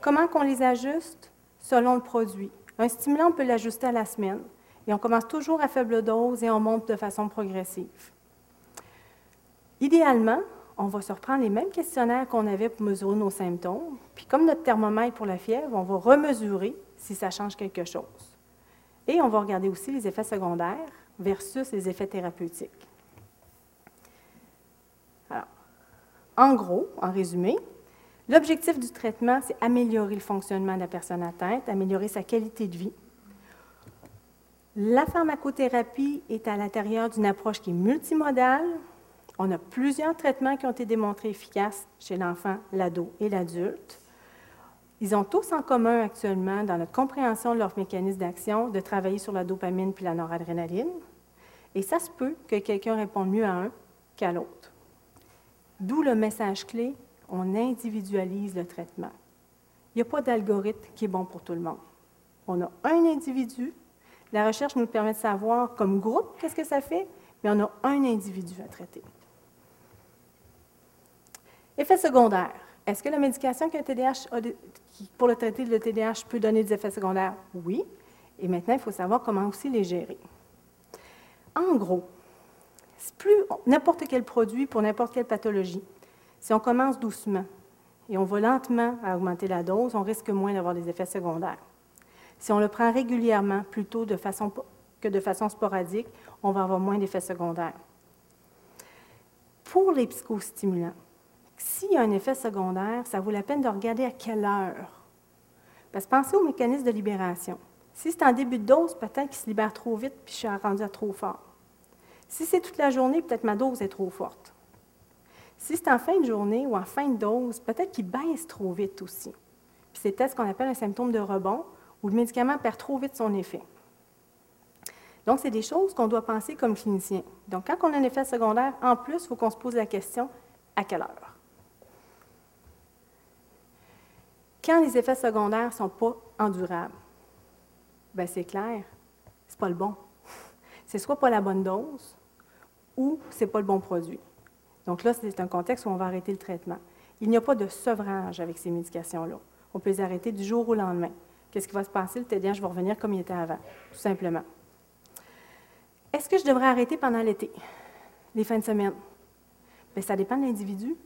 Comment qu'on les ajuste? Selon le produit. Un stimulant, on peut l'ajuster à la semaine. Et on commence toujours à faible dose et on monte de façon progressive. Idéalement, on va se reprendre les mêmes questionnaires qu'on avait pour mesurer nos symptômes. Puis comme notre thermomètre pour la fièvre, on va remesurer si ça change quelque chose. Et on va regarder aussi les effets secondaires versus les effets thérapeutiques. En gros, en résumé, l'objectif du traitement, c'est améliorer le fonctionnement de la personne atteinte, améliorer sa qualité de vie. La pharmacothérapie est à l'intérieur d'une approche qui est multimodale, on a plusieurs traitements qui ont été démontrés efficaces chez l'enfant, l'ado et l'adulte. Ils ont tous en commun actuellement, dans notre compréhension de leur mécanisme d'action, de travailler sur la dopamine puis la noradrénaline. Et ça se peut que quelqu'un réponde mieux à un qu'à l'autre. D'où le message clé, on individualise le traitement. Il n'y a pas d'algorithme qui est bon pour tout le monde. On a un individu. La recherche nous permet de savoir comme groupe qu'est-ce que ça fait, mais on a un individu à traiter. Effets secondaires. Est-ce que la médication pour le traiter de TDAH peut donner des effets secondaires? Oui. Et maintenant, il faut savoir comment aussi les gérer. En gros, plus n'importe quel produit pour n'importe quelle pathologie, si on commence doucement et on va lentement à augmenter la dose, on risque moins d'avoir des effets secondaires. Si on le prend régulièrement plutôt que de façon sporadique, on va avoir moins d'effets secondaires. Pour les psychostimulants, s'il y a un effet secondaire, ça vaut la peine de regarder à quelle heure. Parce que pensez au mécanisme de libération. Si c'est en début de dose, peut-être qu'il se libère trop vite puis je suis rendu à trop fort. Si c'est toute la journée, peut-être ma dose est trop forte. Si c'est en fin de journée ou en fin de dose, peut-être qu'il baisse trop vite aussi. Puis c'est peut-être ce qu'on appelle un symptôme de rebond où le médicament perd trop vite son effet. Donc, c'est des choses qu'on doit penser comme clinicien. Donc, quand on a un effet secondaire, en plus, il faut qu'on se pose la question à quelle heure? Quand les effets secondaires ne sont pas endurables, ben c'est clair, c'est pas le bon. C'est soit pas la bonne dose ou c'est pas le bon produit. Donc là, c'est un contexte où on va arrêter le traitement. Il n'y a pas de sevrage avec ces médications-là. On peut les arrêter du jour au lendemain. Qu'est-ce qui va se passer? Le TDAH va revenir comme il était avant, tout simplement. Est-ce que je devrais arrêter pendant l'été, les fins de semaine? Bien, ça dépend de l'individu.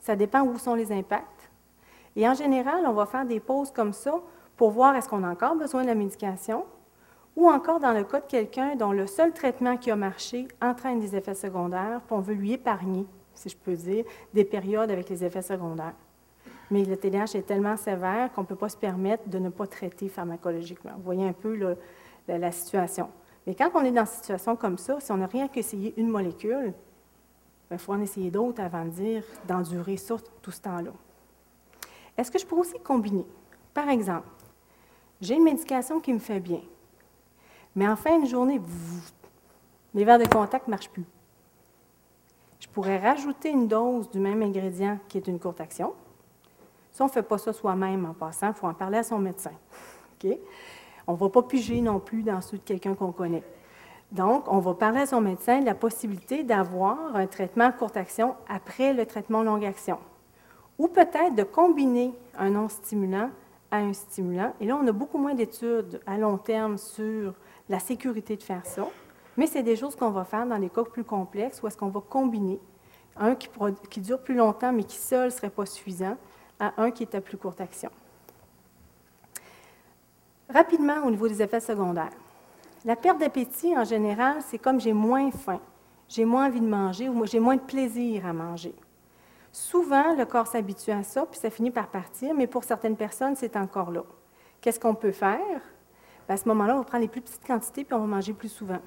Ça dépend où sont les impacts. Et en général, on va faire des pauses comme ça pour voir est-ce qu'on a encore besoin de la médication ou encore dans le cas de quelqu'un dont le seul traitement qui a marché entraîne des effets secondaires, puis on veut lui épargner, si je peux dire, des périodes avec les effets secondaires. Mais le TDAH est tellement sévère qu'on ne peut pas se permettre de ne pas traiter pharmacologiquement. Vous voyez un peu la, situation. Mais quand on est dans une situation comme ça, si on n'a rien qu'essayé une molécule, il ben, faut en essayer d'autres avant de dire d'endurer tout ce temps-là. Est-ce que je pourrais aussi combiner? Par exemple, j'ai une médication qui me fait bien, mais en fin de journée, mes verres de contact ne marchent plus. Je pourrais rajouter une dose du même ingrédient qui est une courte action. Si on ne fait pas ça soi-même en passant, il faut en parler à son médecin. On ne va pas piger non plus dans ceux de quelqu'un qu'on connaît. Donc, on va parler à son médecin de la possibilité d'avoir un traitement courte action après le traitement longue action. Ou peut-être de combiner un non-stimulant à un stimulant. Et là, on a beaucoup moins d'études à long terme sur la sécurité de faire ça. Mais c'est des choses qu'on va faire dans les cas plus complexes où est-ce qu'on va combiner un qui, qui, dure plus longtemps mais qui seul ne serait pas suffisant à un qui est à plus courte action. Rapidement, au niveau des effets secondaires. La perte d'appétit, en général, c'est comme j'ai moins faim, j'ai moins envie de manger ou j'ai moins de plaisir à manger. Souvent, le corps s'habitue à ça, puis ça finit par partir, mais pour certaines personnes, c'est encore là. Qu'est-ce qu'on peut faire? Ben, à ce moment-là, on va prendre les plus petites quantités, puis on va manger plus souvent.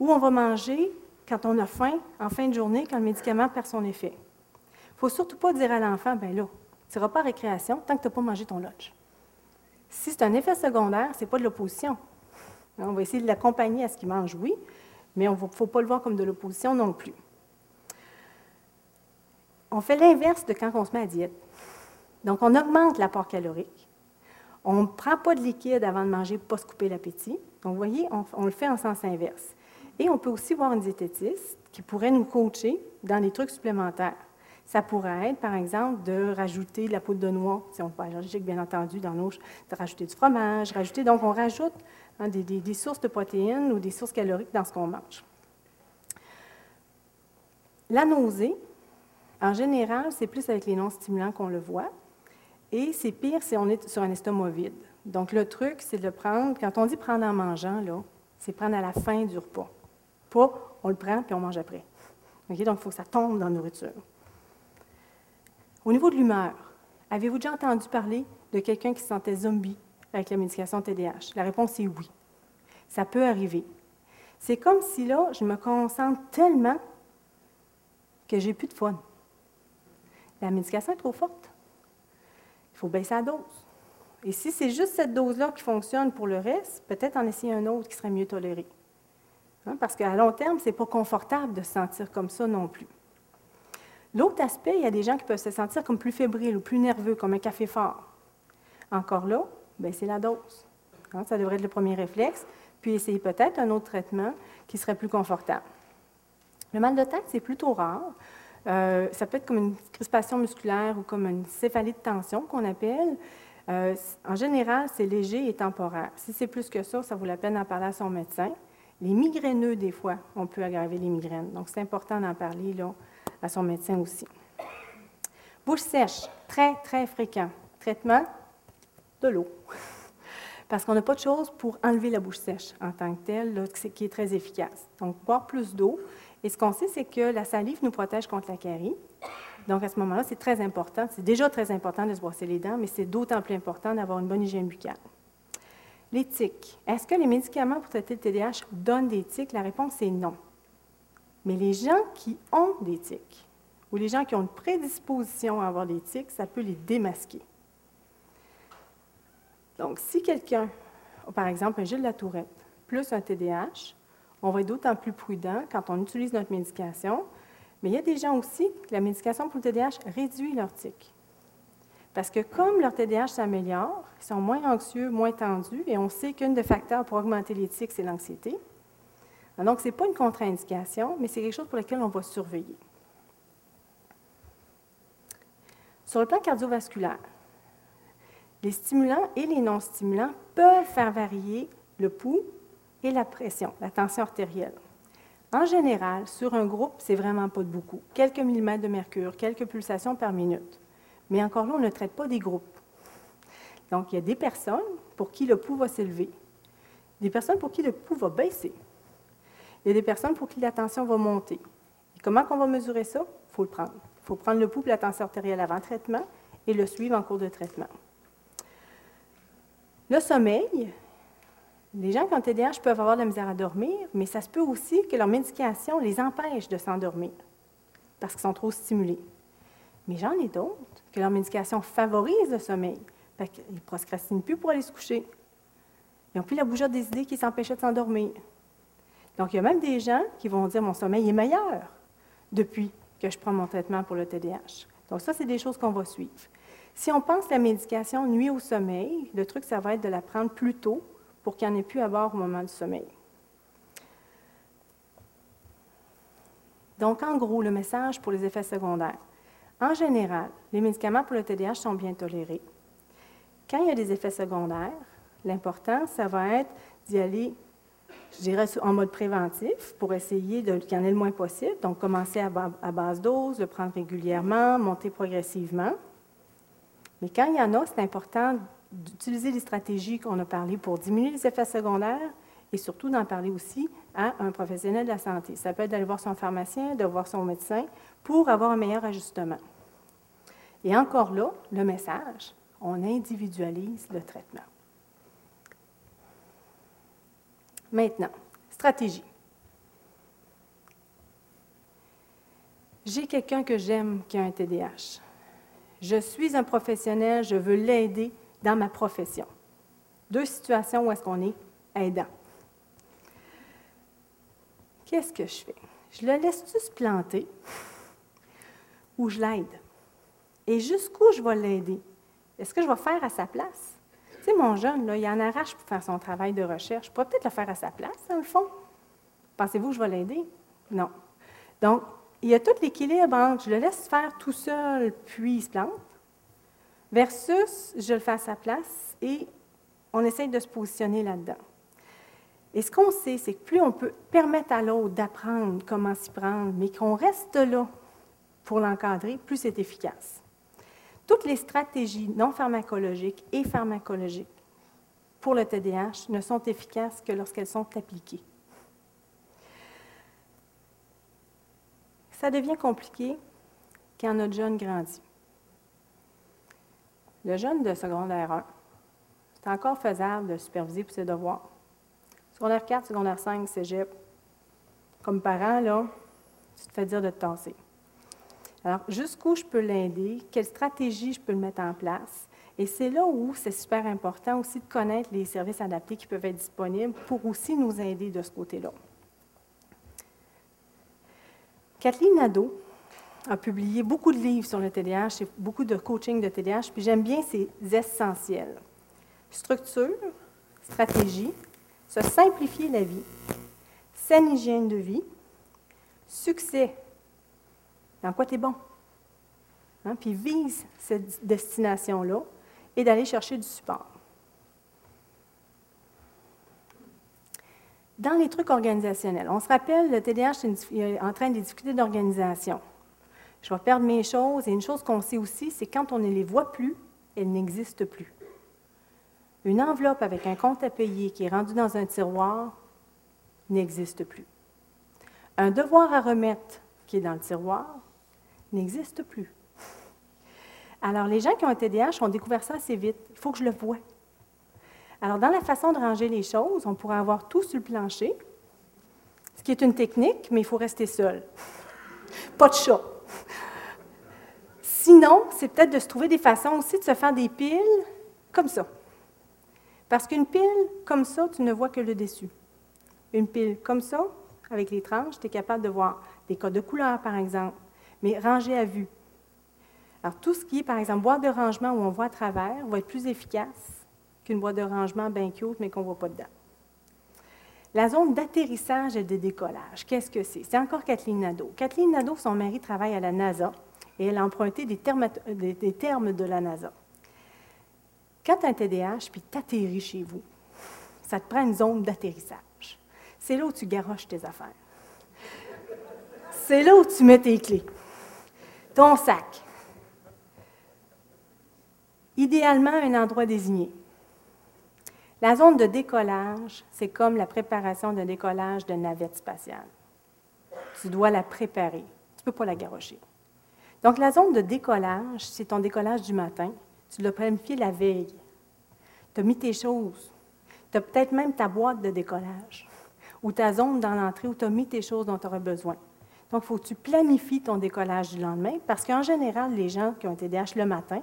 Ou on va manger quand on a faim, en fin de journée, quand le médicament perd son effet. Il ne faut surtout pas dire à l'enfant, ben là, tu n'iras pas à récréation tant que tu n'as pas mangé ton lunch. Si c'est un effet secondaire, ce n'est pas de l'opposition. On va essayer de l'accompagner à ce qu'il mange, oui, mais il ne faut pas le voir comme de l'opposition non plus. On fait l'inverse de quand on se met à diète. Donc, on augmente l'apport calorique. On ne prend pas de liquide avant de manger pour ne pas se couper l'appétit. Donc, vous voyez, on, le fait en sens inverse. Et on peut aussi voir une diététiste qui pourrait nous coacher dans des trucs supplémentaires. Ça pourrait être, par exemple, de rajouter de la poudre de noix, si on peut allergique, bien entendu, dans l'eau, de rajouter du fromage, rajouter. Donc, on rajoute hein, des, sources de protéines ou des sources caloriques dans ce qu'on mange. La nausée, en général, c'est plus avec les non-stimulants qu'on le voit. Et c'est pire si on est sur un estomac vide. Donc, le truc, c'est de le prendre, quand on dit prendre en mangeant, là, c'est prendre à la fin du repas. Pas on le prend puis on mange après. Donc, il faut que ça tombe dans la nourriture. Au niveau de l'humeur, avez-vous déjà entendu parler de quelqu'un qui se sentait zombie avec la médication TDAH? La réponse est oui. Ça peut arriver. C'est comme si là, je me concentre tellement que j'ai plus de fun. La médication est trop forte. Il faut baisser la dose. Et si c'est juste cette dose-là qui fonctionne pour le reste, peut-être en essayer un autre qui serait mieux toléré. Hein, parce qu'à long terme, ce n'est pas confortable de se sentir comme ça non plus. L'autre aspect, il y a des gens qui peuvent se sentir comme plus fébriles ou plus nerveux, comme un café fort. Encore là, c'est la dose. Hein, ça devrait être le premier réflexe, puis essayer peut-être un autre traitement qui serait plus confortable. Le mal de tête, c'est plutôt rare. Euh, ça peut être comme une crispation musculaire ou comme une céphalie de tension qu'on appelle. Euh, en général, c'est léger et temporaire. Si c'est plus que ça, ça vaut la peine d'en parler à son médecin. Les migraineux, des fois, on peut aggraver les migraines. Donc, c'est important d'en parler là, à son médecin aussi. Bouche sèche, très, très fréquent. Traitement, de l'eau. Parce qu'on n'a pas de chose pour enlever la bouche sèche en tant que telle, qui est très efficace. Donc, boire plus d'eau. Et ce qu'on sait, c'est que la salive nous protège contre la carie. Donc, à ce moment-là, c'est très important. C'est déjà très important de se brosser les dents, mais c'est d'autant plus important d'avoir une bonne hygiène buccale. Les tics. Est-ce que les médicaments pour traiter le TDAH donnent des tics? La réponse est non. Mais les gens qui ont des tics, ou les gens qui ont une prédisposition à avoir des tics, ça peut les démasquer. Donc, si quelqu'un par exemple un Gilles de la Tourette plus un TDAH, on va être d'autant plus prudent quand on utilise notre médication. Mais il y a des gens aussi que la médication pour le TDAH réduit leur tics. Parce que comme leur TDAH s'améliore, ils sont moins anxieux, moins tendus, et on sait qu'un des facteurs pour augmenter les tics, c'est l'anxiété. Donc, ce n'est pas une contre-indication, mais c'est quelque chose pour lequel on va surveiller. Sur le plan cardiovasculaire, les stimulants et les non-stimulants peuvent faire varier le pouls et la pression, la tension artérielle. En général, sur un groupe, c'est vraiment pas de beaucoup. Quelques millimètres de mercure, quelques pulsations par minute. Mais encore là, on ne traite pas des groupes. Donc, il y a des personnes pour qui le pouls va s'élever, des personnes pour qui le pouls va baisser, il y a des personnes pour qui la tension va monter. Et comment on va mesurer ça? Il faut le prendre. Il faut prendre le pouls et la tension artérielle avant traitement et le suivre en cours de traitement. Le sommeil, Les gens qui ont TDAH peuvent avoir de la misère à dormir, mais ça se peut aussi que leur médication les empêche de s'endormir parce qu'ils sont trop stimulés. Mais j'en ai d'autres que leur médication favorise le sommeil. Ils ne procrastinent plus pour aller se coucher. Ils n'ont plus la bougeotte des idées qui s'empêchaient de s'endormir. Donc, il y a même des gens qui vont dire mon sommeil est meilleur depuis que je prends mon traitement pour le TDAH. Donc, ça, c'est des choses qu'on va suivre. Si on pense que la médication nuit au sommeil, le truc, ça va être de la prendre plus tôt pour qu'il n'y en ait plus à bord au moment du sommeil. Donc, en gros, le message pour les effets secondaires. En général, les médicaments pour le TDAH sont bien tolérés. Quand il y a des effets secondaires, l'important, ça va être d'y aller, je dirais, en mode préventif pour essayer qu'il y en ait le moins possible. Donc, commencer à, à basse dose, le prendre régulièrement, monter progressivement. Mais quand il y en a, c'est important d'utiliser les stratégies qu'on a parlé pour diminuer les effets secondaires et surtout d'en parler aussi à un professionnel de la santé. Ça peut être d'aller voir son pharmacien, de voir son médecin pour avoir un meilleur ajustement. Et encore là, le message, on individualise le traitement. Maintenant, stratégie. J'ai quelqu'un que j'aime qui a un TDAH. Je suis un professionnel, je veux l'aider dans ma profession. Deux situations où est-ce qu'on est aidant. Qu'est-ce que je fais? Je le laisse-tu se planter ou je l'aide? Et jusqu'où je vais l'aider? Est-ce que je vais faire à sa place? Tu sais, mon jeune, là, il en arrache pour faire son travail de recherche. Je pourrais peut-être le faire à sa place, dans le fond. Pensez-vous que je vais l'aider? Non. Donc, il y a tout l'équilibre entre je le laisse faire tout seul, puis il se plante, versus je le fais à sa place et on essaye de se positionner là-dedans. Et ce qu'on sait, c'est que plus on peut permettre à l'autre d'apprendre comment s'y prendre, mais qu'on reste là pour l'encadrer, plus c'est efficace. Toutes les stratégies non pharmacologiques et pharmacologiques pour le TDAH ne sont efficaces que lorsqu'elles sont appliquées. Ça devient compliqué quand notre jeune grandit. Le jeune de secondaire 1, c'est encore faisable de superviser pour ses devoirs. Secondaire 4, secondaire 5, cégep. Comme parent, là, tu te fais dire de te tasser. Alors, jusqu'où je peux l'aider, quelle stratégie je peux le mettre en place? Et c'est là où c'est super important aussi de connaître les services adaptés qui peuvent être disponibles pour aussi nous aider de ce côté-là. Kathleen Nadeau a publié beaucoup de livres sur le TDAH et beaucoup de coaching de TDAH, puis j'aime bien ces essentiels. Structure, stratégie, se simplifier la vie, saine hygiène de vie, succès dans quoi tu es bon? Hein? Puis vise cette destination-là et d'aller chercher du support. Dans les trucs organisationnels, on se rappelle, le TDAH est en train des difficultés d'organisation. Je vais perdre mes choses. Et une chose qu'on sait aussi, c'est quand on ne les voit plus, elles n'existent plus. Une enveloppe avec un compte à payer qui est rendu dans un tiroir n'existe plus. Un devoir à remettre qui est dans le tiroir n'existe plus. Alors, les gens qui ont un TDAH ont découvert ça assez vite. Il faut que je le voie. Alors, dans la façon de ranger les choses, on pourrait avoir tout sur le plancher, ce qui est une technique, mais il faut rester seul. Pas de chat. Sinon, c'est peut-être de se trouver des façons aussi de se faire des piles comme ça. Parce qu'une pile comme ça, tu ne vois que le dessus. Une pile comme ça, avec les tranches, tu es capable de voir des codes de couleur, par exemple, mais rangé à vue. Alors, tout ce qui est, par exemple, boîte de rangement où on voit à travers va être plus efficace qu'une boîte de rangement bien cute, mais qu'on ne voit pas dedans. La zone d'atterrissage et de décollage, qu'est-ce que c'est? C'est encore Kathleen Nadeau. Kathleen Nadeau, son mari travaille à la NASA et elle a emprunté des termes, de la NASA. Quand tu as un TDAH puis tu atterris chez vous, ça te prend une zone d'atterrissage. C'est là où tu garoches tes affaires. C'est là où tu mets tes clés ton sac. Idéalement, un endroit désigné. La zone de décollage, c'est comme la préparation d'un décollage de navette spatiale. Tu dois la préparer. Tu ne peux pas la garrocher. Donc, la zone de décollage, c'est ton décollage du matin. Tu l'as planifié la veille. Tu as mis tes choses. Tu as peut-être même ta boîte de décollage ou ta zone dans l'entrée où tu as mis tes choses dont tu auras besoin. Donc, il faut que tu planifies ton décollage du lendemain parce qu'en général, les gens qui ont été TDAH le matin,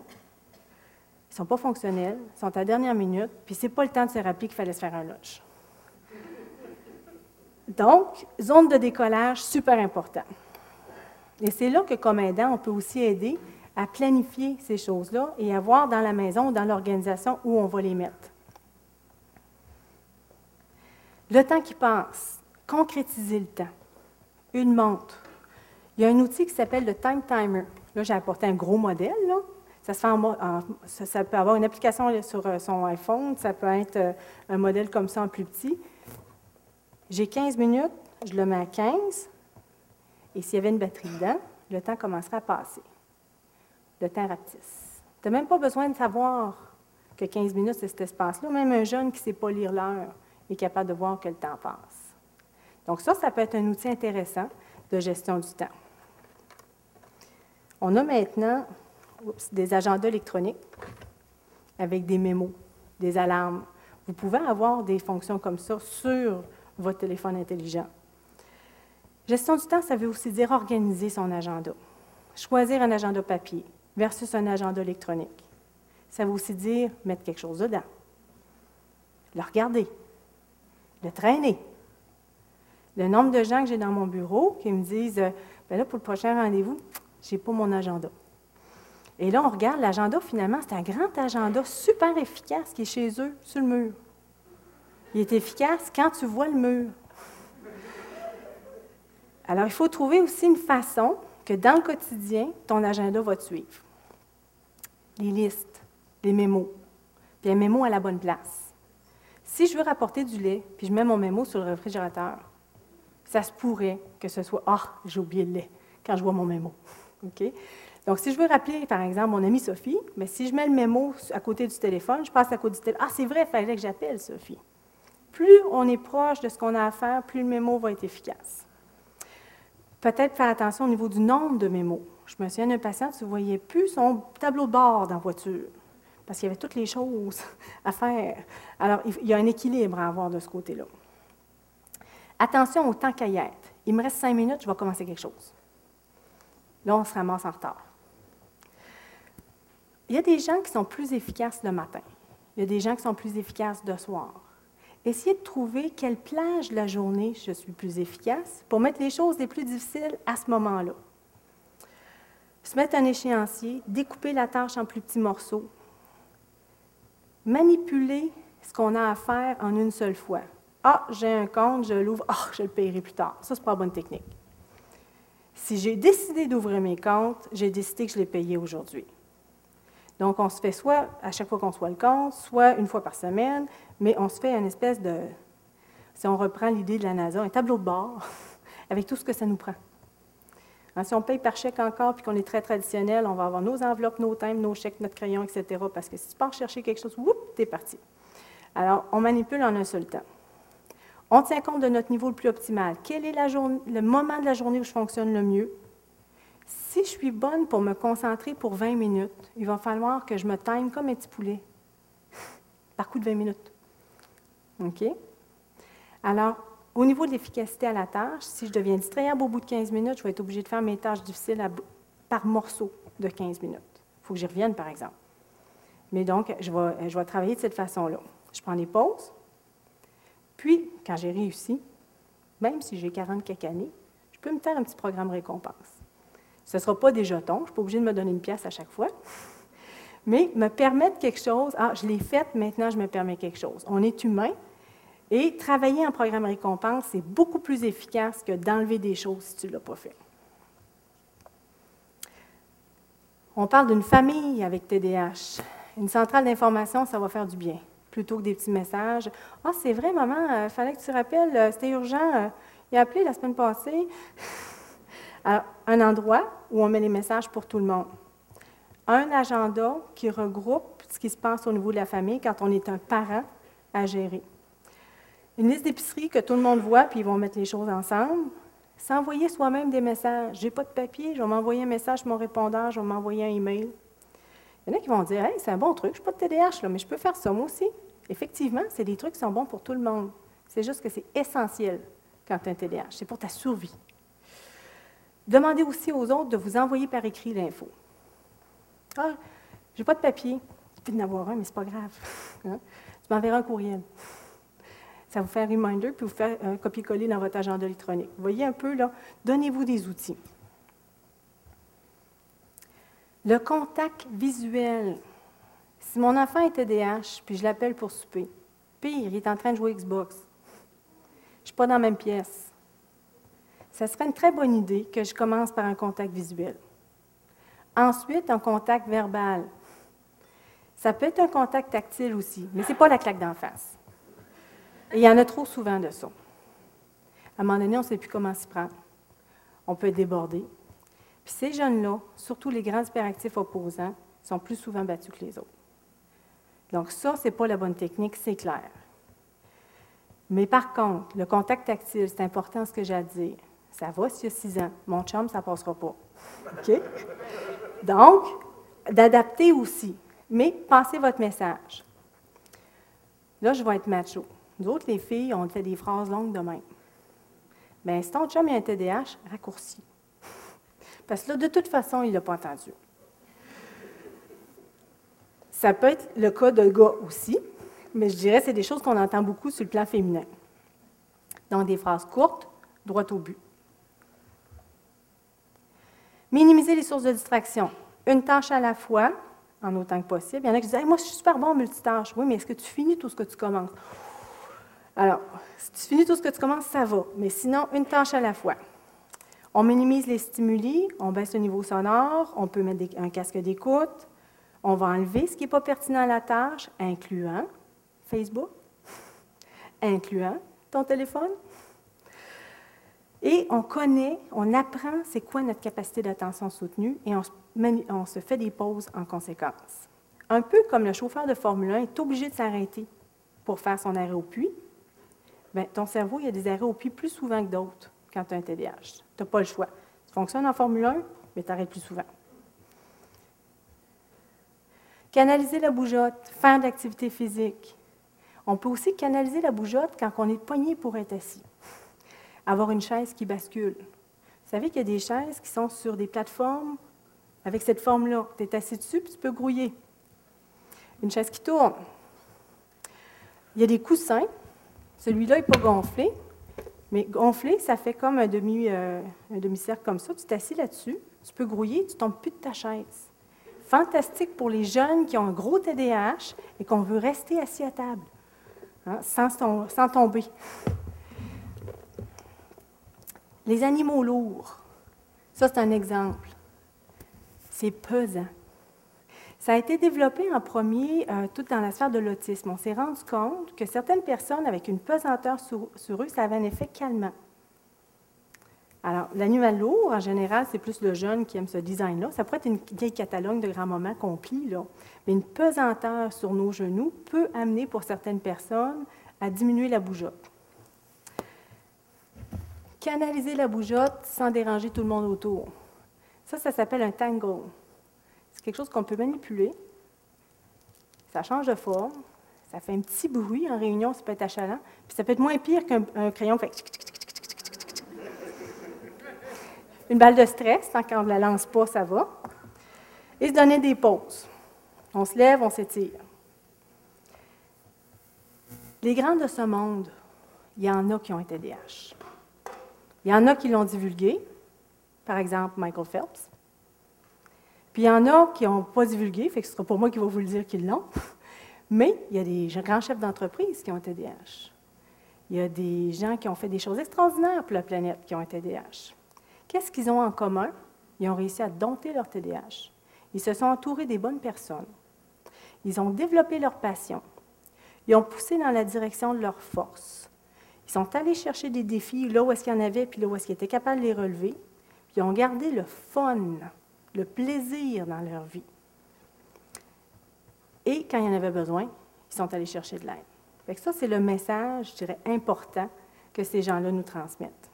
ils sont pas fonctionnels, ils sont à dernière minute, puis ce n'est pas le temps de se rappeler qu'il fallait se faire un lunch. Donc, zone de décollage, super important. Et c'est là que, comme aidant, on peut aussi aider à planifier ces choses-là et à voir dans la maison ou dans l'organisation où on va les mettre. Le temps qui passe, concrétiser le temps. Une montre. Il y a un outil qui s'appelle le Time Timer. Là, j'ai apporté un gros modèle. Ça, peut avoir une application sur euh, son iPhone, ça peut être euh, un modèle comme ça en plus petit. J'ai 15 minutes, je le mets à 15, et s'il y avait une batterie dedans, le temps commencerait à passer. Le temps rapetisse. Tu n'as même pas besoin de savoir que 15 minutes, c'est cet espace-là. Même un jeune qui ne sait pas lire l'heure est capable de voir que le temps passe. Donc ça, ça peut être un outil intéressant de gestion du temps. On a maintenant des agendas électroniques avec des mémos, des alarmes. Vous pouvez avoir des fonctions comme ça sur votre téléphone intelligent. Gestion du temps, ça veut aussi dire organiser son agenda. Choisir un agenda papier versus un agenda électronique. Ça veut aussi dire mettre quelque chose dedans, le regarder, le traîner. Le nombre de gens que j'ai dans mon bureau qui me disent ben là, pour le prochain rendez-vous, je n'ai pas mon agenda. Et là, on regarde l'agenda, finalement, c'est un grand agenda super efficace qui est chez eux, sur le mur. Il est efficace quand tu vois le mur. Alors, il faut trouver aussi une façon que dans le quotidien, ton agenda va te suivre. Les listes, les mémos, puis un mémo à la bonne place. Si je veux rapporter du lait, puis je mets mon mémo sur le réfrigérateur, ça se pourrait que ce soit Ah, j'ai oublié le lait quand je vois mon mémo. OK? Donc, si je veux rappeler, par exemple, mon amie Sophie, mais si je mets le mémo à côté du téléphone, je passe à côté du téléphone. Ah, c'est vrai, il fallait que j'appelle Sophie. Plus on est proche de ce qu'on a à faire, plus le mémo va être efficace. Peut-être faire attention au niveau du nombre de mémos. Je me souviens d'un patient, tu ne voyais plus son tableau de bord dans la voiture, parce qu'il y avait toutes les choses à faire. Alors, il y a un équilibre à avoir de ce côté-là. Attention au temps qu'il Il me reste cinq minutes, je vais commencer quelque chose. Là, on se ramasse en retard. Il y a des gens qui sont plus efficaces le matin. Il y a des gens qui sont plus efficaces le soir. Essayez de trouver quelle plage de la journée je suis plus efficace pour mettre les choses les plus difficiles à ce moment-là. Se mettre un échéancier, découper la tâche en plus petits morceaux, manipuler ce qu'on a à faire en une seule fois. Ah, j'ai un compte, je l'ouvre, ah, je le paierai plus tard. Ça, c'est pas la bonne technique. Si j'ai décidé d'ouvrir mes comptes, j'ai décidé que je l'ai payé aujourd'hui. Donc, on se fait soit à chaque fois qu'on soit le compte, soit une fois par semaine, mais on se fait une espèce de, si on reprend l'idée de la NASA, un tableau de bord avec tout ce que ça nous prend. Hein, si on paye par chèque encore puis qu'on est très traditionnel, on va avoir nos enveloppes, nos timbres, nos chèques, notre crayon, etc. Parce que si tu pars chercher quelque chose, tu es parti. Alors, on manipule en un seul temps. On tient compte de notre niveau le plus optimal. Quel est le moment de la journée où je fonctionne le mieux? Si je suis bonne pour me concentrer pour 20 minutes, il va falloir que je me time comme un petit poulet, par coup de 20 minutes. OK? Alors, au niveau de l'efficacité à la tâche, si je deviens distrayable au bout de 15 minutes, je vais être obligée de faire mes tâches difficiles par morceau de 15 minutes. Il faut que j'y revienne, par exemple. Mais donc, je vais, je vais travailler de cette façon-là. Je prends des pauses, puis, quand j'ai réussi, même si j'ai 40 quelques années, je peux me faire un petit programme récompense. Ce ne sera pas des jetons, je ne suis pas obligée de me donner une pièce à chaque fois, mais me permettre quelque chose. Ah, je l'ai faite, maintenant je me permets quelque chose. On est humain et travailler en programme récompense, c'est beaucoup plus efficace que d'enlever des choses si tu ne l'as pas fait. On parle d'une famille avec TDAH. Une centrale d'information, ça va faire du bien, plutôt que des petits messages. Ah, c'est vrai, maman, il euh, fallait que tu rappelles, euh, c'était urgent, euh, il a appelé la semaine passée. un endroit où on met les messages pour tout le monde. Un agenda qui regroupe ce qui se passe au niveau de la famille quand on est un parent à gérer. Une liste d'épicerie que tout le monde voit, puis ils vont mettre les choses ensemble. S'envoyer soi-même des messages. J'ai pas de papier, je vais m'envoyer un message sur mon répondeur, je vais m'envoyer un email. Il y en a qui vont dire Hey, c'est un bon truc, je suis pas de TDAH, là, mais je peux faire ça moi aussi. Effectivement, c'est des trucs qui sont bons pour tout le monde. C'est juste que c'est essentiel quand tu as un TDAH. C'est pour ta survie. Demandez aussi aux autres de vous envoyer par écrit l'info. Ah, j'ai pas de papier. Tu peux en avoir un, mais c'est pas grave. Hein? Tu m'enverras un courriel. Ça vous fait un reminder, puis vous fait un copier-coller dans votre agenda électronique. Voyez un peu, là, donnez-vous des outils. Le contact visuel. Si mon enfant est TDAH, puis je l'appelle pour souper, pire, il est en train de jouer Xbox. Je ne suis pas dans la même pièce. Ça serait une très bonne idée que je commence par un contact visuel. Ensuite, un contact verbal. Ça peut être un contact tactile aussi, mais ce n'est pas la claque d'en face. Et il y en a trop souvent de ça. À un moment donné, on ne sait plus comment s'y prendre. On peut débordé. Puis ces jeunes-là, surtout les grands hyperactifs opposants, sont plus souvent battus que les autres. Donc ça, ce n'est pas la bonne technique, c'est clair. Mais par contre, le contact tactile, c'est important ce que j'ai à dire. Ça va s'il y a six ans. Mon chum, ça ne passera pas. OK? Donc, d'adapter aussi. Mais passez votre message. Là, je vais être macho. Nous autres, les filles, on fait des phrases longues de même. Bien, si ton chum a un TDAH, raccourci. Parce que là, de toute façon, il ne l'a pas entendu. Ça peut être le cas de gars aussi, mais je dirais que c'est des choses qu'on entend beaucoup sur le plan féminin. Donc, des phrases courtes, droites au but. Minimiser les sources de distraction. Une tâche à la fois, en autant que possible. Il y en a qui disent Moi, je suis super bon en multitâche. Oui, mais est-ce que tu finis tout ce que tu commences? Alors, si tu finis tout ce que tu commences, ça va. Mais sinon, une tâche à la fois. On minimise les stimuli, on baisse le niveau sonore, on peut mettre un casque d'écoute, on va enlever ce qui n'est pas pertinent à la tâche, incluant Facebook, incluant ton téléphone. Et on connaît, on apprend c'est quoi notre capacité d'attention soutenue et on, se fait des pauses en conséquence. Un peu comme le chauffeur de Formule 1 est obligé de s'arrêter pour faire son arrêt au puits, Bien, ton cerveau, il y a des arrêts au puits plus souvent que d'autres quand tu as un TDAH. Tu n'as pas le choix. Tu fonctionnes en Formule 1, mais tu arrêtes plus souvent. Canaliser la bougeotte, faire de l'activité physique. On peut aussi canaliser la bougeotte quand on est poigné pour être assis. Avoir une chaise qui bascule. Vous savez qu'il y a des chaises qui sont sur des plateformes avec cette forme-là. Tu es assis dessus, puis tu peux grouiller. Une chaise qui tourne. Il y a des coussins celui-là n'est pas gonflé, mais gonflé, ça fait comme euh, un demi-cercle comme ça. Tu t'assis là-dessus, tu peux grouiller, tu ne tombes plus de ta chaise. Fantastique pour les jeunes qui ont un gros TDAH et qu'on veut rester assis à table, hein, sans tomber. Les animaux lourds, ça c'est un exemple. C'est pesant. Ça a été développé en premier euh, tout dans la sphère de l'autisme. On s'est rendu compte que certaines personnes avec une pesanteur sur, eux, ça avait un effet calmant. Alors, l'animal lourd, en général, c'est plus le jeune qui aime ce design-là. Ça pourrait être une vieille catalogue de grand-moments qu'on plie, là. Mais une pesanteur sur nos genoux peut amener pour certaines personnes à diminuer la bougeotte. Canaliser la bougeotte sans déranger tout le monde autour. Ça, ça s'appelle un tango quelque chose qu'on peut manipuler. Ça change de forme. Ça fait un petit bruit en réunion, ça peut être achalant. Puis ça peut être moins pire qu'un crayon fait. Une balle de stress, tant qu'on ne la lance pas, ça va. Et se donner des pauses. On se lève, on s'étire. Les grands de ce monde, il y en a qui ont été DH. Il y en a qui l'ont divulgué, par exemple Michael Phelps. Puis il y en a qui n'ont pas divulgué, fait que ce sera pas moi qui vais vous le dire qu'ils l'ont. Mais il y a des grands chefs d'entreprise qui ont été TDAH. Il y a des gens qui ont fait des choses extraordinaires pour la planète qui ont été TDAH. Qu'est-ce qu'ils ont en commun? Ils ont réussi à dompter leur TDAH. Ils se sont entourés des bonnes personnes. Ils ont développé leur passion. Ils ont poussé dans la direction de leur force. Sont allés chercher des défis là où est-ce qu'il y en avait, puis là où est-ce qu'ils étaient capables de les relever. Puis ils ont gardé le fun le plaisir dans leur vie. Et quand il y en avait besoin, ils sont allés chercher de l'aide. ça, c'est le message, je dirais, important que ces gens-là nous transmettent.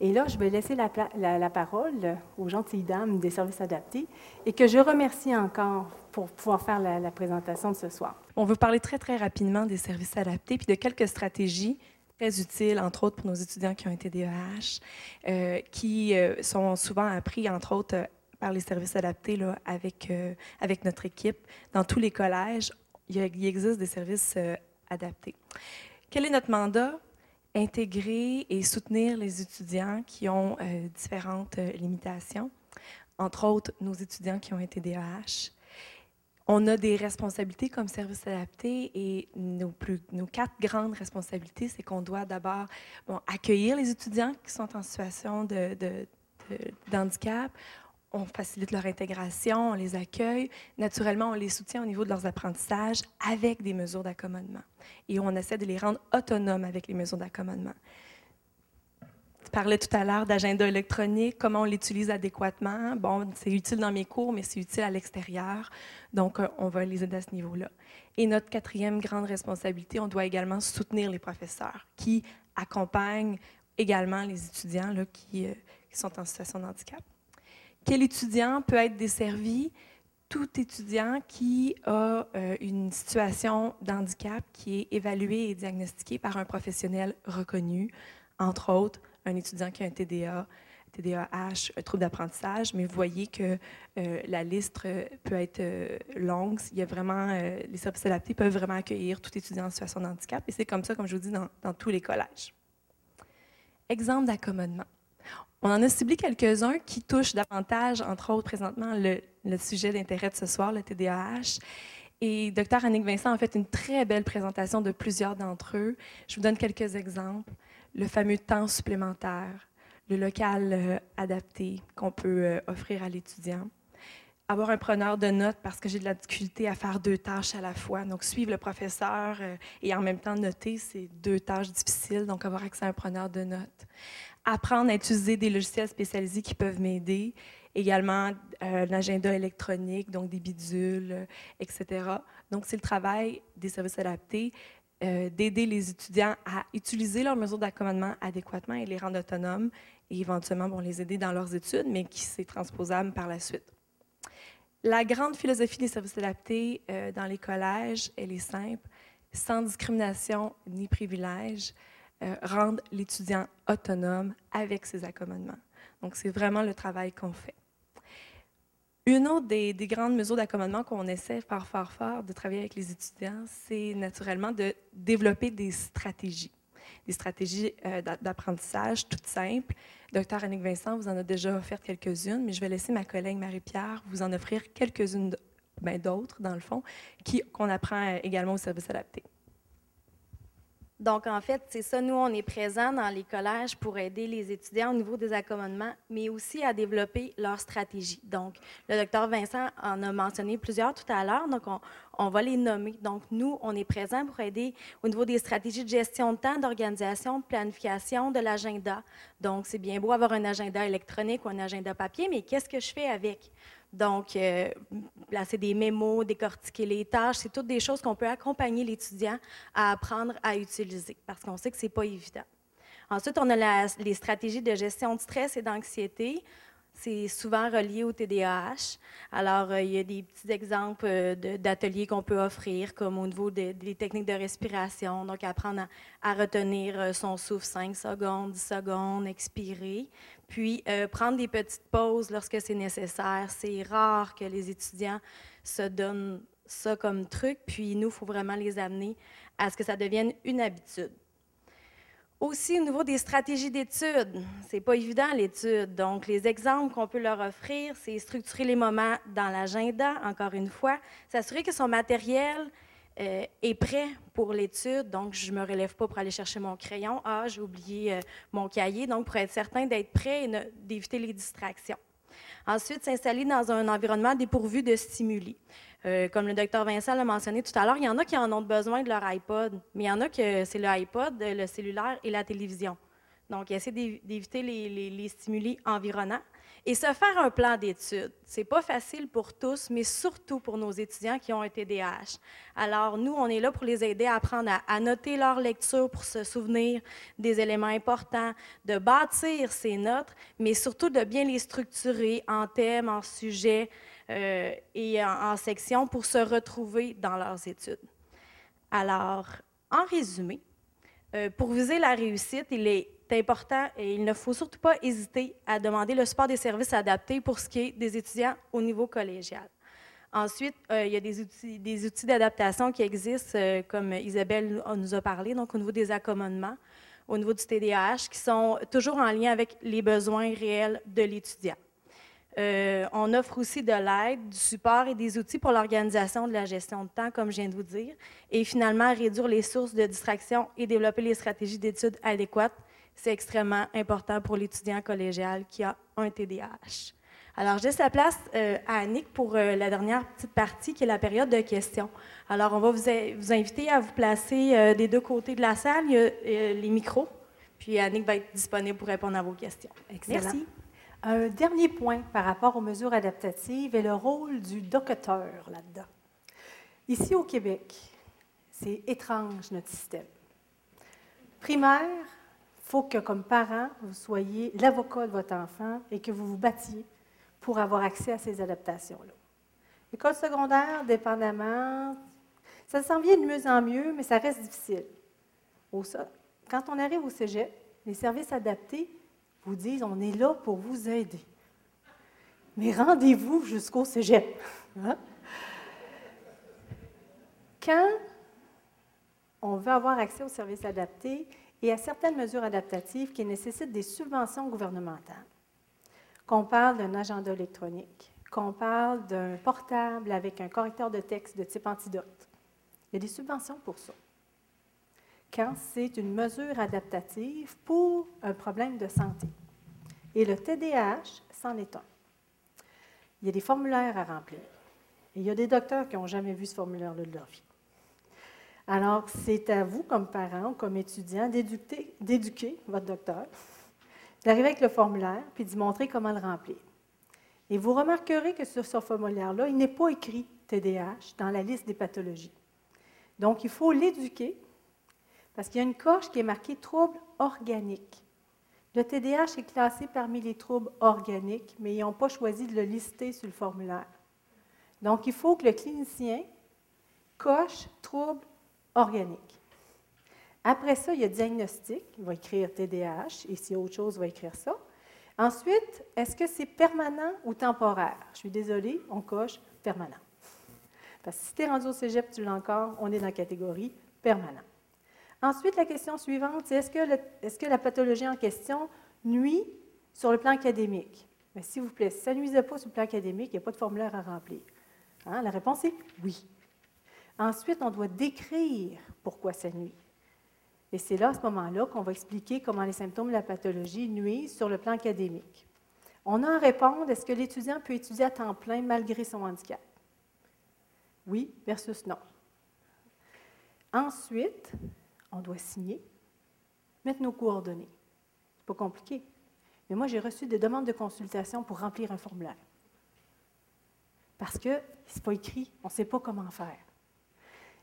Et là, je vais laisser la, parole aux gentilles dames des services adaptés et que je remercie encore pour pouvoir faire la, présentation de ce soir. On veut parler très, très rapidement des services adaptés puis de quelques stratégies très utiles, entre autres pour nos étudiants qui ont été DEH, euh, qui euh, sont souvent appris, entre autres, euh, par les services adaptés là, avec, avec notre équipe. Dans tous les collèges, il existe des services adaptés. Quel est notre mandat? Intégrer et soutenir les étudiants qui ont euh, différentes euh, limitations, entre autres nos étudiants qui ont été DAH. On a des responsabilités comme service adapté et nos, quatre grandes responsabilités, c'est qu'on doit d'abord accueillir les étudiants qui sont en situation de, de, de handicap on facilite leur intégration, on les accueille. Naturellement, on les soutient au niveau de leurs apprentissages avec des mesures d'accommodement. Et on essaie de les rendre autonomes avec les mesures d'accommodement. Tu parlais tout à l'heure d'agenda électronique, comment on l'utilise adéquatement. Bon, c'est utile dans mes cours, mais c'est utile à l'extérieur. Donc, euh, on va les aider à ce niveau-là. Et notre quatrième grande responsabilité, on doit également soutenir les professeurs qui accompagnent également les étudiants là, qui, euh, qui sont en situation de handicap. Quel étudiant peut être desservi? Tout étudiant qui a euh, une situation d'handicap qui est évaluée et diagnostiquée par un professionnel reconnu, entre autres un étudiant qui a un TDA, TDAH, un trouble d'apprentissage, mais vous voyez que euh, la liste euh, peut être longue. Il y a vraiment, les services adaptés peuvent vraiment accueillir tout étudiant en situation de handicap, et c'est comme ça, comme je vous dis, dans, dans tous les collèges. Exemple d'accommodement. On en a ciblé quelques-uns qui touchent davantage, entre autres présentement, le, sujet d'intérêt de ce soir, le TDAH. Et Dr. Annick Vincent a fait une très belle présentation de plusieurs d'entre eux. Je vous donne quelques exemples. Le fameux temps supplémentaire, le local euh, adapté qu'on peut euh, offrir à l'étudiant. Avoir un preneur de notes parce que j'ai de la difficulté à faire deux tâches à la fois. Donc, suivre le professeur euh, et en même temps noter, c'est deux tâches difficiles. Donc, avoir accès à un preneur de notes apprendre à utiliser des logiciels spécialisés qui peuvent m'aider. Également, euh, l'agenda électronique, donc des bidules, euh, etc. Donc, c'est le travail des services adaptés euh, d'aider les étudiants à utiliser leurs mesures d'accommodement adéquatement et les rendre autonomes et éventuellement bon, les aider dans leurs études, mais qui c'est transposable par la suite. La grande philosophie des services adaptés dans les collèges, elle est simple, sans discrimination ni privilège. Euh, rendre l'étudiant autonome avec ses accommodements. Donc, c'est vraiment le travail qu'on fait. Une autre des, grandes mesures d'accommodement qu'on essaie fort, fort, fort de travailler avec les étudiants, c'est naturellement de développer des stratégies, des stratégies euh, d'apprentissage toutes simples. Docteur Annick Vincent vous en a déjà offert quelques-unes, mais je vais laisser ma collègue Marie-Pierre vous en offrir quelques-unes ben, d'autres, dans le fond, qu'on apprend euh, également au service adapté. Donc, en fait, c'est ça, nous, on est présents dans les collèges pour aider les étudiants au niveau des accommodements, mais aussi à développer leur stratégie. Donc, le docteur Vincent en a mentionné plusieurs tout à l'heure, donc on, on, va les nommer. Donc, nous, on est présents pour aider au niveau des stratégies de gestion de temps, d'organisation, de planification, de l'agenda. Donc, c'est bien beau avoir un agenda électronique ou un agenda papier, mais qu'est-ce que je fais avec? Donc, euh, placer des mémos, décortiquer les tâches, c'est toutes des choses qu'on peut accompagner l'étudiant à apprendre à utiliser parce qu'on sait que ce n'est pas évident. Ensuite, on a les stratégies de gestion de stress et d'anxiété. C'est souvent relié au TDAH. Alors, euh, il y a des petits exemples euh, d'ateliers qu'on peut offrir, comme au niveau des techniques de respiration. Donc, apprendre à, retenir euh, son souffle 5 secondes, 10 secondes, expirer. Puis, prendre des petites pauses lorsque c'est nécessaire. C'est rare que les étudiants se donnent ça comme truc. Puis, nous, il faut vraiment les amener à ce que ça devienne une habitude. Aussi, au niveau des stratégies d'études, c'est pas évident l'étude. Donc, les exemples qu'on peut leur offrir, c'est structurer les moments dans l'agenda, encore une fois, s'assurer que son matériel euh, est prêt pour l'étude. Donc, je me relève pas pour aller chercher mon crayon. Ah, j'ai oublié euh, mon cahier. Donc, pour être certain d'être prêt et d'éviter les distractions. Ensuite, s'installer dans un environnement dépourvu de stimuli. Euh, comme le docteur Vincent l'a mentionné tout à l'heure, il y en a qui en ont besoin de leur iPod, mais il y en a que c'est le iPod, le cellulaire et la télévision. Donc, essayer d'éviter les, stimuli environnants. Et se faire un plan d'études. C'est pas facile pour tous, mais surtout pour nos étudiants qui ont un TDAH. Alors, nous, on est là pour les aider à apprendre à, noter leur lecture pour se souvenir des éléments importants, de bâtir ces notes, mais surtout de bien les structurer en thèmes, en sujets euh, et en, sections pour se retrouver dans leurs études. Alors, en résumé, euh, pour viser la réussite, il est important et il ne faut surtout pas hésiter à demander le support des services adaptés pour ce qui est des étudiants au niveau collégial. Ensuite, euh, il y a des outils, des outils d'adaptation qui existent, euh, comme Isabelle nous a parlé, donc au niveau des accommodements, au niveau du TDAH, qui sont toujours en lien avec les besoins réels de l'étudiant. Euh, on offre aussi de l'aide, du support et des outils pour l'organisation de la gestion de temps, comme je viens de vous dire, et finalement réduire les sources de distraction et développer les stratégies d'études adéquates. C'est extrêmement important pour l'étudiant collégial qui a un TDAH. Alors, je laisse la place euh, à Annick pour euh, la dernière petite partie qui est la période de questions. Alors, on va vous, inviter à vous placer des deux côtés de la salle. Il y a les micros. Puis Annick va être disponible pour répondre à vos questions. Merci. Un dernier point par rapport aux mesures adaptatives est le rôle du docteur là-dedans. Ici au Québec, c'est étrange notre système. Primaire, faut que comme parent, vous soyez l'avocat de votre enfant et que vous vous battiez pour avoir accès à ces adaptations-là. École secondaire, dépendamment, ça s'en vient de mieux en mieux, mais ça reste difficile. Quand on arrive au cégep, les services adaptés, vous disent on est là pour vous aider. Mais rendez-vous jusqu'au cégep. Hein? Quand on veut avoir accès aux services adaptés et à certaines mesures adaptatives qui nécessitent des subventions gouvernementales, qu'on parle d'un agenda électronique, qu'on parle d'un portable avec un correcteur de texte de type antidote, il y a des subventions pour ça quand c'est une mesure adaptative pour un problème de santé. Et le TDAH, c'en est un. Il y a des formulaires à remplir. Et il y a des docteurs qui n'ont jamais vu ce formulaire-là de leur vie. Alors, c'est à vous, comme parent ou comme étudiant, d'éduquer votre docteur, d'arriver avec le formulaire, puis de montrer comment le remplir. Et vous remarquerez que sur ce formulaire-là, il n'est pas écrit TDAH dans la liste des pathologies. Donc, il faut l'éduquer parce qu'il y a une coche qui est marquée trouble organique. Le TDAH est classé parmi les troubles organiques, mais ils n'ont pas choisi de le lister sur le formulaire. Donc, il faut que le clinicien coche trouble organique. Après ça, il y a diagnostic, il va écrire TDAH, et s'il y a autre chose, il va écrire ça. Ensuite, est-ce que c'est permanent ou temporaire? Je suis désolée, on coche permanent. Parce que si tu es rendu au cégep, tu l'as encore, on est dans la catégorie permanent. Ensuite, la question suivante, c'est est-ce que, la pathologie en question nuit sur le plan académique? Mais s'il vous plaît, si ça ne nuisait pas sur le plan académique, il n'y a pas de formulaire à remplir. Hein? La réponse est oui. Ensuite, on doit décrire pourquoi ça nuit. Et c'est là, à ce moment-là, qu'on va expliquer comment les symptômes de la pathologie nuisent sur le plan académique. On a à répondre, est-ce que l'étudiant peut étudier à temps plein malgré son handicap? Oui versus non. Ensuite, on doit signer, mettre nos coordonnées. C'est pas compliqué. Mais moi, j'ai reçu des demandes de consultation pour remplir un formulaire. Parce que ce n'est pas écrit, on ne sait pas comment faire.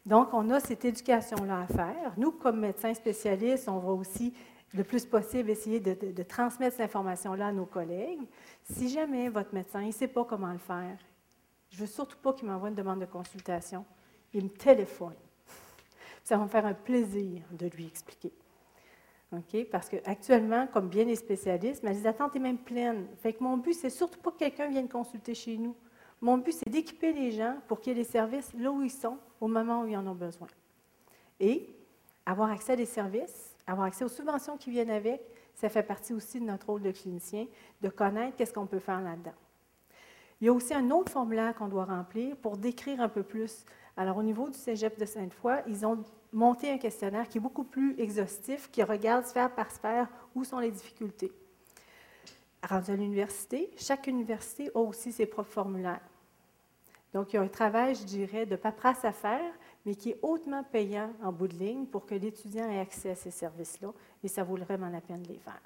Donc, on a cette éducation-là à faire. Nous, comme médecins spécialistes, on va aussi le plus possible essayer de, transmettre cette information-là à nos collègues. Si jamais votre médecin ne sait pas comment le faire, je ne veux surtout pas qu'il m'envoie une demande de consultation. Il me téléphone. Ça va me faire un plaisir de lui expliquer. Parce qu'actuellement, comme bien les spécialistes, mais les attentes sont même pleines. Fait que mon but, c'est surtout pas que quelqu'un vienne consulter chez nous. Mon but, c'est d'équiper les gens pour qu'il y ait des services là où ils sont, au moment où ils en ont besoin. Et avoir accès à des services, avoir accès aux subventions qui viennent avec, ça fait partie aussi de notre rôle de clinicien, de connaître qu'est-ce qu'on peut faire là-dedans. Il y a aussi un autre formulaire qu'on doit remplir pour décrire un peu plus alors, au niveau du cégep de Sainte-Foy, ils ont monté un questionnaire qui est beaucoup plus exhaustif, qui regarde sphère par sphère où sont les difficultés. Rendu à l'université, chaque université a aussi ses propres formulaires. Donc, il y a un travail, je dirais, de paperasse à faire, mais qui est hautement payant en bout de ligne pour que l'étudiant ait accès à ces services-là, et ça vaut vraiment la peine de les faire.